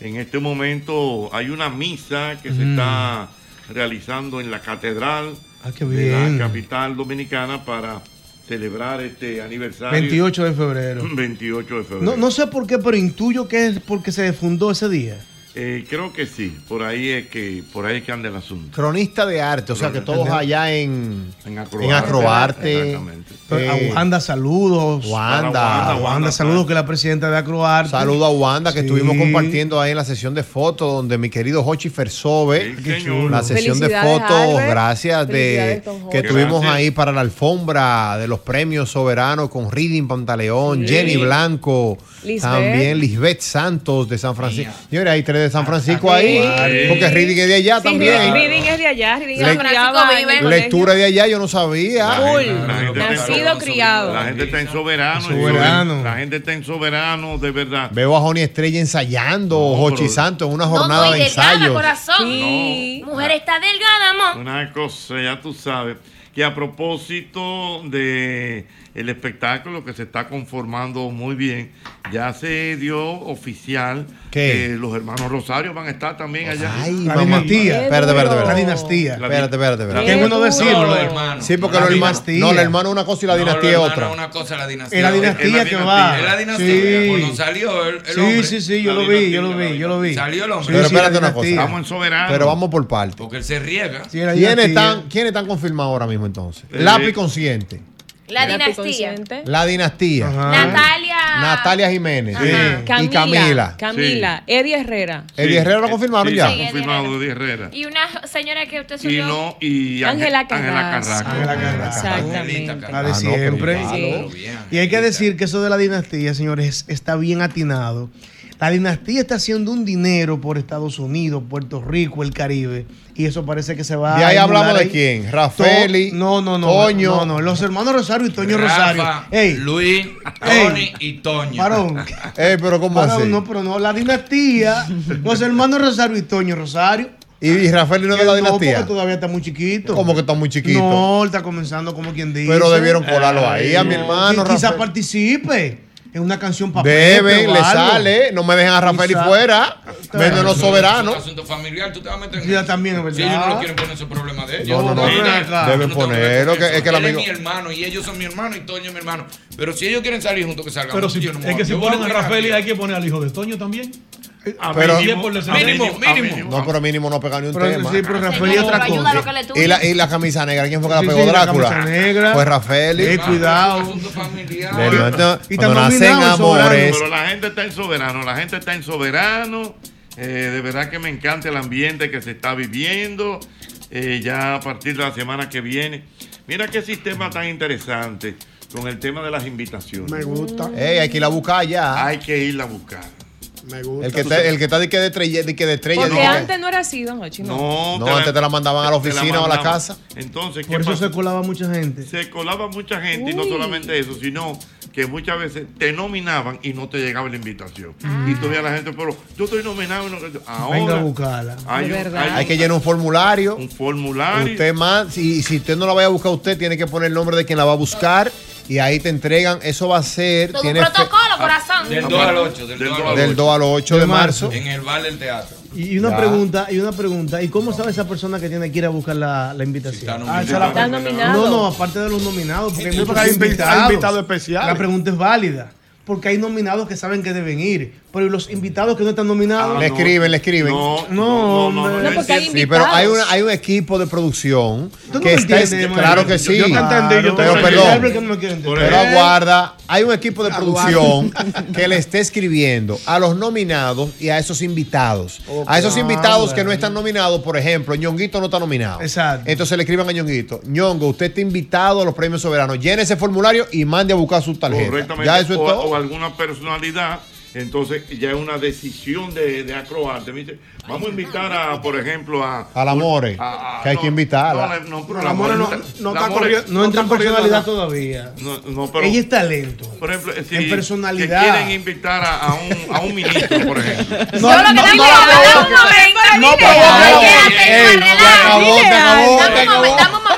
en este momento hay una misa que se Mm. está realizando en la Catedral Ah, qué de la capital dominicana para celebrar este aniversario. 28 de febrero. 28 de febrero. No, no sé por qué, pero intuyo que es porque se fundó ese día. Eh, creo que sí, por ahí es que por ahí es que anda el asunto. Cronista de arte, o sea que todos allá en, En en Acroarte. Exactamente. a eh, Wanda, saludos. Wanda. Wanda, saludos, que es la presidenta de Acroarte. Saludo a Wanda que Sí. estuvimos compartiendo ahí en la sesión de fotos donde mi querido Hochi Sí, señor. la sesión de fotos, gracias de que tuvimos Gracias. ahí para la alfombra de los premios soberanos con Reading Pantaleón, Sí. Jenny Blanco, Lisbeth. también Lisbeth Santos de San Francisco. Señores, hay tres de San Francisco Sí. ahí, porque Reading es de allá Sí, también. Reading es de allá. Reading Lectura de allá yo no sabía. Full. La gente está en Nacido, criado. La gente está en soberano. Soberano. La gente está en soberano, de verdad. Veo a Joni Estrella ensayando, pero- Santos en una jornada de corazón. Sí. Mujer está delgada, amor. Una cosa, ya tú sabes, que a propósito de el espectáculo que se está conformando muy bien, ya se dio oficial ¿Qué? que los hermanos Rosario van a estar también allá. Ay, La mamá. dinastía. Espérate, espérate, La espérate. dinastía. Espérate, espérate, espérate. Qué bueno decirlo. Sí, porque La los hermanos. dinastía. No, el hermano es una cosa y la No, dinastía es otra. una cosa, la dinastía. Es la dinastía que va. Es la dinastía. Sí. Cuando salió el, el Sí, hombre. sí, sí, yo lo vi, yo lo vi, yo lo vi. Salió el hombre. Pero Sí, espérate una cosa. Estamos en soberano. Pero vamos por parte. Porque él se riega. Sí, la ¿Quiénes dinastía. están, ¿Quiénes están confirmados ahora mismo entonces? Eh, Lápiz consciente. La dinastía. La dinastía. Ajá. Natalia. Natalia Jiménez. Y Camila. Camila. Camila. Eddie Herrera. Eddie Herrera lo confirmaron sí, ya. Sí, confirmado. Eddie Herrera. Y una señora que usted Y subió. no, y Ángela Ángel- Ángela Carrasco. Carrasco. Ángela Carrasco. Exactamente. La de Ah, siempre. Sí. Y hay que decir que eso de la dinastía, señores, está bien atinado. La dinastía está haciendo un dinero por Estados Unidos, Puerto Rico, el Caribe. Y eso parece que se va De ahí a hablamos de ahí. quién, Rafeli, To- No, no, no. Toño. No, no. Los hermanos Rosario y Toño Rafa, Rosario. Ey, Luis, Ey. Tony y Toño. Varón. Eh, pero ¿cómo Varón, así? no, pero no. La dinastía, los hermanos Rosario y Toño Rosario. ¿Y, y Rafael no es de la no, dinastía? porque todavía está muy chiquito. ¿Cómo que está muy chiquito? No, él está comenzando como quien dice. Pero debieron colarlo ahí, a mi hermano, Qui- Quizá Rafael. participe en una canción para Deben, le sale. No me dejen a Rafael y fuera. Venden los Es soberanos. un asunto familiar, tú te vas a meter en Ya también es verdad. Si ellos no lo quieren poner, ese problema de ellos. No, no, no. Deben ponerlo, es que el Él amigo- es mi hermano y ellos son mi hermano y Toño es mi hermano. Pero si ellos quieren salir juntos, que salgan. Pero si, Yo no me es que si ponen a Rafael hay que poner al hijo de Toño también. Pero. Mínimo, mínimo. No, pero mínimo no pega ni un Pero tema. sí, pero Rafael y otra cosa. Y la, y la camisa negra, ¿quién fue que la pegó sí, la Drácula? camisa negra. Pues Rafael. Eh, cuidado. Entonces, Y cuando nacen amores. Pero la gente está en soberano, la gente está en soberano. Eh, de verdad que me encanta el ambiente que se está viviendo. eh, ya a partir de la semana que viene. Mira qué sistema tan interesante con el tema de las invitaciones. Me gusta. Hay que ir a buscar ya. Hay que irla a buscar. Me gusta. El que está, el que está de que de estrella, de que de estrella. Porque de que- antes no era así, don Hochi. No. No, No, antes te la mandaban a la oficina o a la casa. Entonces, ¿qué Por eso pasa? se colaba mucha gente. Se colaba mucha gente y no solamente eso, sino que muchas veces te nominaban y no te llegaba la invitación. Y todavía la gente, pero yo estoy nominado. y no- Ahora Venga a buscarla. hay, un, hay Hay un- que llenar un formulario. un formulario. Usted más, y si usted no la vaya a buscar, usted tiene que poner el nombre de quien la va a buscar y ahí te entregan. Eso va a ser. Todo un tiene fe- protocolo, corazón. Del 2 al 8. Del 2 al 8. del 2 al 8 de, marzo. En el bar del teatro. Y una Ya. pregunta, y una pregunta, ¿y cómo sabe esa persona que tiene que ir a buscar la, la invitación? está nominado. Ah, la- Está nominado. No, no, aparte de los nominados, porque hay Sí, porque hay invi- hay invitados. invitados especiales. La pregunta es válida, porque hay nominados que saben que deben ir, pero ¿y los invitados que no están nominados? Ah, Le no. escriben, le escriben. No, No, no, no, hombre. no, No, porque hay. Sí, pero hay, una, hay un equipo de producción Tú que está. entiendes, claro que sí. Yo te entendí, yo te pero perdón. Que. Pero aguarda, hay un equipo de Aguarda. producción que le está escribiendo a los nominados y a esos invitados. A esos Ah, invitados que no están nominados, por ejemplo, Ñonguito no está nominado. Exacto. Entonces le escriban a Ñonguito, Ñongo, usted está invitado a los premios soberanos. Llene ese formulario y mande a buscar su tarjeta. Correctamente. Ya eso es o, todo. o alguna personalidad. Entonces ya es una decisión de, de acroarte. Vamos a invitar a, por ejemplo, a... Al Amore, a- a- que hay no, que invitarla. No, no, pero No, la no, Amore- no la está Amore corriendo- no entra en personalidad todavía. No, no, pero, Ella es talento. por ejemplo, si, en personalidad. que quieren invitar a, a un, a un ministro, por ejemplo. Yo lo que tengo que hablar un momento. No, pero dale, no, que.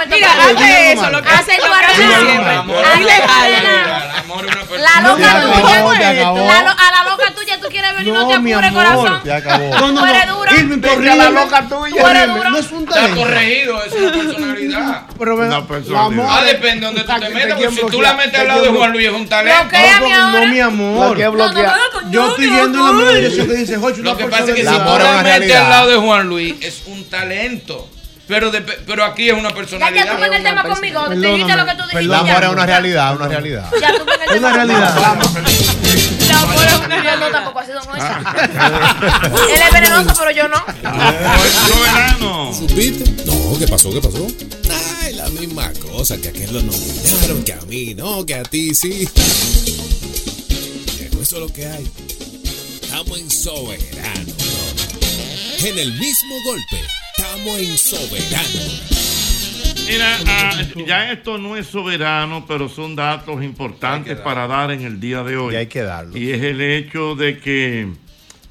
Mira, eso, lo Hace una persona. La loca. La lo- a la loca venir, no, te mi apures, amor. corazón. Ya acabó. No, no, no. dura. Irving, la loca tuya. No es un Está talento. corregido, es una personalidad. Pero Una personalidad. Ah, depende de donde tú te ¿Te metas. porque Si tú la metes ¿Te al lado de Juan Luis, es un talento. Bloquea. no, no, mi amor. Yo estoy viendo en la misma dirección que dice Jocho. Lo que pasa es que si tú la metes al lado de Juan Luis, es un talento. Pero, de- pero aquí es una personalidad. ya tú ven el tema conmigo. Tú dijiste lo que tú dijiste. Perdóname. amor es una realidad, una realidad. Ya tú el Es una tema. realidad. Yo no realidad. tampoco así, don Moisés. Él es venenoso, pero yo no. Soberano. ¿Supiste? No, ¿qué pasó? ¿Qué pasó? Ay, la misma cosa, que a aquel lo nominaron, que a mí no, que a ti sí. Eso es lo que hay. Estamos en soberano. En el mismo golpe, estamos en soberano. Mira, ah, ya esto no es soberano, pero son datos importantes para dar en el día de hoy. Y hay que darlo. Y es el hecho de que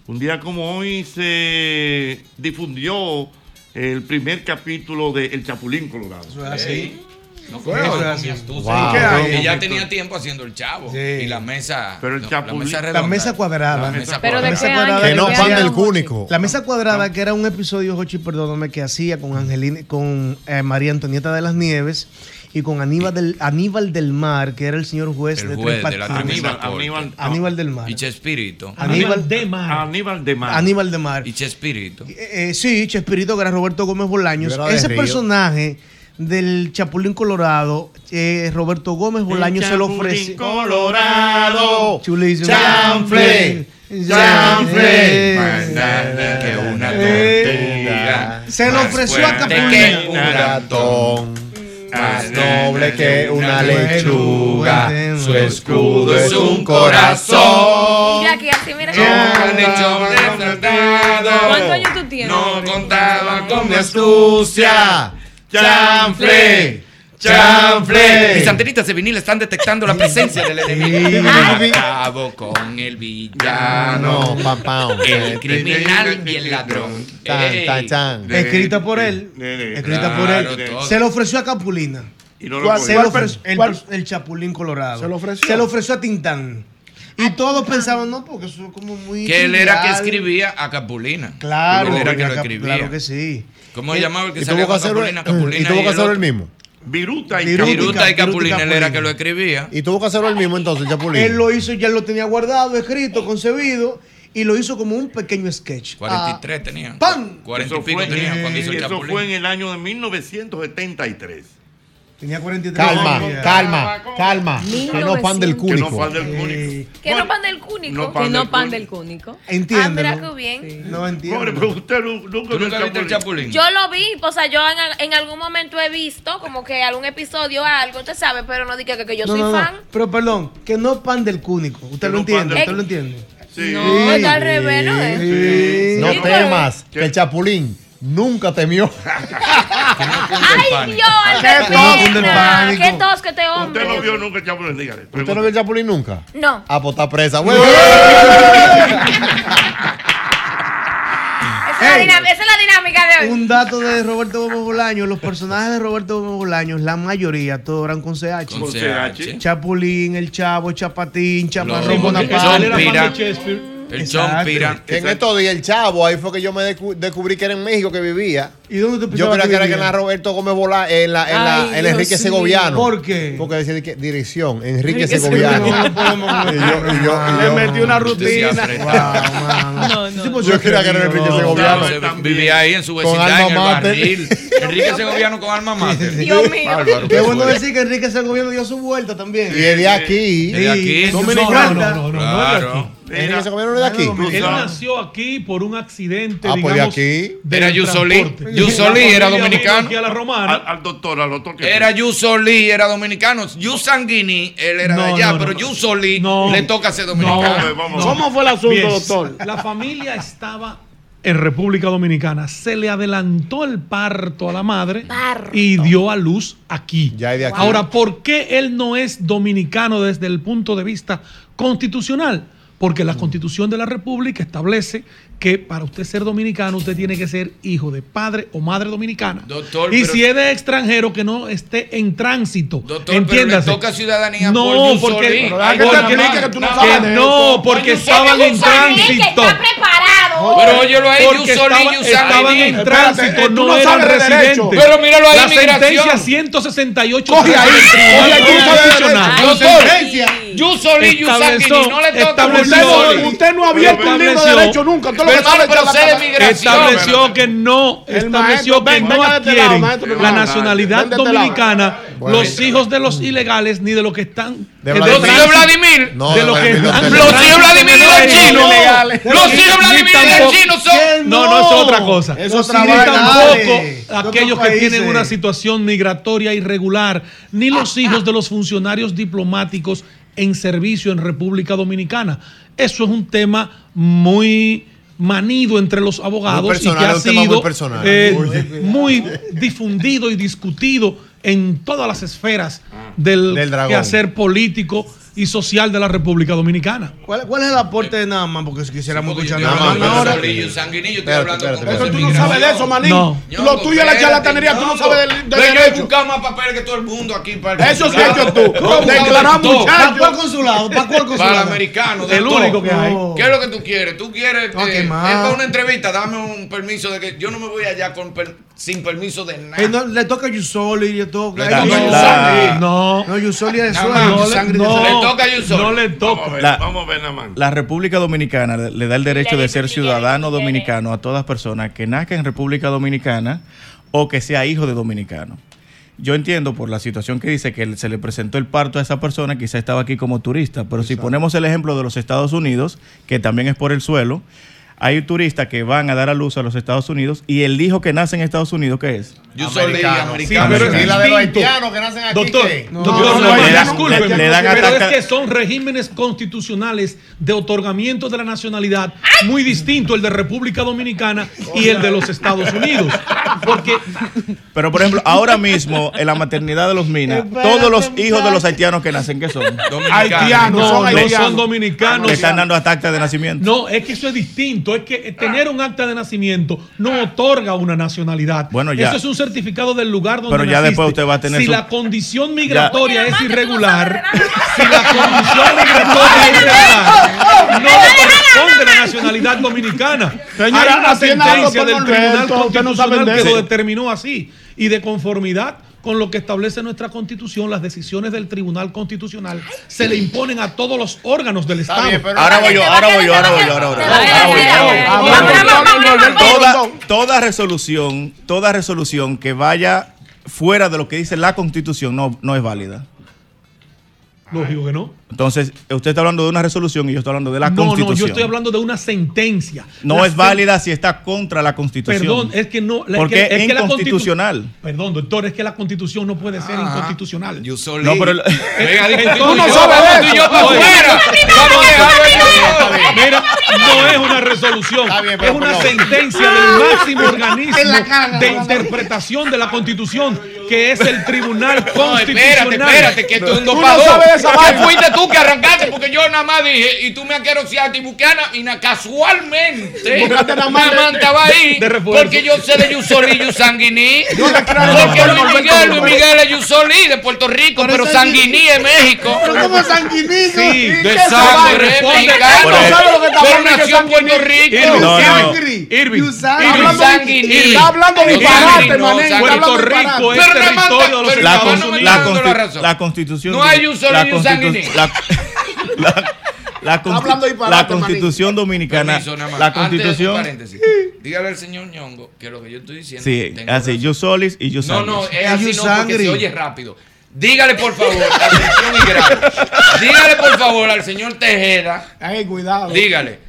un día como hoy se difundió el primer capítulo de El Chapulín Colorado. Eso es así. No fue eso, así. Wow. Y ya tenía tiempo haciendo el chavo. Sí. Y la mesa. Pero el no, Chapulín- la mesa La redonda. mesa cuadrada. La mesa Pero cuadrada. Que no ¿De qué fan año? del cúnico. La mesa cuadrada, que era un episodio, Jochi, perdóname, que hacía con Angelina, con eh, María Antonieta de las Nieves y con Aníbal del, Aníbal del Mar, que era el señor juez El de juez Tres de la Aníbal. Aníbal, Aníbal del Mar. Y Chespirito. Aníbal, de Mar. Aníbal de Mar. Aníbal de Mar. Y Chespirito. Eh, eh, sí, Chespirito, que era Roberto Gómez Bolaños. Era Ese Río. personaje del Chapulín Colorado, eh, Roberto Gómez Bolaños se lo Chapulín ofrece. Colorado. Chulísimo. Chanfle, chanfle. Chanfle. Que una Eh, tortuga. Se lo ofreció a Capulín. un ratón. Más noble que una lechuga, su escudo es un corazón. Mira aquí, así, mira. ¿Cuántos años tú tienes? No contaba con mi astucia. Chanfle, chanfle. Mis antenitas de vinil están detectando la presencia del enemigo. Sí. Acabo con el villano, No, pam, pam. el criminal y el ladrón. Tan, tan, chan. Escrita por él. Escrita claro, por él. todo. Se lo ofreció a Capulina. Y no lo ¿Cuál- Se lo ofreció- per- el, cuál- el Chapulín Colorado. ¿Se lo ofreció? Se lo ofreció a Tintán. Y todos pensaban, no, porque eso es como muy. Que él era que escribía a Capulina. Claro, Él era que lo escribía. claro que sí. ¿Cómo se llamaba el que Y salía tuvo que con Capulina? Capulina y tuvo que el hacerlo el mismo. Viruta y Viruta. Capulina. Viruta y Capulina, él era que lo escribía. Y tuvo que hacerlo el mismo entonces, Chapulín. Él lo hizo, ya lo tenía guardado, escrito, concebido, y lo hizo como un pequeño sketch. 43 tenía. ¡Pam! 40 y Eso pico tenía cuando hizo el eso Chapulín. fue en el año de 1973. Tenía 43 Calma, años. calma, calma. Que no pan del 1900. Que no cúnico. fan del cúnico. Que no pan del cúnico. Que pan no pan cúnico. del cúnico. Ah, mira qué bien. No entiendo. Pobre, pero usted nu- nunca ¿Tú vio nunca viste el Chapulín? Yo lo vi, o sea, yo en, en algún momento he visto como que algún episodio o algo, usted sabe, pero no diga que, que yo No, soy no, no. fan. Pero perdón, que no pan del cúnico. Usted Que lo no pan entiende, usted lo entiende. Sí. No, está al revés, ¿no. No temas, que el Chapulín nunca temió. Ay, Dios, Albertina. pánico. Qué tosco este Usted no hombre. vio nunca el Chapulín, dígale. ¿Usted no vio el Chapulín nunca? No. Ah, pues está presa. Bueno, Esa, es la dinam- esa es la dinámica de hoy. Un dato de Roberto Bobo Bolaños, los personajes de Roberto Bobo Bolaños, la mayoría, todos eran con CH. Con CH. Chapulín, el Chavo, Chapatín, Chaparrón, era Bonaparte. fan Pira. de Shakespeare. El. Chompira. en estos días el chavo, ahí fue que yo me descu- descubrí que era en México que vivía. ¿Y dónde te Yo creía que era que vivía? en la Roberto Gómez Bola, en la, en la, Ay, en la Dios Enrique mío. Segoviano. ¿Por qué? Porque decía que dirección, Enrique Enrique Segoviano. No, no podemos- Y yo- y yo- y Le yo- metí una sí rutina. Wow. No, no. Yo creía que era Enrique no. Segoviano. No, se- vivía ahí en su vecindad, en el barril. Enrique Segoviano con alma mater. Dios mío. Qué bueno decir que Enrique Segoviano dio su vuelta también. Y es de aquí. De aquí. Sí, no, no, no, de aquí. Él nació aquí por un accidente, Ah, pues de aquí. Era Yusolí. Yusolí era dominicano. vino aquí a la romana. Al, al doctor, al doctor que Era Yusoli, era dominicano. Yu Sanguini, él era de allá, no, pero No. le toca ser No, dominicano. vamos. ¿Cómo fue el asunto, Bien, doctor? La familia estaba en República Dominicana. Se le adelantó el parto a la madre Parto. y dio a luz aquí. Ya es de aquí. Ahora, ¿por qué él no es dominicano desde el punto de vista constitucional? Porque la constitución de la República establece que para usted ser dominicano, usted tiene que ser hijo de padre o madre dominicana. Doctor, y pero- si es de extranjero, que no esté en tránsito. Doctor, pero le Entiéndase. toca ciudadanía no, por porque, no, porque estaban en tránsito. está preparado. Pero óyelo ahí, Porque Yusoli, estaba- estaban en Espérate, tránsito, eh, no, no eran residentes. Pero míralo ahí, La sentencia 168 Coge ahí. Doctor, Yusoli, Yusangini, no le toca. Usted no ha abierto un libro de derecho nunca. Hermano, pero sé de migración. estableció que no estableció maestro, que ven, no adquieren maestro, la nacionalidad este dominicana Bueno. los hijos de los ilegales ni de los que están De. Los hijos de Vladimir. No, de los que están Los hijos Vladimir y no del es, chino. no. Los hijos Vladimir y del tampoco- chino son. No, no, es otra cosa. Es Ni otra vaina, tampoco aquellos que tienen una situación migratoria irregular, ni los hijos de los funcionarios diplomáticos en servicio en República Dominicana. Eso es un tema muy manido entre los abogados Muy personal, y que ha un tema muy sido personal. eh, muy difundido y discutido en todas las esferas del, Del quehacer político y social de la República Dominicana. ¿Cuál, cuál es el aporte de Naman? Porque si quisiéramos escuchar Naman ahora. Yo estoy Espérate, hablando espérate, Eso de tú no sabes de eso, manín. No. Lo tuyo es la charlatanería, tú no sabes de, de Pero yo he derecho. buscado más papeles que todo el mundo aquí para el Eso sí has hecho tú. Declarar. ¿Para muchachos. cuál consulado? ¿Para cuál Para el americano. El único que hay. No. ¿Qué es lo que tú quieres? ¿Tú quieres No, eh, ¿qué es más? para una entrevista? Dame un permiso de que yo no me voy allá con sin permiso de nada. Eh, no, le toca a Yusoli, le toca Le a toca a Yusoli. No, No, Yusoli es no, sangre no, toca a Yusol. no le Vamos a toca. ver, La- vamos a ver nada más. La República Dominicana le le da el derecho de ser ciudadano dominicano a todas personas que nazcan en República Dominicana o que sea hijo de dominicano. Yo entiendo por la situación que dice que se le presentó el parto a esa persona, quizá estaba aquí como turista, pero si ponemos el ejemplo de los Estados Unidos, que también es por el suelo, hay turistas que van a dar a luz a los Estados Unidos y el hijo que nace en Estados Unidos, ¿qué es? Yo soy Americano. Sí, pero es y la de los haitianos que nacen aquí. Doctor, ¿qué? doctor, no, no, le dan- le- le dan pero ataca- es que son regímenes constitucionales de otorgamiento de la nacionalidad muy distinto el de República Dominicana y el de los Estados Unidos. Porque Pero, por ejemplo, ahora mismo en la maternidad de los Minas, todos los hijos de los haitianos que nacen, ¿qué son? haitianos, No, son, no haitianos. son dominicanos. Le están dando hasta acta de nacimiento. No, es que eso es distinto. Es que tener un acta de nacimiento no otorga una nacionalidad. Bueno, ya. Eso es un certificado del lugar donde Pero ya naciste. después usted va a tener Si su- la condición migratoria es irregular, si la condición migratoria es irregular, no le corresponde la nacionalidad dominicana. Señora, Hay una sentencia del Tribunal Constitucional que lo determinó así. Y de conformidad con lo que establece nuestra constitución, las decisiones del Tribunal Constitucional se le imponen a todos los órganos del Estado. bien, pero- Ahora voy yo, ahora voy yo, ahora voy yo, ahora voy yo. Ahora voy yo, ahora voy yo. Toda, toda resolución, toda resolución que vaya fuera de lo que dice la Constitución no, no es válida. Lógico que no. Entonces, usted está hablando de una resolución y yo estoy hablando de la No, no, Constitución. yo estoy hablando de una sentencia. No La es válida si está contra la Constitución. Perdón, es que no. la- Porque que- es que la constitu- inconstitucional. Perdón, doctor, es que la constitución no puede ser inconstitucional. Yo soy No, pero Venga, tú y yo, ¿sabe vamos de tú y yo eso? Mira, no es una resolución, bien, es una sentencia del máximo organismo cara, de no, no. interpretación de la Constitución, que es el Tribunal No, Constitucional. espérate, espérate, que es Tú no sabes de esa Que vaina. fuiste tú que arrancaste, porque yo nada más dije, y tú me aqueroseaste y buqueana, y na- casualmente, nada más de- estaba ahí, de refuerzo. porque yo sé de Yusoli y Yusanguiní, porque Luis Miguel, Luis. Miguel es Yusoli de Puerto Rico, pero Sanguiní es México. Pero ¿cómo sanguinito? Sí, ¿Y De sangre Responde. mexicana. ¿Tú no sabes lo que está Pero hablando de nació en Puerto? Rico. Irving, Sanguiní. Está hablando Sanguiní, disparate, no, mané. Está Puerto hablando Rico es territorio de los no me la está dando la consti- razón. la constitución No hay un solo la la- constitución dominicana Permiso, la Antes de su constitución paréntesis, dígale al señor Ñongo que lo que yo estoy diciendo. sí tengo así razón. yo solis y yo No, no, sanguis. es así You no porque sangre. se oye rápido. Dígale por favor, atención y grave. Dígale por favor al señor Tejeda, Ay, cuidado. dígale.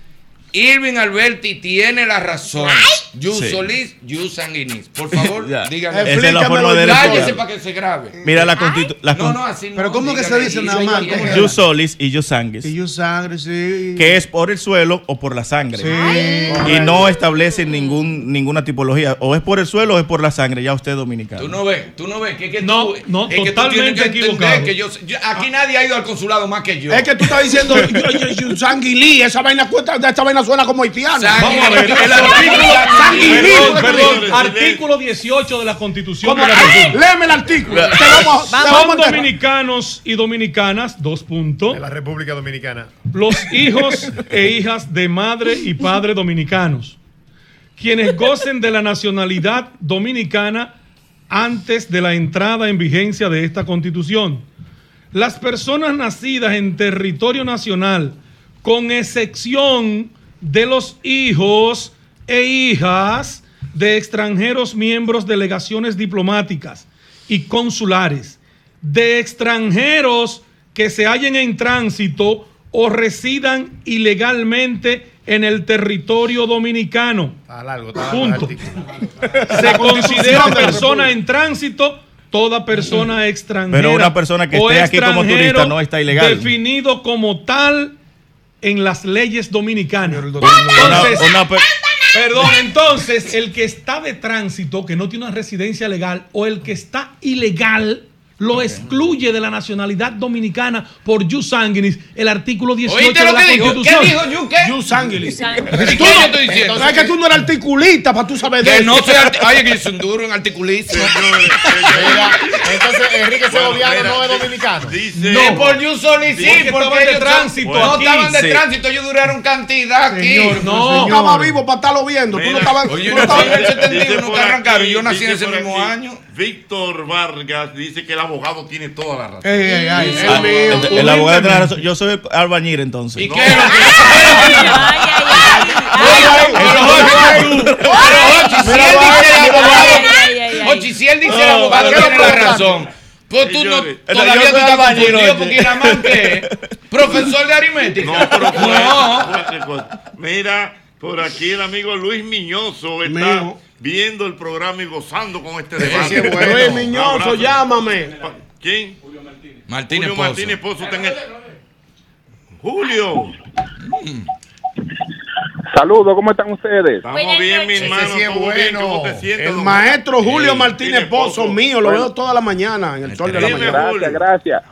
Irving Alberti tiene la razón. You Sí. Solís, you sanguinis. Por favor, Ya. dígale. Esa es la forma de Cállese para que se grabe. mira la constitu- la No, no, así no. Pero ¿cómo que se dice nada más? y- ¿Cómo yo solis y yo sanguis Y sangre, sí. que es por el suelo o por la sangre y no establece ningún ninguna tipología o es por el suelo o es por la sangre ya usted es dominicano Tú no ves, tú no ves que, que No, tú, no, es que tú totalmente tienes que equivocado. que yo, yo- aquí nadie ha ido al consulado más que yo. Es que tú estás diciendo sanguilí. Esa vaina, cuesta- esa vaina suena como haitiano. Vamos a ver, el artículo, Sanguiní. perdón, perdón, artículo 18 de la Constitución de la República. Léeme el artículo. Te vamos, te vamos a Son enterrar. dominicanos y dominicanas, dos puntos. De la República Dominicana. Los hijos e hijas de madre y padre dominicanos, quienes gocen de la nacionalidad dominicana antes de la entrada en vigencia de esta constitución. Las personas nacidas en territorio nacional, con excepción de los hijos e hijas de extranjeros miembros de delegaciones diplomáticas y consulares, de extranjeros que se hallen en tránsito o residan ilegalmente en el territorio dominicano. Está largo, está Punto. largo. Se considera persona en tránsito toda persona extranjera. Pero una persona que esté aquí como turista no está ilegal. Definido como tal en las leyes dominicanas. Una- Entonces, una per- Perdón, entonces el que está de tránsito, que no tiene una residencia legal, o el que está ilegal, lo excluye de la nacionalidad dominicana por jus sanguinis, el artículo 18 ¿Oíste de lo la que dijo? Constitución. ¿Qué dijo you qué? You sanguilí. ¿Y qué yo estoy diciendo? Es que tú no eres articulista para tú saber de Que eso. no soy Ay, que soy un duro en articulismo. Mira, entonces Enrique Segoviano no es dominicano. Dice. No, por you Solís sí, Porque de tránsito no aquí. estaban de Sí. tránsito, ellos duraron cantidad aquí. Señor, No, no estaba vivo para estarlo viendo. Tú no estabas. Oye, tú yo no estabas- en el 71 Dice que por arrancaron, yo nací en ese mismo año. Víctor Vargas dice que el abogado tiene toda la razón. Ey, ey, ay, Ah, el mío. el, el abogado tiene razón. Yo soy albañil entonces. ¿Y qué lo que Ochi, si él dice el abogado ¿para qué tiene la razón. Pues tú no, todavía tú estás confundido porque Inamán que es profesor de aritmética. No, pero No. Mira, Por aquí el amigo Luis Miñoso está. Viendo el programa y gozando con este Ese debate. sí es bueno. Luis Miñoso, llámame. ¿Quién? Martínez Julio Pozo. Martínez Pozo el- Julio. Saludos, ¿cómo están ustedes? Estamos bien, mi hermano. Ese sí es bueno. ¿Cómo te sientes? El maestro Julio Martínez Pozo mío, lo Bueno. veo toda la mañana en el sol de la mañana. Gracias, gracias.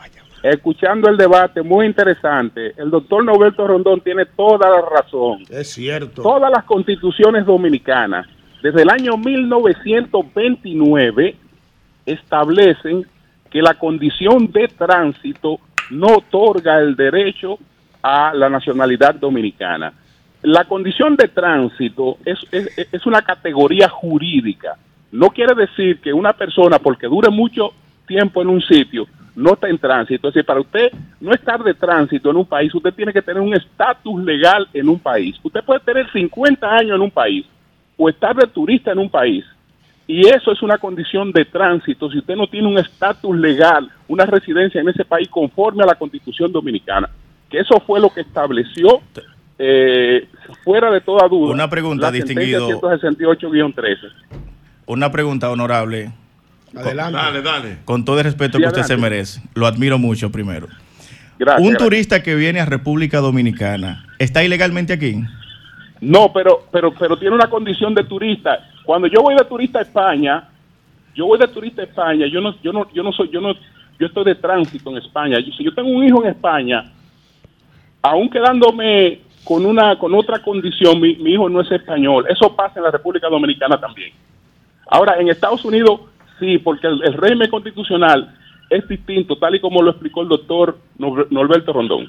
Escuchando el debate, muy interesante. El doctor Norberto Rondón tiene toda la razón. Es cierto. Todas las constituciones dominicanas, desde el año 1929, establecen que la condición de tránsito no otorga el derecho a la nacionalidad dominicana. La condición de tránsito es, una categoría jurídica. No quiere decir que una persona, porque dure mucho tiempo en un sitio, no está en tránsito. Es decir, para usted no estar de tránsito en un país, usted tiene que tener un estatus legal en un país. Usted puede tener 50 años en un país o estar de turista en un país. Y eso es una condición de tránsito si usted no tiene un estatus legal, una residencia en ese país conforme a la constitución dominicana. Que eso fue lo que estableció, eh, fuera de toda duda, Una pregunta, la sentencia distinguido. 168-13. Una pregunta honorable. Adelante. Dale, dale. Con todo el respeto Sí, que usted se merece. Lo admiro mucho primero. Gracias, Un gracias. turista que viene a República Dominicana, ¿está ilegalmente aquí? No, pero, pero, pero tiene una condición de turista. Cuando yo voy de turista a España, yo voy de turista a España, yo no, yo no, yo no soy, yo no, yo estoy de tránsito en España. Yo- si yo tengo un hijo en España, aún quedándome con una, con otra condición, mi, hijo no es español. Eso pasa en la República Dominicana también. Ahora, en Estados Unidos, sí, porque el, el régimen constitucional es distinto, tal y como lo explicó el doctor Nor- Norberto Rondón.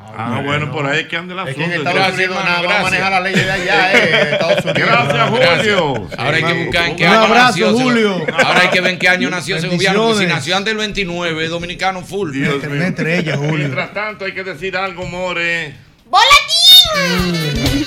Ah, bueno, por ahí es que anda la Es que en asunto. Estados Gracias, Unidos nada, vamos a manejar la ley de allá, eh, Estados Unidos. Gracias, Julio. Ahora hay que buscar en qué Un año abrazo, nació ese- Julio. Ahora hay que ver en qué año nació ese gobierno. porque Si nació antes del 29, es dominicano full. Dios mío. estrella, Julio. Mientras tanto, hay que decir algo, More. ¡Boletín!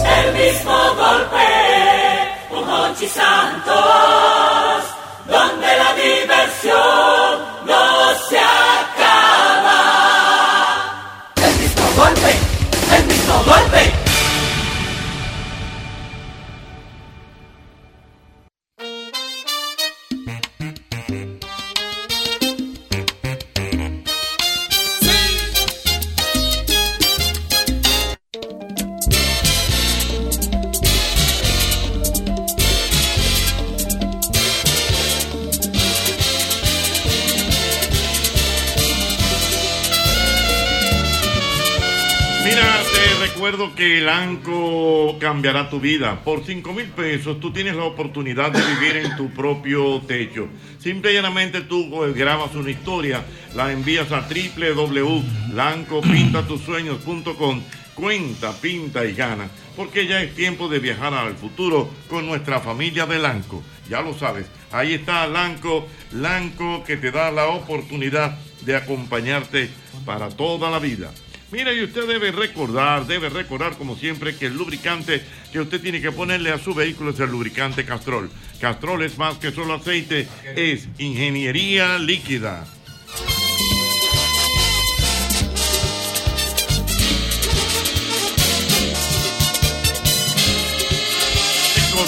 El ANCO cambiará tu vida. Por 5 mil pesos tú tienes la oportunidad de vivir en tu propio techo. Simple y llanamente tú eh, grabas una historia, la envías a www.lancopintatusueños.com. Cuenta, pinta y gana. Porque ya es tiempo de viajar al futuro con nuestra familia de Lanco. Ya lo sabes, ahí está Lanco, Lanco que te da la oportunidad de acompañarte para toda la vida. Mira, y usted debe recordar, debe recordar como siempre que el lubricante que usted tiene que ponerle a su vehículo es el lubricante Castrol. Castrol es más que solo aceite, es ingeniería líquida.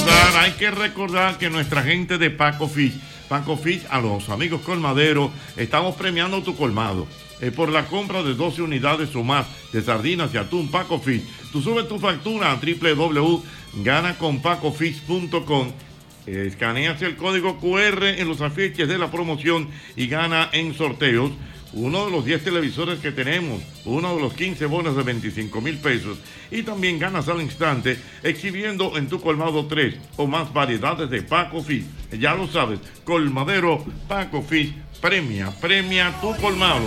recordar, hay que recordar que nuestra gente de Paco Fish, Paco Fish, a los amigos colmaderos, estamos premiando tu colmado. Eh, por la compra de 12 unidades o más de sardinas y atún Paco Fish. Tú subes tu factura a www.ganaconpacofish.com. Eh, escaneas el código QR en los afiches de la promoción y gana en sorteos uno de los 10 televisores que tenemos, uno de los 15 bonos de 25 mil pesos y también ganas al instante exhibiendo en tu colmado 3 o más variedades de Paco Fish. Ya lo sabes, colmadero Paco Fish premia, premia tu colmado.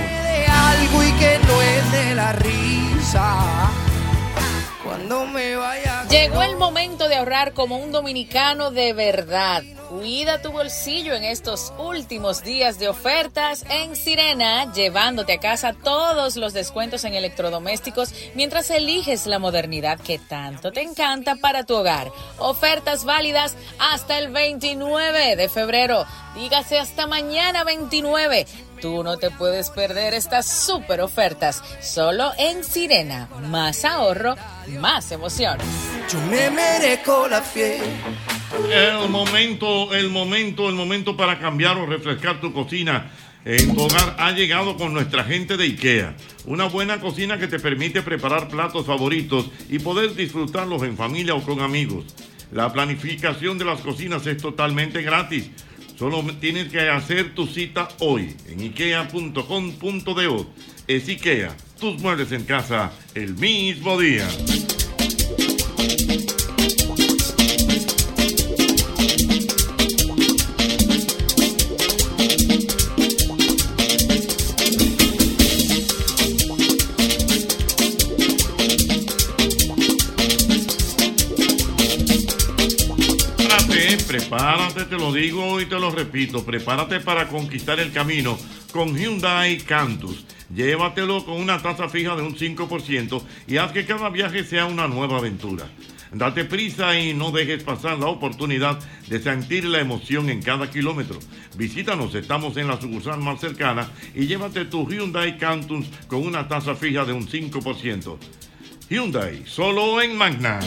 Cuando me vaya. Llegó el momento de ahorrar como un dominicano de verdad. Cuida tu bolsillo en estos últimos días de ofertas en Sirena, llevándote a casa todos los descuentos en electrodomésticos mientras eliges la modernidad que tanto te encanta para tu hogar. Ofertas válidas hasta el 29 de febrero. Dígase hasta mañana 29. Tú no te puedes perder estas super ofertas. Solo en Sirena. Más ahorro, más emoción. Yo me merezco la fiel. El momento, el momento, el momento para cambiar o refrescar tu cocina en tu hogar ha llegado con nuestra gente de IKEA. Una buena cocina que te permite preparar platos favoritos y poder disfrutarlos en familia o con amigos. La planificación de las cocinas es totalmente gratis. Solo tienes que hacer tu cita hoy en ikea.com.do. Es IKEA, tus muebles en casa el mismo día. Prepárate, te lo digo y te lo repito, prepárate para conquistar el camino con Hyundai Cantus. Llévatelo con una tasa fija de un 5% y haz que cada viaje sea una nueva aventura. Date prisa y no dejes pasar la oportunidad de sentir la emoción en cada kilómetro. Visítanos, estamos en la sucursal más cercana y llévate tu Hyundai Cantus con una tasa fija de un 5%. Hyundai, solo en Magna.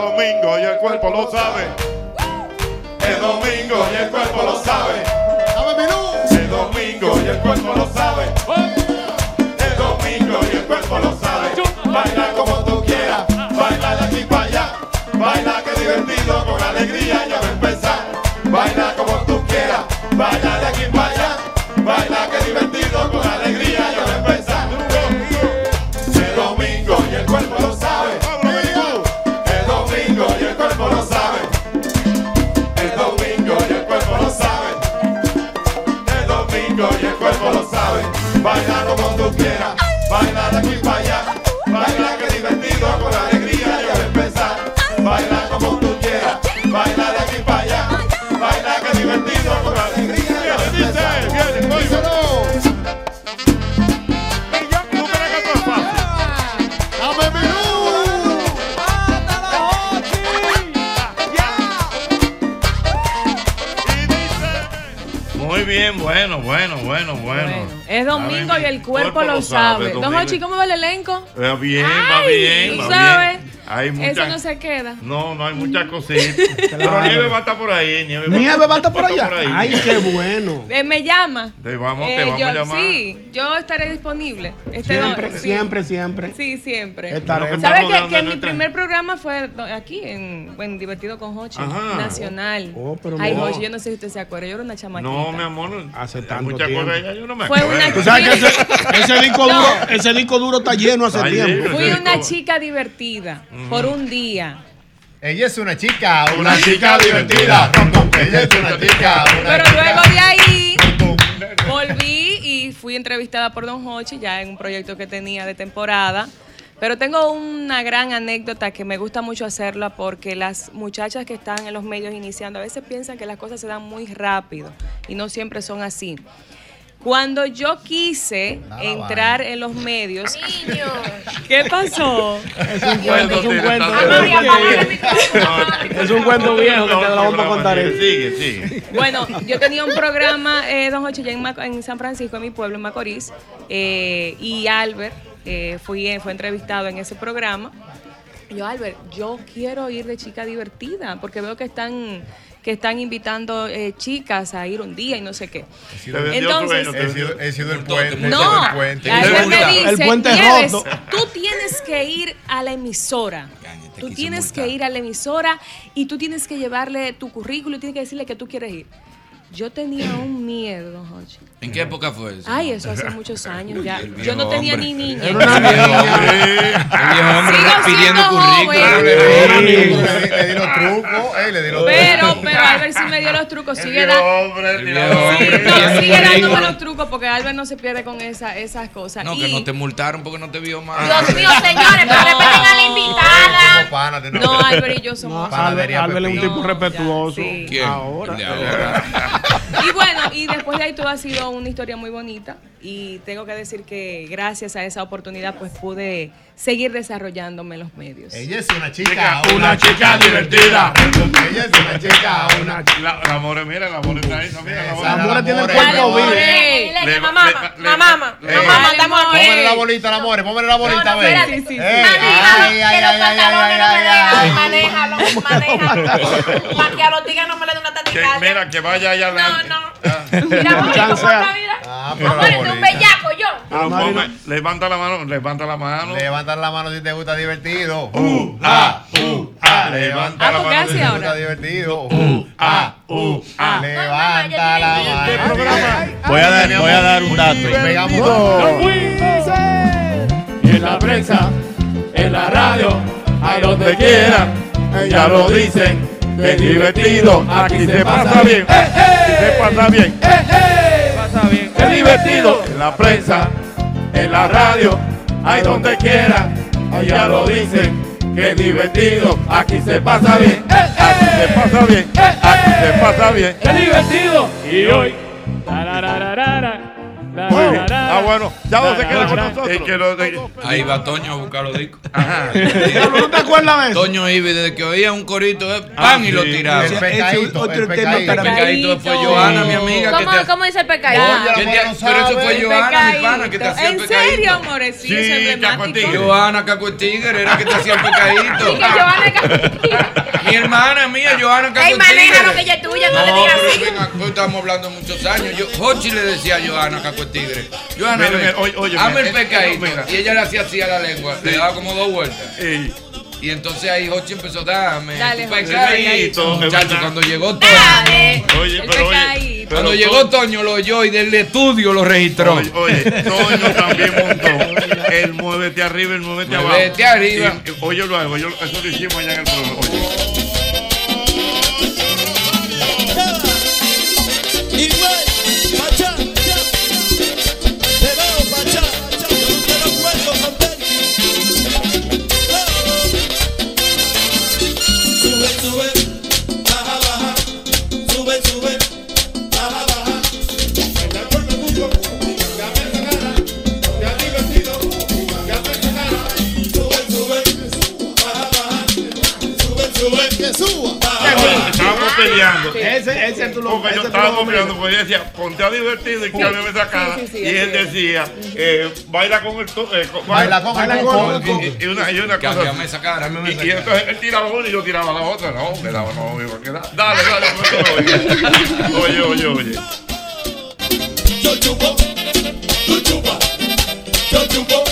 Domingo y el cuerpo lo sabe. Es domingo y el cuerpo lo sabe. Es domingo y el cuerpo lo sabe. Es domingo y el cuerpo lo sabe. Baila como tú quieras, baila de aquí para allá. Baila que divertido, con alegría ya va a empezar. Baila como tú quieras, baila de aquí para allá. Baila que divertido, quieras, baila de aquí para allá. Baila que divertido, con alegría ya empezar. Baila como tú quieras, baila de aquí para allá. Baila que divertido, con alegría ya va a empezar. Muy bien, bueno, bueno, bueno, bueno. Es domingo y el cuerpo, lo sabe. Don. Hochi, ¿cómo va el elenco? Va bien, va bien, tú va sabes, bien. Hay Eso muchas. no se queda. No, no hay muchas cositas. Pero Nieve va a estar por ahí. Nieve, Nieve va a estar por estar allá. ahí. Ay, qué bueno. Eh, me llama. Te vamos, Eh, te vamos yo- a llamar. Sí, yo estaré disponible. Este Siempre, do- sí. siempre, siempre. Sí, siempre. Estaremos. ¿Sabes que, que mi primer programa fue aquí, en, en Divertido con Hochi, Ajá. nacional? Oh, pero Ay, no. Hochi, yo no sé si usted se acuerda, yo era una chamaquita. No, mi amor. Hace tanto muchas tiempo. cosas ya yo no me Fue acuerdo. una- Tú sabes que ese, ese disco No. duro, ese disco duro está lleno hace Está tiempo. lleno. Fui una disco- chica divertida por un día. Ella es una chica, Una chica divertida. Ella es una chica, una Pero chica. luego de ahí volví y fui entrevistada por Don Hochi ya en un proyecto que tenía de temporada. Pero tengo una gran anécdota que me gusta mucho hacerla porque las muchachas que están en los medios iniciando a veces piensan que las cosas se dan muy rápido y no siempre son así. Cuando yo quise Nada entrar en los medios, ¿qué pasó? Es un cuento, es un cuento. Es un cuento viejo que te lo vamos a contar. Sigue, sigue, sigue. Bueno, yo tenía un programa, eh, Don Ocho, ya en, en San Francisco, en mi pueblo, en Macorís, eh, y Albert eh, fui, fue entrevistado en ese programa. Y Yo, Albert, yo quiero ir de chica divertida, porque veo que están que están invitando eh, chicas a ir un día y no sé qué. Entonces, He sido, he sido el puente. he no, sido el puente. Albert me dice, El puente "Nieves, roto". tú tienes que ir a la emisora. Tú tienes que ir a la emisora y tú tienes que llevarle tu currículum y tienes que decirle que tú quieres ir. Yo tenía un miedo, don Jorge. ¿En qué época fue eso? Ay, eso hace muchos años ya. Yo no tenía hombre. ni niña. Era una El viejo hombre Sigo pidiendo siendo currículum. joven. Le di los trucos, eh, le di los Pero, pero Albert sí me dio los trucos. Sigue, da- El viejo hombre no, pidiendo sigue dándome los trucos porque Albert no se pierde con esa, esas cosas. No, Y- que no te multaron porque no te vio más. Dios mío, señores, pero respeten a la invitada. No, Albert y yo somos. Albert, Albert es un tipo respetuoso. ¿Quién? Ahora. Y bueno, y después de ahí todo ha sido una historia muy bonita y tengo que decir que gracias a esa oportunidad pues pude seguir desarrollándome en los medios. Ella es una chica, Una chica divertida. Ella es una chica, una La, la more, mira, la more está ahí. no, Mira, la more. La more tiene el cuerpo vivo. Mamá, mamá, mamá, estamos. Póngale la bolita, la more, póngale la bolita, ve. espérate. Eh, Sí, sí, ay, sí. ay, ay, Que los ay, pantalones ay, no me ay, dejan. ay. Manéjalo, manéjalo. Para que a los tigres no me le den una taquicardia. mira, que vaya allá adelante. No, no. Mira, Chance. ¿cómo está, mira? Ah, Amor, este es un bellaco, yo. Pero ponme- levanta la mano, levanta la mano. Levanta la mano si te gusta divertido. Uh, ah, uh, ah, levanta Ah, la ¿por qué mano. así Si te ahora? gusta divertido. Ah, uh, ah. Levanta la mano. Voy a dar, voy a dar un dato. Pegamos En la prensa, en la radio, a donde quiera, ya lo dicen, que es divertido, aquí se pasa bien, se pasa bien, pasa bien, divertido, en la prensa, en la radio, hay donde quiera, ya lo dicen, que es divertido, aquí se pasa bien, aquí se pasa bien, aquí se pasa bien, es divertido, y hoy, Muy bien. Ah, bueno, ya no se queda con nosotros. Que lo de- Ahí va Toño a buscar los discos. ¿No te acuerdas de eso? Toño Ibi, desde que oía un corito, eh, pan y lo tiraba. El pecadito, otro el tema pecadito. El pecadito fue Johanna, mi amiga. que ¿Cómo, te- ¿Cómo dice el pecado? Oye, que te- Pero eso fue Johanna, mi pana, que te hacía el ¿En pecadito. serio, amores? Sí, Sí, eso es emblemático. Johanna Caco Tigre era que te hacía el pecadito. Mi hermana mía, Johanna Caco Ey, maneja lo que Tigre. ella es tuya, no, No, le digas pero así. estamos hablando muchos años. Yo, Hochi le decía a Johanna Caco Tigre. Hazme el pecadito. mira. Y ella le hacía así a la lengua, le daba como dos vueltas. Ey, Y entonces ahí Hochi empezó, dame Dale, tu Hochi, pecadito. es Muchacho, verdad. cuando llegó Toño, Dale. Oye, El pero oye, pecadito. pero cuando llegó Toño lo oyó y del estudio lo registró. Oye, oye, Toño también montó el muévete arriba, el muévete abajo. Muévete arriba. Y- y- Oye, lo hago, yo, eso lo hicimos allá en el programa. Oye. Estábamos peleando. Ese, ese tú lo Porque yo lo peleando, porque ella decía, ponte a divertido y cámbiame esa cara. sí, sí, y él decía, eh, baila con el. to- eh, Baila con Baila el con- Y, y una, y una cosa. Cámbiame así. esa cara. Y, y entonces él tiraba una y yo tiraba la otra. No, me daba, no, me iba a quedar. Dale, dale, oye, oye, oye, oye. Yo chupo, tú chupa, yo chupo,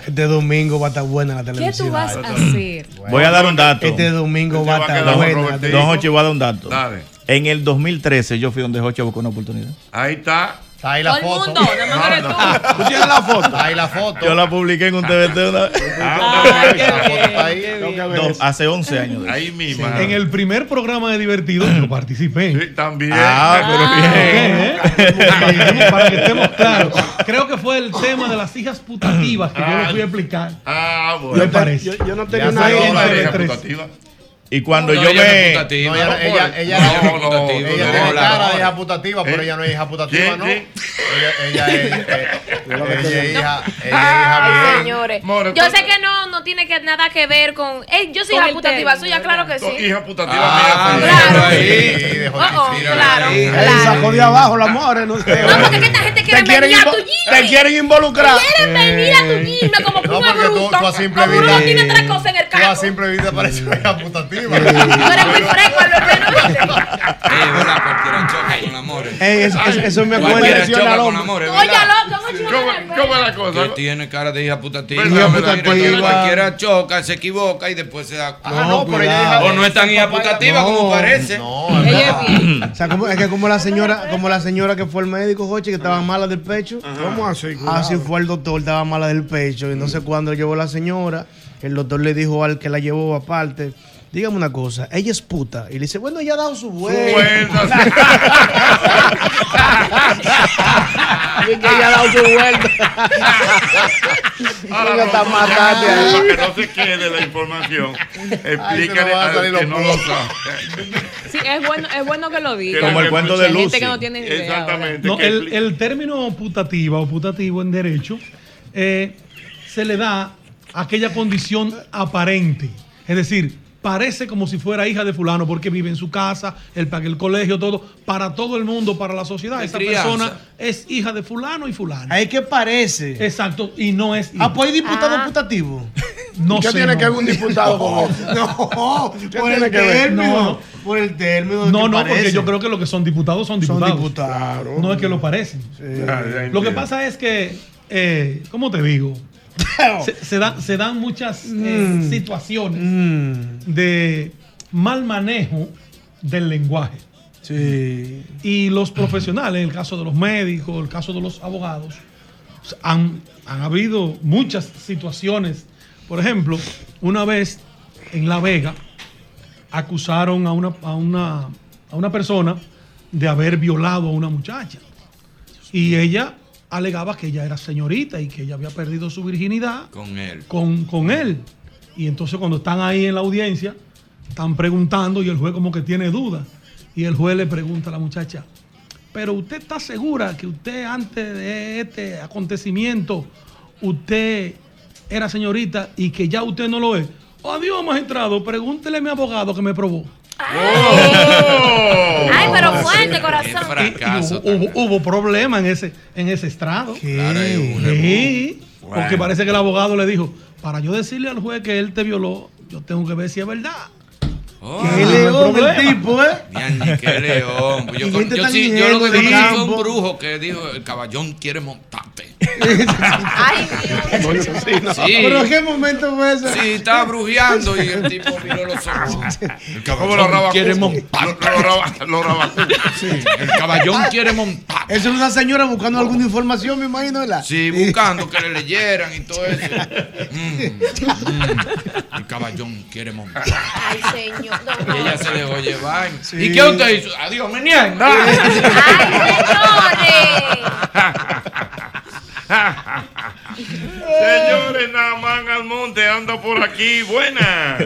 batalla. Este domingo va a estar buena la ¿Qué televisión. tú vas a hacer? Voy a dar un dato. Este domingo va a estar buena. Don Hochi, voy a dar un dato. Dale. En el 2013 yo fui donde Hochi a buscar una oportunidad. Ahí está. Está ahí Todo el mundo, más eres tú. ¿Tú tienes la foto? Ahí la foto. Yo la publiqué en un TVT una vez. Ay, qué La foto bien, está ahí. qué bien. No, hace 11 años. de. Ahí mismo. En el primer programa de Divertido yo participé. Sí, también. Ah, pero bien. Para que estemos- Para que estemos claros. Creo que fue el tema de las hijas putativas que yo lo fui a explicar. Ah, Me bueno. parece. Yo, yo no Ya tenía una salió en la TV3. hija putativa. Y cuando No, yo ella no es me. No, ella, No, ella, por- ella, no, ella, putativa, ella no, tiene cara de hija putativa, pero ¿Eh? ella no es hija putativa, ¿Quién, ¿no? Ella, ella es, eh, ella es hija, ella es señores. More, Yo ¿cuánto- sé que no, no tiene que nada que ver con. Eh, yo soy hija putativa, suya, claro que sí. hija putativa Ah, mía. Claro. claro. Él sacó de abajo la more, no sé. No, porque es que esta gente quiere te quieren, venir a tu te quieren involucrar. Quieren venir a tu gym como No, es porque tú, a simple vista. tiene tres cosas en el Tú a carro. simple vista pareces una hija putativa. Tú eres muy fresco, Alberto, ¿viste? ¿verdad? Cualquiera choca con amores. Ey, eso, me acuerda. Cualquiera lesiona choca al con hombre. amores, Tú oye, ¿verdad? loco, ¿cómo ¿Cómo, chingada? ¿Cómo es la Que tiene cara de hija ¿verdad? putativa. Entonces cualquiera choca, se equivoca y después se da. Ah, no, pero ella es hija O no es tan hija putativa como parece. No, Ella es bien. O sea, es que como la señora, como la señora que fue al médico, Jochi, que estaba mala del pecho. ¿Cómo así? Así fue el doctor, estaba mala del pecho. Y no sé cuándo llevó la señora, el doctor le dijo al que la llevó aparte, dígame una cosa, ella es puta. Y le dice, bueno, ella ha dado su vuelta. Y que ella ha dado su vuelta. Ahora, Ella está no, matando ya, ahí. Para que no se quede la información, explícale a salir que no lo sabe. Sí, es bueno, es bueno que lo diga. Como el cuento de Hay gente Lucy. que no tiene ni idea. Exactamente. No, el, término putativa o putativo en derecho eh, se le da a aquella condición aparente. Es decir, parece como si fuera hija de fulano porque vive en su casa, él paga el colegio, todo, para todo el mundo, para la sociedad. Esa crianza. persona es hija de fulano y fulano. Ahí que parece. Exacto, y no es hija. Ah, pues hay diputado Ah. putativo. no ¿Qué sé, tiene no. que ver un diputado con? No, por tiene el que ver? término. No. Por el término. de No, que no, porque yo creo que lo que son diputados son son diputados. diputados. No es que lo parecen. Ya, ya Lo que pasa es que, eh, ¿cómo te digo? Se, se dan, se dan muchas eh, situaciones Mm, de mal manejo del lenguaje. sí. Y los profesionales, el caso de los médicos, el caso de los abogados, han, han habido muchas situaciones. Por ejemplo, una vez en La Vega acusaron a una, a una, a una persona de haber violado a una muchacha. Y ella alegaba que ella era señorita y que ella había perdido su virginidad Con él. con, con él. Y entonces cuando están ahí en la audiencia, están preguntando y el juez como que tiene dudas. Y el juez le pregunta a la muchacha, pero usted está segura que usted antes de este acontecimiento, usted era señorita y que ya usted no lo es. Adiós, magistrado, pregúntele a mi abogado que me probó. Ay, pero fuerte, Qué corazón. fracaso. Y hubo, hubo problemas en ese, en ese estrado. Claro, hay uno. Sí, Bueno. porque parece que el abogado le dijo, para yo decirle al juez que él te violó, yo tengo que ver si es verdad. Oh, Qué león el tipo, ¿eh? Qué león. Yo, sí, yo lo que vi fue un brujo que dijo, el caballón quiere montarte. Ay, Dios. Sí. ¿Pero en qué momento fue eso? Sí, estaba brujeando y el tipo miró los ojos. El ¿Cómo lo caballón raba? quiere Lo, montarte. lo raba, lo raba. El caballón quiere montar. Eso es una señora buscando alguna información, me imagino, ¿verdad? Sí, buscando que le leyeran y todo eso. Mm, mm. El caballón quiere montar. Ay, señor. No, Y ella se dejó llevar. ¿Y qué usted hizo? Adiós, me niega. Ay, señores. Señores, Namán Almonte anda por aquí. Buenas.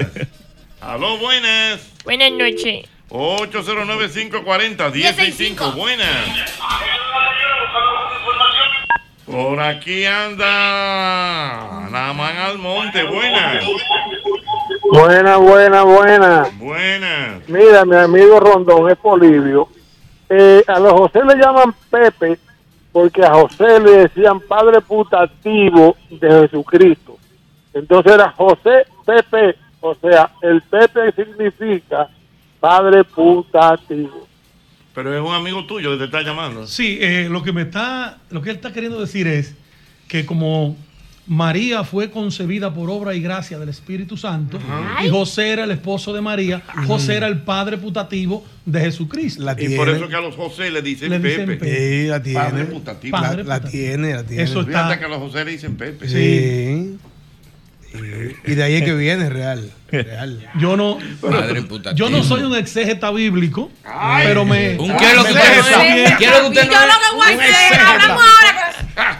Aló, buenas. Buenas noches. 809-540-1065. Buenas. Por aquí anda Namán Almonte. Buenas. Buena, buena, buena. Buenas. Mira, mi amigo Rondón es Polivio. Eh, a los José le llaman Pepe porque a José le decían padre putativo de Jesucristo. Entonces era José Pepe. O sea, el Pepe significa padre putativo. Pero es un amigo tuyo que te está llamando. Sí, eh, lo que me está, lo que él está queriendo decir es que como María fue concebida por obra y gracia del Espíritu Santo y José era el esposo de María, José era el padre putativo de Jesucristo. Y por eso que a los José le dicen Le Pepe. dicen Pepe. Sí, la tiene. Padre putativo. La, Padre la putativo. tiene, la tiene. Eso está- Fíjate que a los José le dicen Pepe. Sí. Y de ahí es que viene, real. real. Yo no, Padre putativo. yo no soy un exégeta bíblico, pero me. ¿Un qué es lo que usted no yo lo que voy a hacer, hablamos ahora.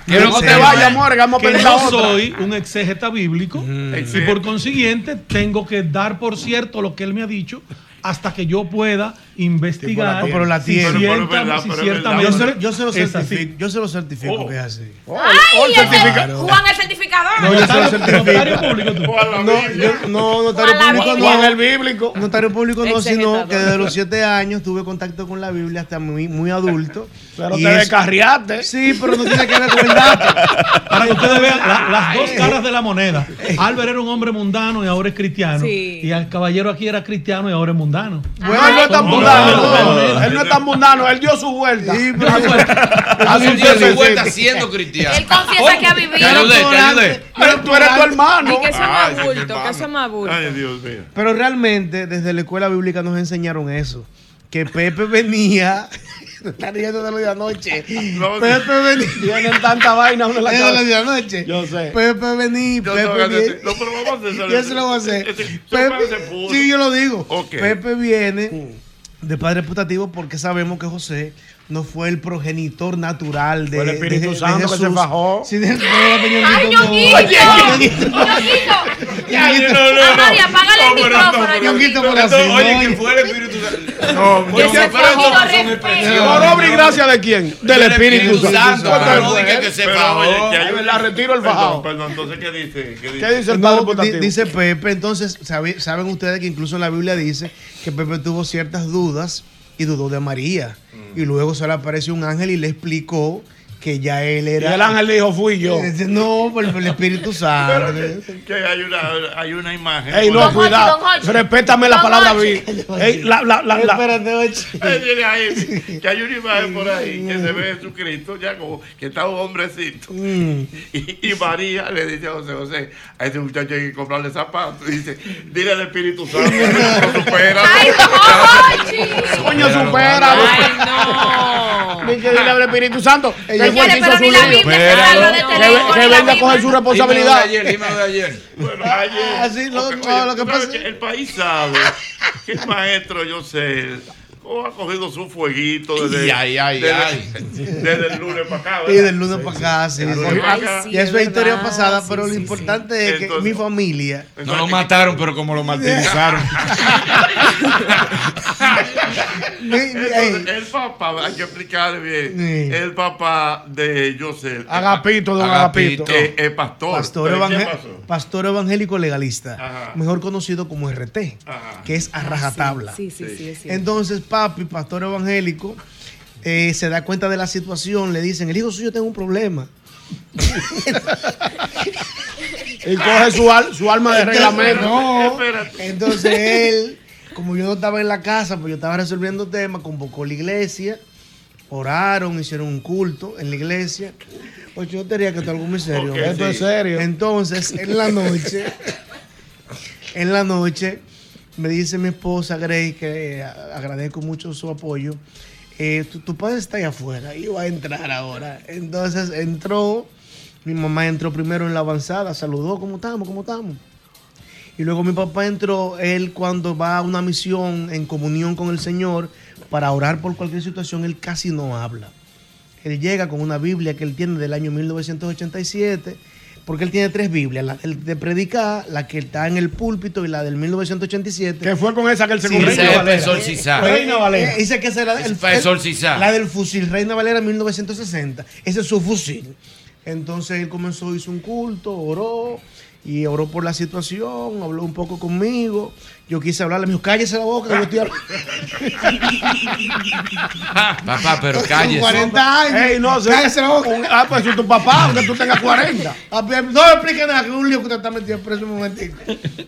¿Qué es lo que No te vayas, amor, que vamos a que pensar no otra. soy un exégeta bíblico y por consiguiente tengo que dar por cierto lo que él me ha dicho hasta que yo pueda investigar No, pero la tiene. Yo se, yo se lo certifico, yo se lo certifico que es así. Ay, ese- certificado. Juan el certificador. No, yo se lo Notario- certifico. notario público tú. No, yo- no, notario público no. Juan el bíblico. Notario público no, sino que desde los siete años tuve contacto con la Biblia hasta muy, muy adulto. Pero te es- descarriaste. Sí, pero no tiene que ver con el dato. Para que ustedes vean la- las dos caras de la moneda. Albert era un hombre mundano y ahora es cristiano. Sí. Y el caballero aquí era cristiano y ahora es mundano. Bueno, él no Son mundano. Él no es tan mundano. Él dio su vuelta. Sí, pero Así Él dio su vuelta siendo cristiano. Él confiesa que ha vivido. Pero tú eres tu hermano. Y que eso es más bulto, que eso es más bulto. Ay, Dios mío. Pero realmente, desde la escuela bíblica nos enseñaron eso. Que Pepe venía. Está riendo de lo de anoche. No, Pepe venía. Tienen tanta vaina uno en la Es de lo cabeza. de anoche. Yo sé. Pepe venía. Yo Pepe hacer- No, pero vamos a hacer Yo se lo voy a hacer. Pepe, sí, yo lo digo. Ok. Pepe viene de padre putativo porque sabemos que José no fue el progenitor natural de, Fue el Espíritu de- de Santo que se fajó. Sí, de- no, Ay. Ya, Ñonguito. no, no, Ah, no. María, apágale el micrófono, Ñonguito, por así, Oye, no, que fue el Espíritu Santo. No, respeto. expresiones. ¿Por obra y gracia de quién? Del Espíritu Santo. No pues. diga que se fajó. la retiro el Perdón, fajado. Perdón, entonces, ¿qué dice? ¿Qué dice? ¿Qué dice el padre dice Pepe, entonces sabe- saben ustedes que incluso en la Biblia dice que Pepe tuvo ciertas dudas y dudó de María. Mm. Y luego se le apareció un ángel y le explicó que ya él Y era. el ángel dijo, fui yo. Dice, No, por el Espíritu Santo. Que hay una, hay una imagen. Ey, no, cuidado. Respétame la palabra vi. Ey, la, la, la, la. Espérate, ahí, que hay una imagen por ahí que se ve Jesucristo ya como que está un hombrecito. Mm. Y, y María le dice a José José, a ese muchacho hay que comprarle zapatos. Y dice, dile al Espíritu Santo, no supera. Ay, Don Hochi. Coño, supera. Ay, no. Que dile al Espíritu Santo. Que fue que hizo su ley, venga a coger su responsabilidad. Dímelo de ayer, dímelo de ayer. Bueno, ayer, Así, lo- que pasa- el país sabe. Que el maestro, yo sé, ha cogido su fueguito desde, Ay, ay, ay, desde, ay. desde el lunes para acá. Y ¿verdad? del lunes para acá, sí. Del sí. lunes para Ay, acá. sí. Ya eso es historia pasada, sí, pero sí, lo sí. importante es que Entonces- mi familia. No lo mataron, pero como lo martirizaron. Entonces, el papá, hay que explicarle bien, Sí. el papá de José, Agapito, don Agapito. Agapito. eh, es pastor. pastor, ¿Pero qué evangé- pasó? pastor evangélico legalista, Ajá. mejor conocido como RT, Ajá. que es a rajatabla. Sí, sí, sí, es cierto. Entonces, papi, pastor evangélico, eh, se da cuenta de la situación, le dicen, el hijo suyo tiene un problema. Y coge su, al- su alma de reglamento. No. Espérate. Entonces él, como yo no estaba en la casa, pues yo estaba resolviendo temas, convocó la iglesia, oraron, hicieron un culto en la iglesia. Pues yo tenía que estar algo muy serio. Esto sí. es serio. Entonces, en la noche, en la noche, me dice mi esposa Grace, que eh, agradezco mucho su apoyo, eh, tu, tu padre está ahí afuera va a entrar ahora. Entonces entró, mi mamá entró primero en la avanzada, saludó, ¿cómo estamos? ¿Cómo estamos? Y luego mi papá entró, él cuando va a una misión en comunión con el Señor para orar por cualquier situación, él casi no habla. Él llega con una Biblia que él tiene del año 1987, porque él tiene tres Biblias, la del de predicar, la que está en el púlpito y la del 1987. Que fue con esa que él se Sí, comió. Ese Reina es Valera. para exorcizar. Reina Valera. Eh, dice que esa era el- el- exorcizar. La del fusil Reina Valera 1960. Ese es su fusil. Entonces él comenzó, hizo un culto, oró y oró por la situación, habló un poco conmigo Yo quise hablarle, me dijo, cállese la boca, que yo estoy hablando. Papá, pero cállese. 40 años. Ey, no, se- cállese la boca. un- ah, pues es tu papá, aunque tú tengas 40. Ah, pues, No me explique nada, que es un lío que usted está metido preso un momentito.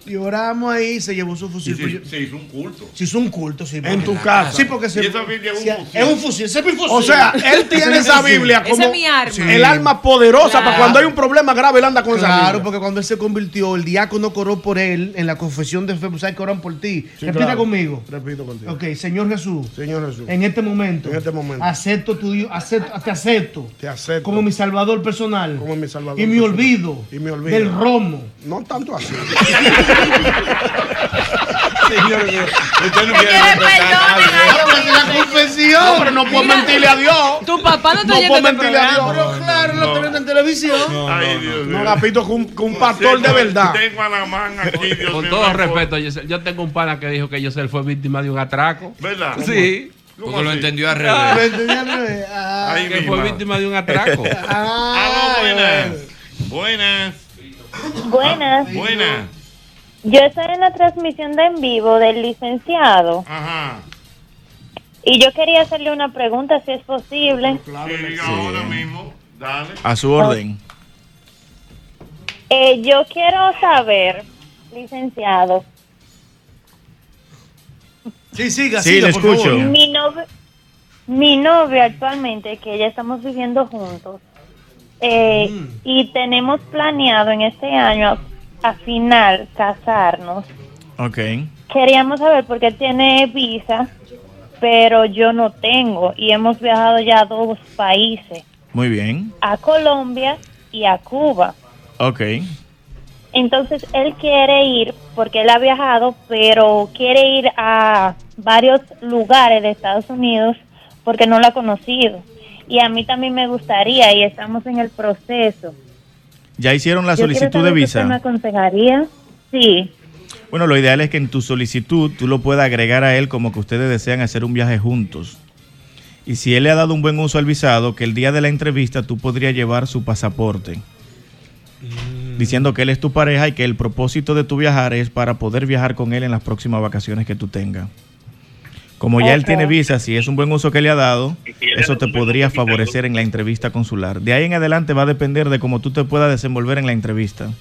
Y oramos ahí, se llevó su fusil. yo- Se hizo un culto. Se hizo un culto, sí. En tu casa. Sí, porque se. Y esa Biblia es un fusil. Es un fusil, ese es mi fusil. O sea, él tiene Ese esa. Biblia como Esa es mi arma. Sí. el arma poderosa Claro. para cuando hay un problema grave, él anda con esa Claro, Biblia. porque cuando él se convirtió, el diácono coró por él en la confesión de fe, pues, ¿sabes que oran por ti? Sí, Repita claro. conmigo. Repito contigo. Ok, Señor Jesús, Señor Jesús. en este momento, En este momento. acepto tu Dios, acepto, te acepto Te acepto. como mi salvador personal Como mi salvador y mi personal. olvido, Y mi olvido. del romo. No tanto así. Señor, usted no quiere respetar. La confesión. No, pero no puedo Mira. mentirle a Dios. Tu papá no te No puedo este mentirle a. Dios. Pero claro, lo viendo en televisión. Ay, Dios mío. No, Gapito, con, con un pastor de verdad. Tengo a la man aquí, Dios Con todo respeto, Yesel, yo tengo un pana que dijo que Yosel fue víctima de un atraco. ¿Verdad? Sí, ¿Cómo Porque lo entendió al ¿Lo revés. entendí al revés? Ah, Ay, que fue víctima de un atraco. ah, Aló, buenas. Buenas. Buenas. Buenas. Yo estoy en la transmisión de en vivo del licenciado Ajá. y yo quería hacerle una pregunta si es posible. Sí, diga ahora mismo. Dale. A su orden. Eh, yo quiero saber, licenciado, Sí, siga, Sí, siga, le por escucho. favor. mi novio, mi novio actualmente, que ya estamos viviendo juntos, eh, Mm. y tenemos planeado en este año a, a final casarnos. Ok. Queríamos saber por qué tiene visa, pero yo no tengo y hemos viajado ya a dos países, Muy bien. a Colombia y a Cuba. Ok. Entonces él quiere ir porque él ha viajado, pero quiere ir a varios lugares de Estados Unidos porque no lo ha conocido. Y a mí también me gustaría y estamos en el proceso. ¿Ya hicieron la Yo solicitud de usted me visa? aconsejaría? Sí. Bueno, lo ideal es que en tu solicitud tú lo puedas agregar a él como que ustedes desean hacer un viaje juntos. Y si él le ha dado un buen uso al visado, que el día de la entrevista tú podrías llevar su pasaporte. Diciendo que él es tu pareja y que el propósito de tu viajar es para poder viajar con él en las próximas vacaciones que tú tengas. Como ya él tiene visa, si es un buen uso que le ha dado, eso te podría favorecer en la entrevista consular. De ahí en adelante va a depender de cómo tú te puedas desenvolver en la entrevista.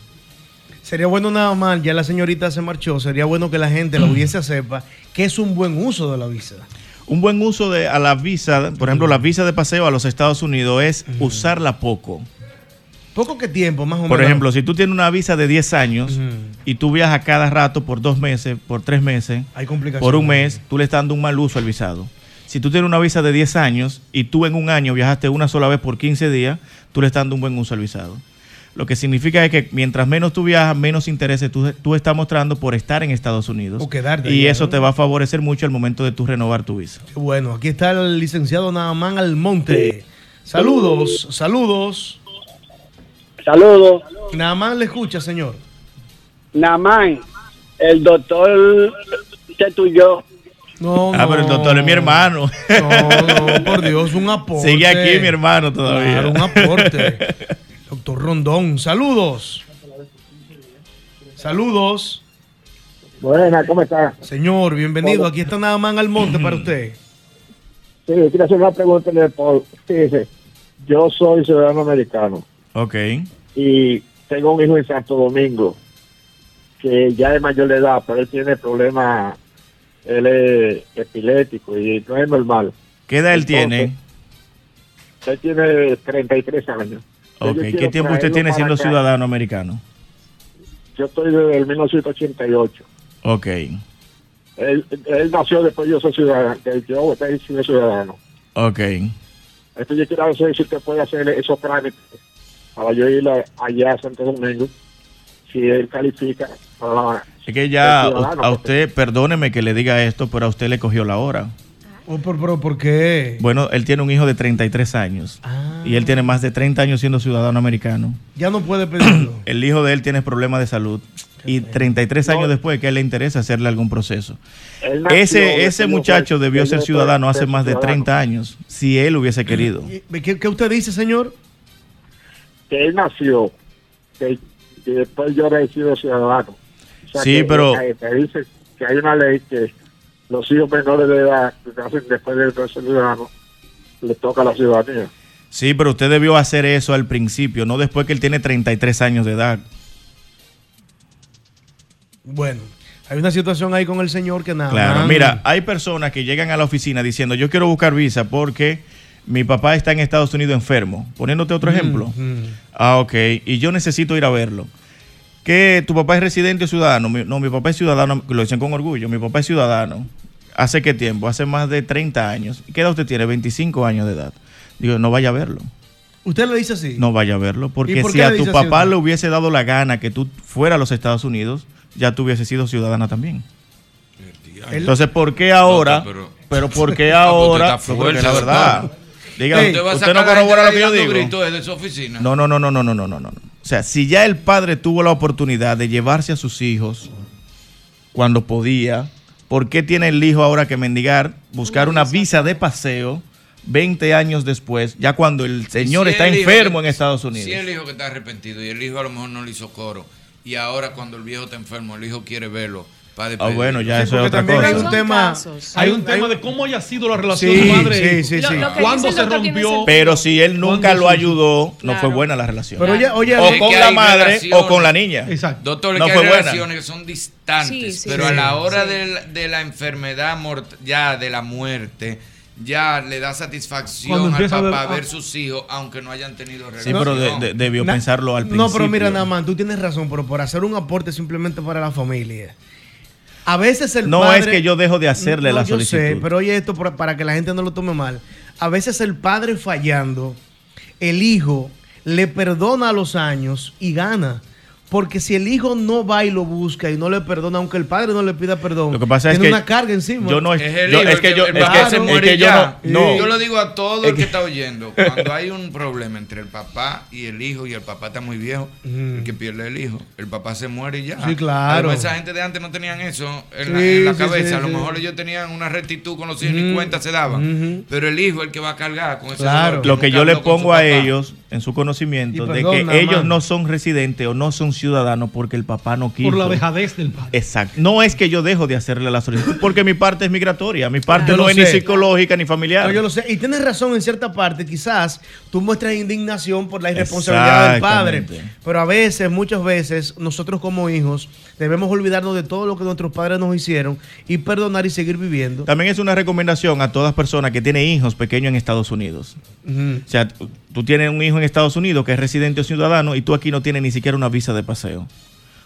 Sería bueno nada más, ya la señorita se marchó, sería bueno que la gente, la audiencia sepa que es un buen uso de la visa. Un buen uso de a la visa, por ejemplo, la visa de paseo a los Estados Unidos es usarla poco. ¿Poco qué tiempo, más o menos? Por ejemplo, si tú tienes una visa de 10 años y tú viajas cada rato por dos meses, por tres meses, Hay complicaciones. por un mes, tú le estás dando un mal uso al visado. Si tú tienes una visa de 10 años y tú en un año viajaste una sola vez por 15 días, tú le estás dando un buen uso al visado. Lo que significa es que mientras menos tú viajas, menos interés tú, tú estás mostrando por estar en Estados Unidos. O quedarte y allá, eso ¿no? te va a favorecer mucho al momento de tú renovar tu visa. Qué bueno, aquí está el licenciado Naamán Almonte. Saludos, saludos. Saludos. Naamán le escucha, señor. Namán, el doctor se tuyó. No, Ah, pero el doctor es mi hermano. No, no, por Dios, un aporte. Sigue aquí mi hermano todavía. Claro, un aporte. Doctor Rondón, saludos. Saludos. Buena, ¿cómo está? Señor, bienvenido. Aquí está Naamán Almonte para usted. Sí, quiero hacer una pregunta Paul. Fíjese, yo soy ciudadano americano Ok. y tengo un hijo en Santo Domingo que ya es mayor de edad, pero él tiene problemas, él es epiléptico y no es normal. ¿Qué edad él Entonces, tiene? Él tiene 33 años. Ok. ¿Qué tiempo usted tiene siendo acá. ciudadano americano? Yo estoy desde el 1988. Ok. Él, él nació después yo soy ciudadano, que yo estoy siendo ciudadano. Ok. Entonces yo quiero saber si usted puede hacer esos trámites para yo ir allá a Santo Domingo, si él califica para Es que ya a usted, perdóneme que le diga esto, pero a usted le cogió la hora. Oh, pero, pero, ¿por qué? Bueno, él tiene un hijo de 33 años. Y él tiene más de 30 años siendo ciudadano americano. Ya no puede pedirlo. El hijo de él tiene problemas de salud. Y 33 años después que a él le interesa hacerle algún proceso. Nació Ese, ese muchacho debió de- ser ciudadano hace más de ciudadano. 30 años, si él hubiese querido. ¿Qué, qué usted dice, señor? Que él nació, que, que después yo he sido ciudadano. O sea, Sí, que- pero- que dice- que hay una ley que los hijos menores de edad que nacen después de ser ciudadanos les toca la ciudadanía. Sí, pero usted debió hacer eso al principio, no después que él tiene 33 años de edad. Bueno, hay una situación ahí con el señor que nada. Claro, mira, hay personas que llegan a la oficina diciendo, yo quiero buscar visa porque mi papá está en Estados Unidos enfermo. Poniéndote otro ejemplo. mm. Ah, ok. Y yo necesito ir a verlo. ¿Que tu papá es residente o ciudadano? Mi- no, mi papá es ciudadano, lo dicen con orgullo. Mi papá es ciudadano. ¿Hace qué tiempo? Hace más de 30 años. ¿Qué edad usted tiene? 25 años de edad. Digo, no vaya a verlo. Usted le dice así. No vaya a verlo. Porque ¿Y por si a tu así papá le hubiese dado la gana que tú fueras a los Estados Unidos, ya tú hubiese sido ciudadana también. Entonces, ¿por qué ahora? pero- pero ¿por qué Ah, pues ahora? porque la verdad. Diga, Usted no corrobora lo que yo digo. desde su oficina. No, no, no, no, no, no, no, no, no. O sea, si ya el padre tuvo la oportunidad de llevarse a sus hijos cuando podía, ¿por qué tiene el hijo ahora que mendigar, buscar una visa de paseo 20 años después, ya cuando el señor Si está el enfermo que- en Estados Unidos? Si el hijo que está arrepentido y el hijo a lo mejor no le hizo coro y ahora cuando el viejo está enfermo, el hijo quiere verlo Ah, bueno, ya eso es otra también cosa. hay un tema. Hay un tema de cómo haya sido la relación Sí, de madre sí, sí, sí. Lo- lo que ¿Cuándo dice el se doctor rompió? Pero si él nunca ¿Cuándo lo ayudó, no Claro. fue buena la relación. Pero oye, oye, o con la madre o con la niña. Doctor, es no que fue hay buena. relaciones que son distantes, Sí, sí, pero sí. a la hora Sí. de, la, de la enfermedad, ya de la muerte, ya le da Cuando satisfacción al a ver- papá ah. ver sus hijos, aunque no hayan tenido Sí, relación. pero de- de- debió Na- pensarlo al principio. No, pero mira, Naman, tú tienes razón, pero por hacer un aporte simplemente para la familia. A veces el No padre. es que yo dejo de hacerle la yo sé, solicitud. pero oye esto para, para que la gente no lo tome mal. A veces el padre fallando, el hijo le perdona a los años y gana. Porque si el hijo no va y lo busca y no le perdona, aunque el padre no le pida perdón, Lo que pasa es tiene que una carga encima. yo no es- Es el yo- hijo, es que yo- el es papá que- se es muere que yo ya. no- no. Yo lo digo a todo Es el que que- está oyendo. Cuando hay un problema entre el papá y el hijo y el papá está muy viejo, el que pierde el hijo, el papá se muere y ya. Sí, claro. Además, esa gente de antes no tenían eso en, la, en cabeza. sí, a lo sí. mejor ellos tenían una rectitud con los hijos ni Ujú. cuenta se daban. Pero el hijo es el que va a cargar con ese Claro. dolor Lo que yo le pongo a papá. ellos en su conocimiento de que ellos no son residentes o no son ciudadanos porque el papá no quiso. Por la dejadez del padre. Exacto. No es que yo dejo de hacerle la solicitud porque mi parte es migratoria, mi parte Yo no es ni psicológica ni familiar. No, yo lo sé. Y tienes razón en cierta parte. Quizás tú muestras indignación por la irresponsabilidad del padre. Pero a veces, muchas veces, nosotros como hijos debemos olvidarnos de todo lo que nuestros padres nos hicieron y perdonar y seguir viviendo. También es una recomendación a todas personas que tienen hijos pequeños en Estados Unidos. O sea, tú- tienes un hijo en Estados Unidos que es residente o ciudadano y tú aquí no tienes ni siquiera una visa de paseo.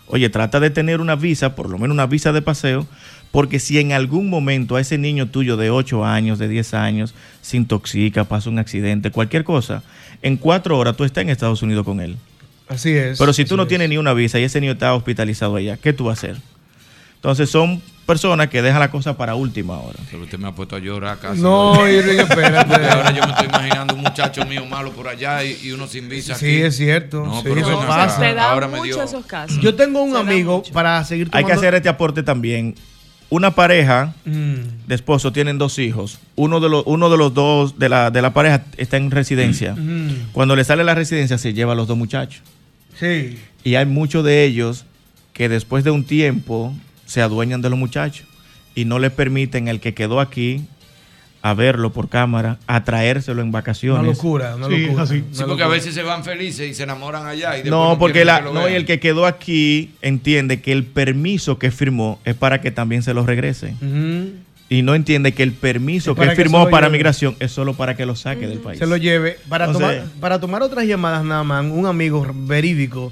Oye, trata de tener una visa, por lo menos una visa de paseo, porque si en algún momento a ese niño tuyo de 8 años, de 10 años, se intoxica, pasa un accidente, cualquier cosa, en cuatro horas tú estás en Estados Unidos con él. Así es. Pero si tú no es. tienes ni una visa y ese niño está hospitalizado allá, ¿qué tú vas a hacer? Entonces son personas que dejan la cosa para última hora. Pero usted me ha puesto a llorar casi. No. Irving, espérate. Ahora yo me estoy imaginando un muchacho mío malo por allá y, y uno sin visa Sí, aquí. es cierto. No, Sí, pero eso pasa. Se da ahora me dio. esos casos. Yo tengo un amigo para seguir Hay que tomando- hacer este aporte también. Una pareja Mm. de esposos tienen dos hijos. Uno de los, uno de los dos de la, de la pareja está en residencia. Mm. Cuando le sale la residencia se lleva a los dos muchachos. Sí. Y hay muchos de ellos que después de un tiempo se adueñan de los muchachos y no le permiten el que quedó aquí a verlo por cámara, a traérselo en vacaciones. Una locura, una Sí, locura. así. Sí, porque a veces se van felices y se enamoran allá. Y No, porque la, no, y el que quedó aquí entiende que el permiso que firmó es para que también se lo regrese. Y no entiende que el permiso que firmó para lleve. migración es solo para que lo saque del país. Se lo lleve. Para, Entonces- tomar, para tomar otras llamadas, nada más, un amigo verídico.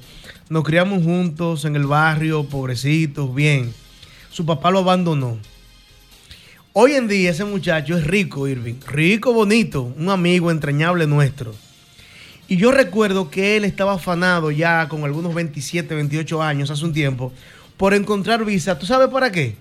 Nos criamos juntos en el barrio, pobrecitos, bien. Su papá lo abandonó. Hoy en día ese muchacho es rico, Irving. Rico, bonito, un amigo entrañable nuestro. Y yo recuerdo que él estaba afanado ya con algunos 27, 28 años hace un tiempo por encontrar visa. ¿Tú sabes para qué?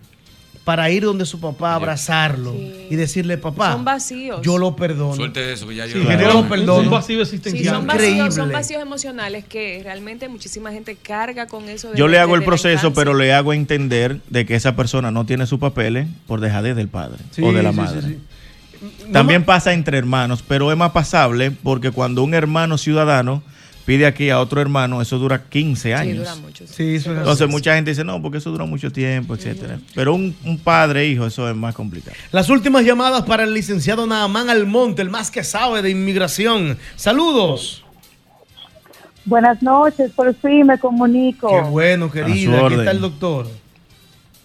Para ir donde su papá, abrazarlo y decirle, papá, Son vacíos. yo lo perdono. Suelte eso, que ya Sí, yo yo Claro. lo perdono. un vacío Sí, existencial. son vacíos, son vacíos emocionales que realmente muchísima gente carga con eso. de- Yo le hago el proceso, pero le hago entender de que esa persona no tiene sus papeles por dejadez del padre Sí, o de la sí, madre. sí, sí. También pasa entre hermanos, pero es más pasable porque cuando un hermano ciudadano pide aquí a otro hermano, eso dura 15 años. dura mucho. Sí, eso es Entonces así. mucha gente dice, no, porque eso dura mucho tiempo, etcétera. Pero un, un padre hijo, eso es más complicado. Las últimas llamadas para el licenciado Naamán Almonte, el más que sabe de inmigración. Saludos. Buenas noches, por fin me comunico. Qué bueno, querida. Aquí está el doctor.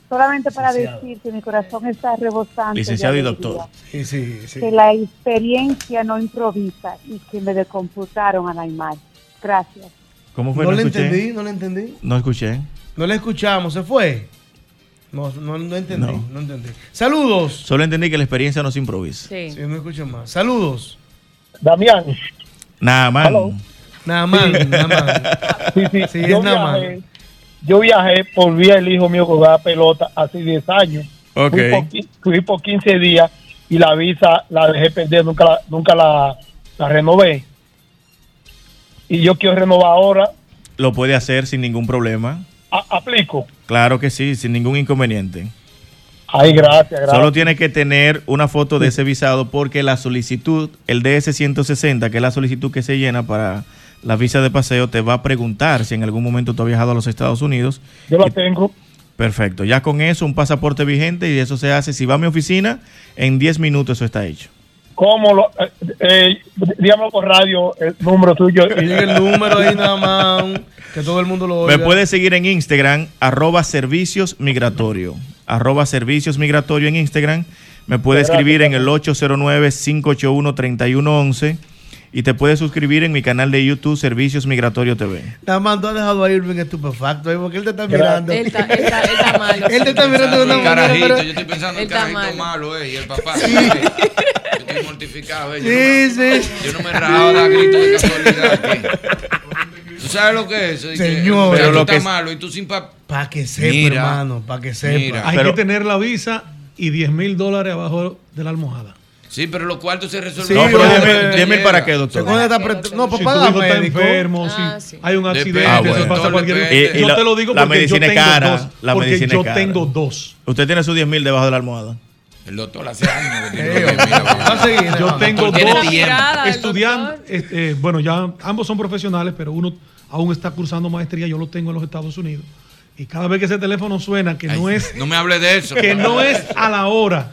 Solamente para Licenciado. decir que mi corazón está rebosante. de Licenciado y doctor. Sí, sí, sí. Que la experiencia no improvisa y que me decomputaron a la imagen. Gracias. ¿Cómo fue? No No, le escuché. entendí, no le entendí. No escuché. No le escuchamos, se fue. No, no, no entendí, No. no. entendí. Saludos. Solo entendí que la experiencia no se improvisa. Sí. no escucho más. Saludos. Damián. Nada más. Nada más, nada más. Sí, sí, Sí, yo, es viajé, yo viajé por vía el hijo mío que jugaba pelota hace 10 años. Ok. Fui, por, fui por 15 días y la visa la dejé perder, nunca la, nunca la, la renové. Y yo quiero renovar ahora. Lo puede hacer sin ningún problema. A- aplico. Claro que sí, sin ningún inconveniente. Ay, gracias, gracias. Solo tiene que tener una foto de ese visado porque la solicitud, el DS-160, que es la solicitud que se llena para la visa de paseo, te va a preguntar si en algún momento tú has viajado a los Estados Unidos. Yo la tengo. Perfecto. Ya con eso, un pasaporte vigente y eso se hace. Si va a mi oficina, en 10 minutos eso está hecho. ¿Cómo lo, eh, eh, dígame por radio el número tuyo? Llegue el número ahí nada más. Que todo el mundo lo oiga. Me puedes seguir en Instagram, arroba servicios migratorio. Arroba servicios migratorio en Instagram. Me puedes Gracias, escribir en el 809-581-3111 y te puedes suscribir en mi canal de YouTube Servicios Migratorio TV. Nada más tú has dejado a Irving estupefacto ahí porque él te está mirando. Él está, él está, él está malo. Él te está mirando de una El manera. carajito, pero- yo estoy pensando en Él el está carajito malo. malo, eh, y el papá. Sí. Yo estoy mortificado, eh. Yo, Sí, no, me, sí. yo no me rajo a dar gritos de casualidad. ¿Tú sabes lo que es eso? Que Señor. el Pero lo está que es- malo y tú sin papá. Para que sepa, Mira, hermano, para que sepa. mira. Hay Pero- que tener la visa y 10 mil dólares abajo de la almohada. Sí, pero los cuartos se resuelven. Sí, no, pero hombre. 10 mil- 10 mil para qué, doctor. pre- No, Si para tu pagar hijo está enfermo, Ah, si sí. hay un accidente, Ah, eso bueno. pasa Todo cualquier. Y- y Yo la- te lo digo la porque yo medicina es tengo cara, dos. la porque medicina yo es cara. tengo dos. Usted tiene sus 10 mil debajo del almohada. El doctor hace años que tiene Eh, que mira, va a seguir, Yo tengo dos estudiantes. este, bueno, ya ambos son profesionales, pero uno aún está cursando maestría. Yo lo tengo en los Estados Unidos. Y cada vez que ese teléfono suena, que no es No me hable de eso. que no es a la hora.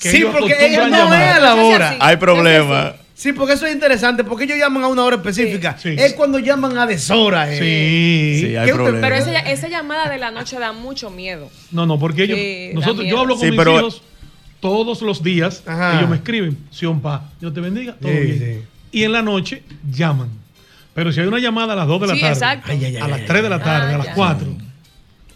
Que Sí, ellos porque ellos no llamar. es a la hora. Hay sí, problema. Sí, porque eso es interesante. Porque ellos llaman a una hora específica. Sí. Es cuando llaman a deshora. eh. Sí. Sí, hay ¿Qué usted- problema. Pero esa, esa llamada de la noche da mucho miedo. No, no, porque ellos, Sí, nosotros, yo hablo con Sí, mis pero- hijos todos los días. Ajá. Ellos me escriben, Sion Pa, Dios te bendiga, todo Sí, bien. sí. Y en la noche llaman. Pero si hay una llamada a las 2 de la Sí, tarde, exacto. Ay, ay, ay, a las ay, 3 de la tarde, a las ya. 4.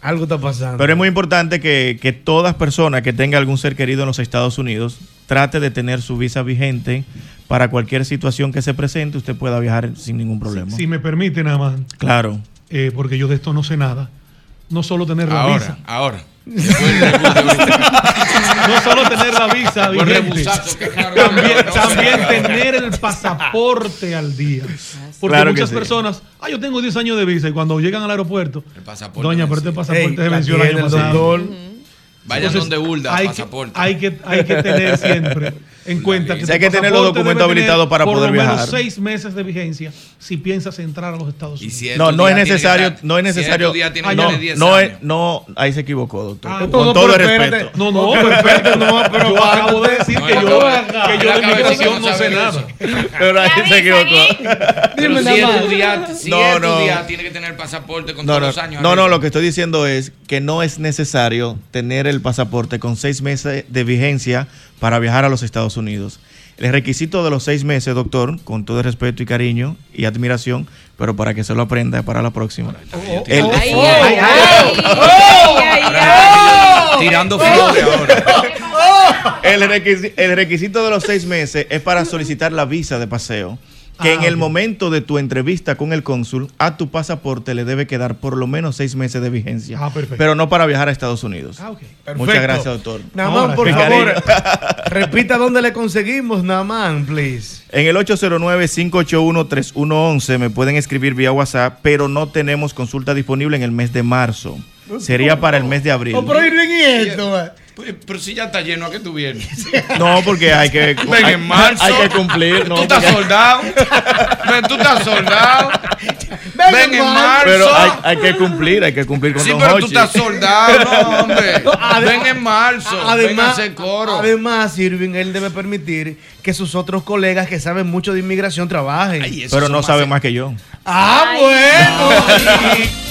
Algo está pasando. Pero es muy importante que, que todas personas que tengan algún ser querido en los Estados Unidos trate de tener su visa vigente para cualquier situación que se presente, usted pueda viajar sin ningún problema. Si me permite nada más, Claro. eh, porque yo de esto no sé nada. No solo tener la Ahora, visa, ahora. No solo tener la visa vigente, también, también tener el pasaporte al día. Porque Claro muchas sí. personas, ah, yo tengo 10 años de visa y cuando llegan al aeropuerto, El pasaporte doña, pero este pasaporte se venció el año pasado. Vayan Entonces, donde Hulda, hay pasaporte. Que, hay, que, hay que tener siempre en cuenta que Sí, hay que tener los documentos habilitados para por poder lo menos viajar. seis meses de vigencia si piensas entrar a los Estados Unidos. si No, no es necesario, no es si estos necesario. días tiene que no, tener 10 no, años. es, no, ahí se equivocó, doctor. Ah, Con no, todo pero el respeto. No, no, perfecto. no, pero yo acabo de decir No, que no, yo, no, que yo de migración no sé nada. Pero ahí se equivocó. Dime si estudiante, si No, es no. estudiante, tiene que tener el pasaporte con todos los años. no, no, lo que estoy diciendo es que no es necesario tener el pasaporte con seis meses de vigencia para viajar a los Estados Unidos. El requisito de los seis meses, doctor, con todo el respeto y cariño y admiración, pero para que se lo aprenda para la próxima. El- Ay, ay, ay, ay, ay, ay. Tirando flores ahora. El requisito de los seis meses es para solicitar la visa de paseo. Que Ah, en el ok. momento de tu entrevista con el cónsul, a tu pasaporte le debe quedar por lo menos seis meses de vigencia. Ah, perfecto. Pero no para viajar a Estados Unidos. Ah, ok. Muchas Perfecto. gracias, doctor. Naman, Ahora, por favor, repita dónde le conseguimos, Naman, please. En el 809-581-3111 me pueden escribir vía WhatsApp, pero no tenemos consulta disponible en el mes de marzo. Sería para el mes de abril. Oh, pero ¿y esto? Eh? Pero si ya está lleno, ¿a qué tú vienes? No, porque hay que, Ven hay, en marzo. hay que cumplir. ¿no? Tú estás Porque- soldado. Ven, tú estás soldado. Ven, en marzo. Pero hay, hay que cumplir, hay que cumplir con Sí, Don pero tú estás soldado, no, hombre. Ven en marzo. ven a Además, coro. además, Irving, él debe permitir que sus otros colegas que saben mucho de inmigración trabajen. Pero no sabe más que yo. Ah, bueno.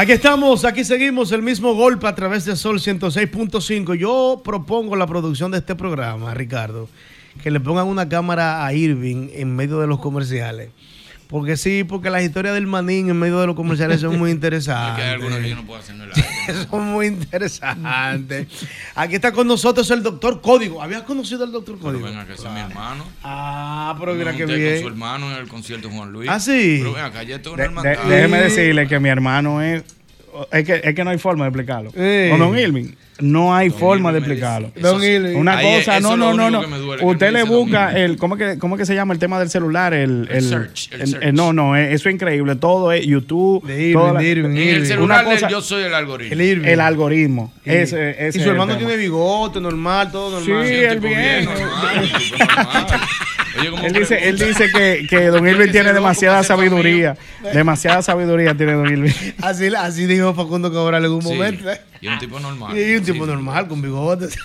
Aquí estamos, aquí seguimos el mismo golpe a través de Sol 106.5. Yo propongo la producción de este programa, Ricardo, que le pongan una cámara a Irving en medio de los comerciales. Porque sí, porque las historias del manín en medio de los comerciales son muy Es que hay interesantes. algunos que yo no puedo hacer en el aire. son muy interesantes. Aquí está con nosotros el doctor Código. ¿Habías conocido al doctor Pero Código? ven acá, ese es mi hermano. Ah, pero mira junté bien. con su hermano en el concierto Juan Luis. Ah, sí. Pero ven acá, ya esto De- de- déjeme decirle que mi hermano es. Es que, es que no hay forma de explicarlo. Sí. Con Don Irving, no hay forma de Irving me explicarlo. dice- Don Irving. Una Ahí, cosa, no, no, no, no. duele, Usted le Don busca el ¿cómo, que, ¿cómo que se llama el tema del celular? El, El search, el el- search. el- no, no, eh, eso es increíble. Todo es YouTube. Irving, toda la- de Irving, En el celular de cosa- yo soy el algoritmo. El Irving. El algoritmo. Ese, ese y su hermano tiene bigote, normal, todo Sí, normal. él bien. normal, tipo normal. Oye, ¿cómo Él dice, él dice que, que Don Irving tiene demasiada sabiduría. Demasiada sabiduría tiene Don Irving. Así, así dijo Facundo Cabral en un Sí, momento. ¿eh? Y un tipo normal. Y un tipo Sí. normal, con bigotes.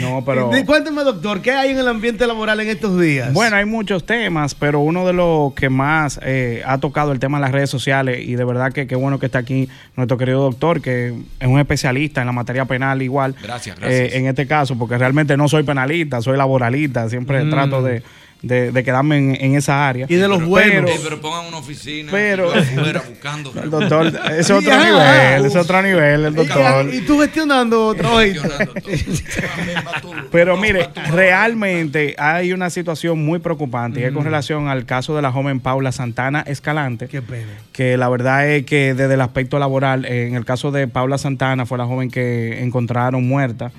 No, pero. Cuénteme, doctor, ¿qué hay en el ambiente laboral en estos días? Bueno, hay muchos temas, pero uno de los que más eh, ha tocado el tema de las redes sociales y de verdad que qué bueno que está aquí nuestro querido doctor, que es un especialista en la materia penal igual. Gracias, gracias. eh, en este caso, porque realmente no soy penalista, soy laboralista, siempre Mm. trato de, de- de quedarme en, en esa área. Y de los Pero- buenos. Pero pongan una oficina Pero- afuera buscando. El doctor, es otro Ya. nivel, es otro nivel el ¿Y, doctor. y tú gestionando trabajito. Pero mire, realmente hay una situación muy preocupante y es con relación al caso de la joven Paula Santana Escalante. Qué pena. Que la verdad es que desde el aspecto laboral, en el caso de Paula Santana, fue la joven que encontraron muerta.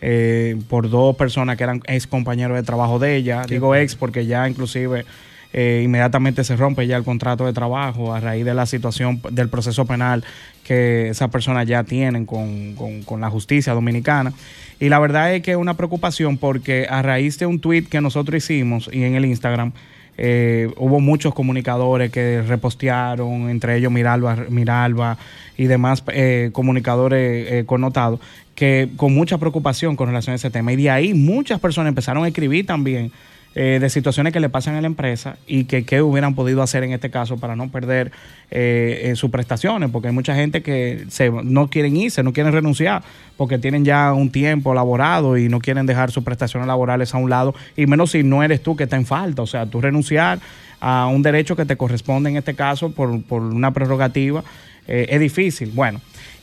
Eh, por dos personas que eran ex compañeros de trabajo de ella. Qué Digo ex porque ya inclusive eh, inmediatamente se rompe ya el contrato de trabajo a raíz de la situación del proceso penal que esas personas ya tienen con, con- con la justicia dominicana. Y la verdad es que es una preocupación porque a raíz de un tweet que nosotros hicimos y en el Instagram, eh, hubo muchos comunicadores que repostearon, entre ellos Miralba, Miralba y demás eh, comunicadores eh, connotados, que con mucha preocupación con relación a ese tema. Y de ahí muchas personas empezaron a escribir también eh, de situaciones que le pasan a la empresa y que hubieran podido hacer en este caso para no perder eh, eh, sus prestaciones, porque hay mucha gente que no quieren irse, no quieren renunciar, porque tienen ya un tiempo laborado y no quieren dejar sus prestaciones laborales a un lado, y menos si no eres tú que está en falta, o sea, tú renunciar a un derecho que te corresponde en este caso por, por una prerrogativa es difícil. Bueno.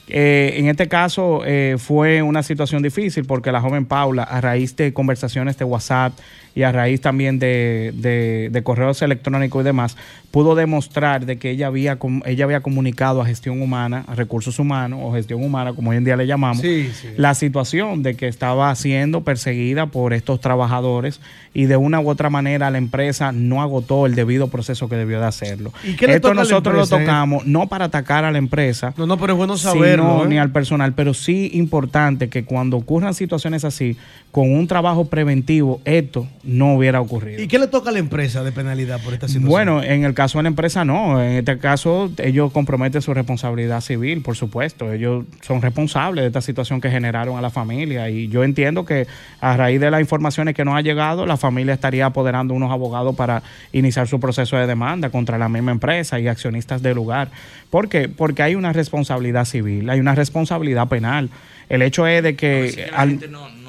Eh, en este caso eh, fue una situación difícil porque la joven Paula, a raíz de conversaciones de WhatsApp y a raíz también de, de- de correos electrónicos y demás, pudo demostrar de que ella había, ella había comunicado a gestión humana, a recursos humanos o gestión humana, como hoy en día le llamamos, Sí, sí. la situación de que estaba siendo perseguida por estos trabajadores y de una u otra manera la empresa no agotó el debido proceso que debió de hacerlo. ¿Y qué le Esto toca a la nosotros empresa, lo eh? tocamos no para atacar a la empresa, No, no, pero es bueno saberlo. ¿eh? ni al personal, pero sí importante que cuando ocurran situaciones así, con un trabajo preventivo, esto no hubiera ocurrido. ¿Y qué le toca a la empresa de penalidad por esta situación? Bueno, en el caso de la empresa no. En este caso, ellos comprometen su responsabilidad civil, por supuesto. Ellos son responsables de esta situación que generaron a la familia. Y yo entiendo que a raíz de las informaciones que nos ha llegado, la familia estaría apoderando unos abogados para iniciar su proceso de demanda contra la misma empresa y accionistas del lugar. ¿Por qué? Porque hay una responsabilidad civil, hay una responsabilidad penal. El hecho es de que... La al- gente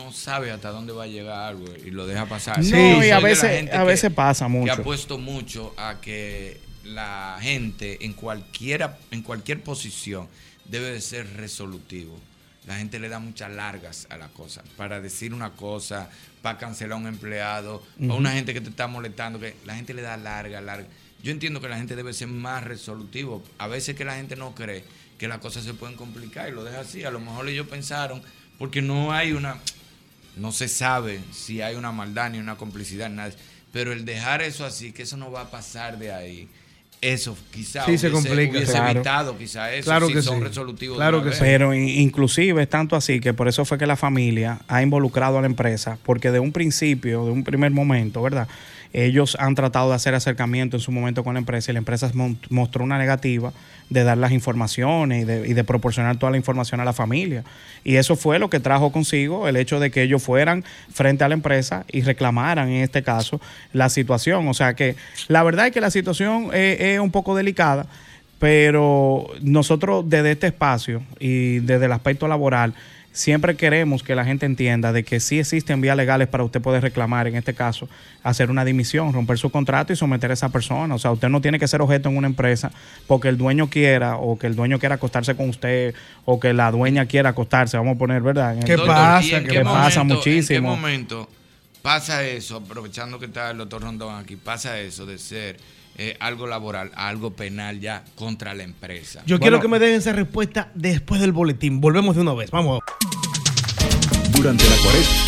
no, sabe hasta dónde va a llegar algo y lo deja pasar. No, Yo y a veces- a veces pasa Que mucho. apuesto mucho a que la gente en cualquiera, en cualquier posición debe de ser resolutivo. La gente le da muchas largas a la cosa. Para decir una cosa, para cancelar a un empleado, a Ujú. una gente que te está molestando, que la gente le da larga, larga. Yo entiendo que la gente debe ser más resolutivo. A veces que la gente no cree que las cosas se pueden complicar y lo deja así. A lo mejor ellos pensaron, porque no hay una, no se sabe si hay una maldad ni una complicidad, nada. Pero el dejar eso así, que eso no va a pasar de ahí, eso quizá Sí, se hubiese, complica. hubiese Claro. evitado quizá eso Claro si que son sí. resolutivos. Claro que vez. Pero in- inclusive es tanto así que por eso fue que la familia ha involucrado a la empresa, porque de un principio, de un primer momento, ¿verdad? Ellos han tratado de hacer acercamiento en su momento con la empresa y la empresa mostró una negativa de dar las informaciones y de, proporcionar toda la información a la familia. Y eso fue lo que trajo consigo el hecho de que ellos fueran frente a la empresa y reclamaran en este caso la situación. O sea que la verdad es que la situación es- es un poco delicada pero nosotros desde este espacio y desde el aspecto laboral siempre queremos que la gente entienda de que sí existen vías legales para usted poder reclamar, en este caso, hacer una dimisión, romper su contrato y someter a esa persona. O sea, usted no tiene que ser objeto en una empresa porque el dueño quiera o que el dueño quiera acostarse con usted o que la dueña quiera acostarse, vamos a poner, ¿verdad? En el- Doctor, ¿y en Que qué pasa muchísimo. ¿En qué momento pasa eso, aprovechando que está el doctor Rondón aquí, pasa eso de ser eh, algo laboral a algo penal ya contra la empresa? Yo quiero que me den esa respuesta después del boletín. Volvemos de una vez. Vamos. Durante la cuaresma.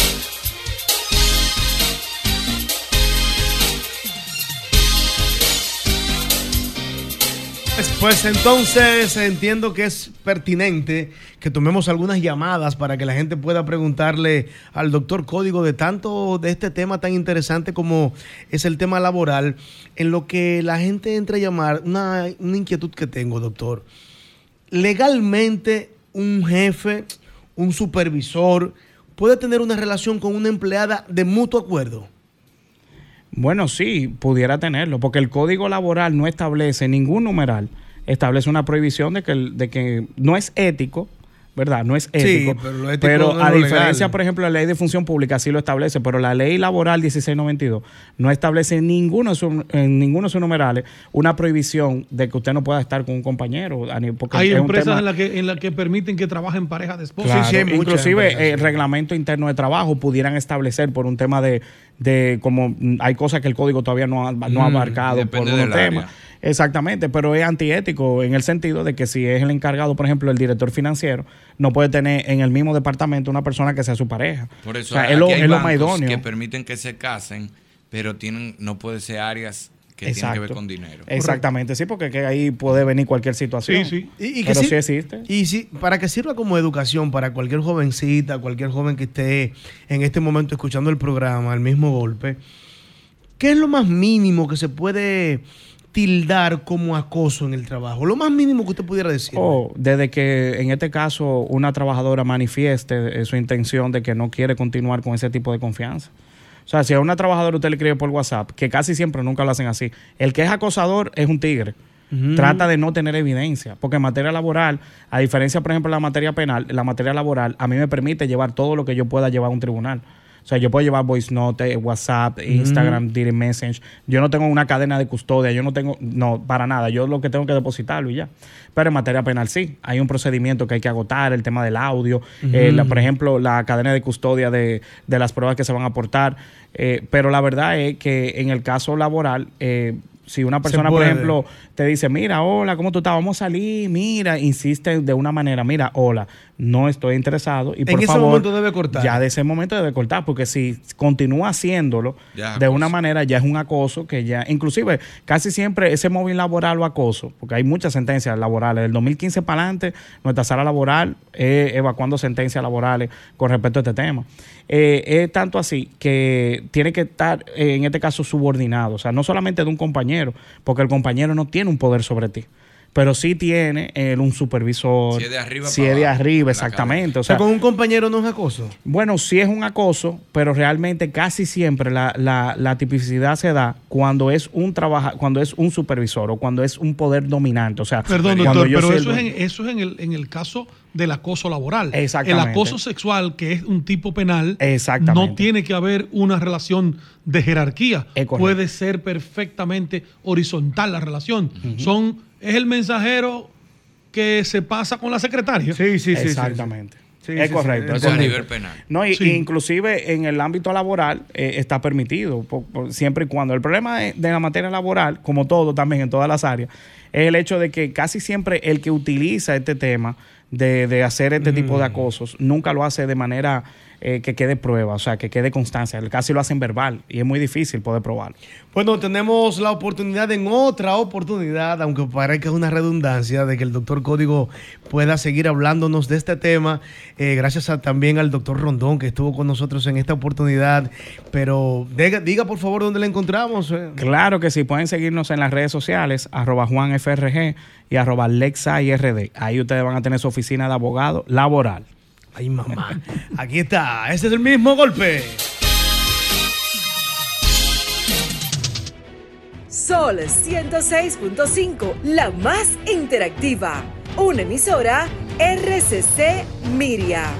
Pues, entonces entiendo que es pertinente que tomemos algunas llamadas para que la gente pueda preguntarle al doctor Código de tanto de este tema tan interesante como es el tema laboral, en lo que la gente entra a llamar, una, una inquietud que tengo, doctor. Legalmente, un jefe, un supervisor, puede tener una relación con una empleada de mutuo acuerdo. Bueno, sí, pudiera tenerlo, porque el código laboral no establece ningún numeral, establece una prohibición de que, de que no es ético, ¿verdad? No es Sí, ético. pero lo ético pero no es a lo diferencia, legal. por ejemplo, la ley de función pública sí lo establece, pero la ley laboral 1692 no establece en ninguno de sus, en ninguno de sus numerales una prohibición de que usted no pueda estar con un compañero. porque Hay es un empresas tema- en las que, en la que permiten que trabajen pareja de esposos. Claro, inclusive el reglamento interno de trabajo pudieran establecer por un tema de, de como hay cosas que el código todavía no ha, no ha Mm, abarcado por temas. área. Exactamente, pero es antiético en el sentido de que si es el encargado, por ejemplo, el director financiero, no puede tener en el mismo departamento una persona que sea su pareja. Por eso O sea, aquí es lo, hay es lo más idóneo. que permiten que se casen, pero tienen no puede ser áreas que tienen que ver con dinero. Exactamente, sí, porque que ahí puede venir cualquier situación. Y, y que pero sí- sí existe. Y sí, para que sirva como educación para cualquier jovencita, cualquier joven que esté en este momento escuchando el programa, al mismo golpe, ¿qué es lo más mínimo que se puede tildar como acoso en el trabajo? Lo más mínimo que usted pudiera decir. O desde que en este caso una trabajadora manifieste eh, su intención de que no quiere continuar con ese tipo de confianza. O sea, si a una trabajadora usted le escribe por WhatsApp, que casi siempre nunca lo hacen así, el que es acosador es un tigre. Trata de no tener evidencia, porque en materia laboral, a diferencia, por ejemplo, de la materia penal, la materia laboral a mí me permite llevar todo lo que yo pueda llevar a un tribunal. O sea, yo puedo llevar voice note, WhatsApp, Instagram, direct message. Yo no tengo una cadena de custodia, yo no tengo, no, para nada. Yo lo que tengo que depositarlo y ya. Pero en materia penal sí, hay un procedimiento que hay que agotar, el tema del audio, eh, la- por ejemplo, la cadena de custodia de, de las pruebas que se van a aportar. Eh, pero la verdad es que en el caso laboral, eh, si una persona, por ejemplo, te dice, mira, hola, ¿cómo tú estás? Vamos a salir, mira, insiste de una manera, mira, hola, no estoy interesado y En por ese favor, momento debe cortar. Ya de ese momento debe cortar, porque si continúa haciéndolo Ya de una manera, ya es un acoso que ya, inclusive, casi siempre ese móvil laboral o acoso, porque hay muchas sentencias laborales, del 2015 para adelante, nuestra sala laboral es evacuando sentencias laborales con respecto a este tema. Eh, es tanto así que tiene que estar, eh, en este caso, subordinado, o sea, no solamente de un compañero, porque el compañero no tiene un poder sobre ti. Pero sí tiene él un supervisor. Si es de arriba Si es de abajo, arriba, exactamente. O sea, con un compañero no es acoso. bueno, sí es un acoso, pero realmente casi siempre la, la, la tipicidad se da cuando es un trabaja, cuando es un supervisor o cuando es un poder dominante. O sea, Perdón, cuando doctor, yo pero el eso es, en, eso es en el, en el caso del acoso laboral. Exactamente. El acoso sexual, que es un tipo penal, Exactamente. no tiene que haber una relación de jerarquía. Puede ser perfectamente horizontal la relación. Son, es el mensajero que se pasa con la secretaria. Sí, sí, Exactamente. es correcto. es correcto. No, y, Sí. y inclusive en el ámbito laboral eh, está permitido, por- por- siempre y cuando. El problema de, de la materia laboral, como todo también en todas las áreas, es el hecho de que casi siempre el que utiliza este tema de, de hacer este tipo de acosos nunca lo hace de manera eh, que quede prueba, o sea, que quede constancia. Casi lo hacen verbal y es muy difícil poder probarlo. Bueno, tenemos la oportunidad en otra oportunidad, aunque parezca una redundancia, de que el doctor Código pueda seguir hablándonos de este tema. Eh, gracias a- también al doctor Rondón que estuvo con nosotros en esta oportunidad. Pero diga, diga por favor dónde la encontramos. eh. Claro que sí, pueden seguirnos en las redes sociales, arroba JuanFRG y arroba LexaIRD. Ahí ustedes van a tener su oficina de abogado laboral. Ay, mamá. Aquí está. Este es el mismo golpe. Sol 106.5, la más interactiva. Una emisora RCC Miria.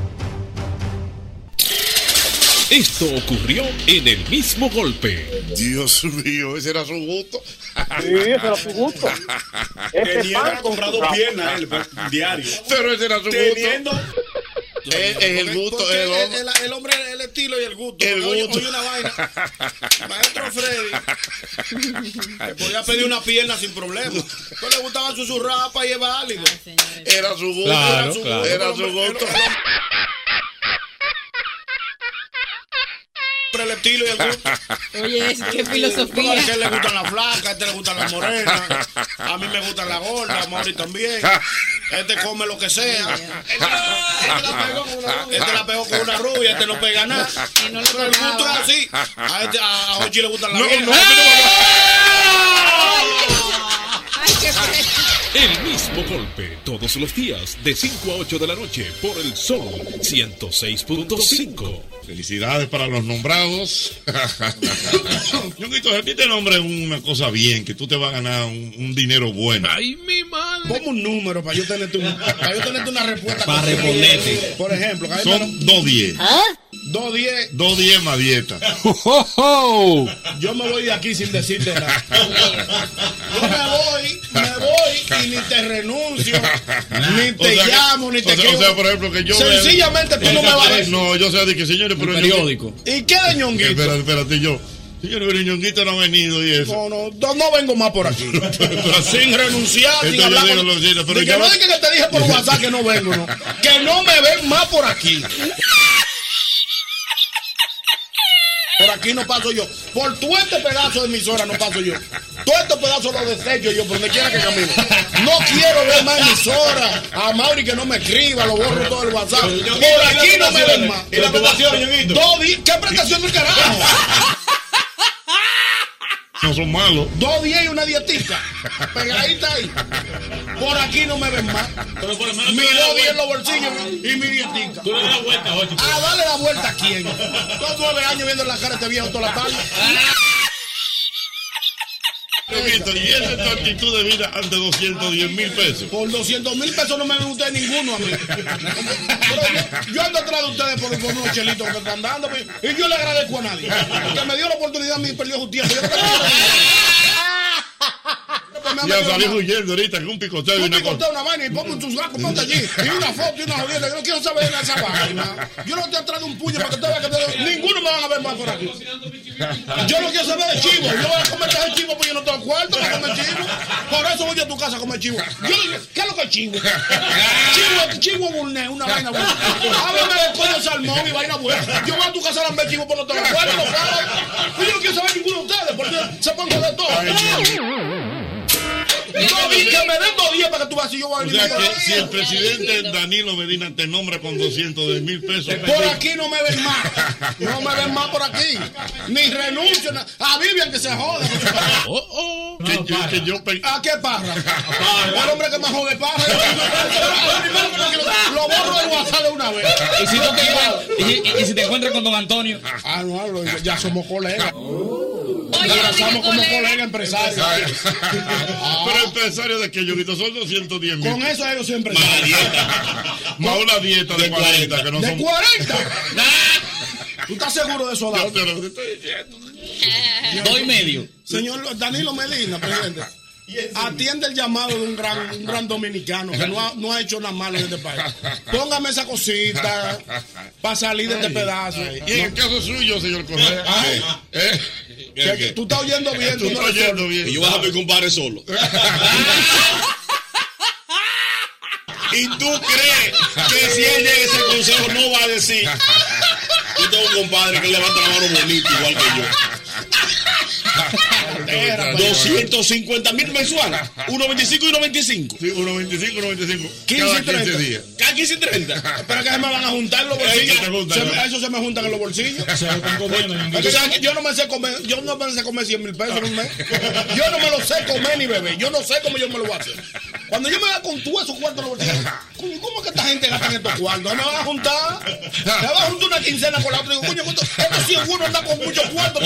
Esto ocurrió en el mismo golpe. Dios mío, ese era su gusto. Sí, ese era su gusto. Tenía comprado piernas él, él, diario. Pero ese era su Teniendo- gusto. Es, es el gusto. Porque el, el, el- el hombre, el estilo y el gusto. El gusto. hoy una vaina. Maestro Freddy. le podía pedir una pierna sin problema. No le gustaba susurrar para llevar válido. Era su gusto. Claro, era su, claro. era su gusto. Pero el estilo y el gusto. Oye, qué filosofía. A este le gustan las flacas, a este le gustan las morenas. A mí me gustan las gordas, a Mauri también. Este come lo que sea. Este la pegó con una rubia, este la pegó con una rubia, este no pega nada. Pero el gusto es así. A, este, a, Jochi le gustan las No, viejas. no, no El mismo golpe todos los días de 5 a 8 de la noche por el Sol 106.5. Felicidades para los nombrados. Ñonguito, a ti te nombre una cosa bien, que tú te vas a ganar un, un dinero bueno. Ay, mi madre. Ponme un número para yo tenerte, un- para yo tenerte una respuesta. Para responderte. Por ejemplo, Son me- 210. ¿Ah? 210. 210 más dieta. Yo me voy de aquí sin decirte nada. Yo me voy, me voy y ni te renuncio, ni te O sea que- llamo, ni te o sea, escribo. o sea, por ejemplo, que yo Sencillamente tú no me vas a decir. No, yo sé de que señores, pero El periódico. ¿Y qué de Ñonguito? Espérate, espérate, yo. Señores, pero Ñonguito no ha venido y eso. No, no, no, vengo más por aquí. sin renunciar, sin Entonces yo hablar digo con... pero De que yo no diga que te dije por WhatsApp que no vengo, no. Que no me ven más por aquí. Por aquí no paso yo. Por todo este pedazo de emisora no paso yo. Todo este pedazo lo desecho yo por donde quiera que camine. No quiero ver más emisora. A Mauri que no me escriba, lo borro todo el WhatsApp. Por aquí no me ven más. ¿Y la prestación? Dos ¿Qué prestación del carajo? No son malos. Dos días y una dietica. Pegadita ahí. Por aquí no me ven más. Mi dos días en los bolsillos y mi dietica. Tú le das la vuelta, Ah, dale la vuelta a quién. Dos nueve años viendo la cara de este viejo toda la tarde. Y esa es tu actitud de vida ante 210 mil pesos. Por 200 mil pesos no me ven ninguno a mí. Yo, ando atrás de ustedes por, por unos chelitos que están dando. Y yo le agradezco a nadie. Que me dio la oportunidad a mí perdió su tiempo. Yo no Ya salí huyendo ahorita con un picoteo y una conté una vaina y pongo un chusraco, ponte allí. Y una foto y una jodienda. Yo no quiero saber de esa vaina. Yo no te he traído un puño para que te veas que te... ninguno me van a ver más por aquí. Yo no quiero saber de chivo. Yo voy a comer ese chivo porque yo no tengo cuarto para comer chivo. Por eso voy a tu casa a comer chivo. Yo, ¿Qué es lo que es chivo? Chivo, chivo burné, una vaina buena. Háblame de pollo salmón y vaina buena. Yo voy a tu casa a lamber chivo por no tengo cuarto. Yo no quiero saber ninguno de ustedes porque se ponen de todo. No, vi que me den dos días para que tú vas y yo voy a O venir. sea que si el presidente Danilo Medina te nombra con 210 mil pesos. Por aquí no me ven más. No me ven más por aquí. Ni renuncio. A Vivian que se joda. Que yo, que yo pe- ¿A qué parra? El hombre que me jode parra. Lo borro del WhatsApp de una vez. ¿Y si, tú te encuentras- y, y- y si te encuentras con don Antonio? Ah, no, ya somos colegas. Nos abrazamos como colega empresario. Pero empresario de que Yoguito son 210 mil. Con eso ellos siempre empresarios. Más una dieta de 40 que no ¿De son. 40? ¿Tú estás seguro de eso, Yo te lo estoy diciendo. Dos y medio. Señor Danilo Medina, presidente. Atiende el llamado de un gran, un gran dominicano que no ha, no ha hecho nada malo en este país. Póngame esa cosita para salir de este pedazo. Y en el caso suyo, señor Correa. Ay. ¿eh? Que- que tú estás oyendo bien, Tú tú no estás eres oyendo solo. bien. Y yo voy a a mi compadre solo. ¿Y tú crees que si él llega a ese consejo no va a decir? Yo tengo un compadre que levanta la mano bonito igual que yo. 250 mil mensuales. 1.25 y 1.25. Sí, 1.25 y 1.25. 15 Cada y 30. 15 días. Cada 15 y 30. Pero que se me van a juntar los bolsillos. ¿no? eso se me juntan en los bolsillos. Es yo no me sé comer, yo no me sé comer 100 mil pesos en un mes. Yo no me lo sé comer ni beber. Yo no sé cómo yo me lo voy a hacer. Cuando yo me da con tú esos cuartos en los bolsillos, ¿cómo es que esta gente gasta en estos cuartos? ¿Me van a juntar? Me van a juntar una quincena con la otra. Digo, coño, ¿cuánto? estos 100 uno anda con muchos cuartos.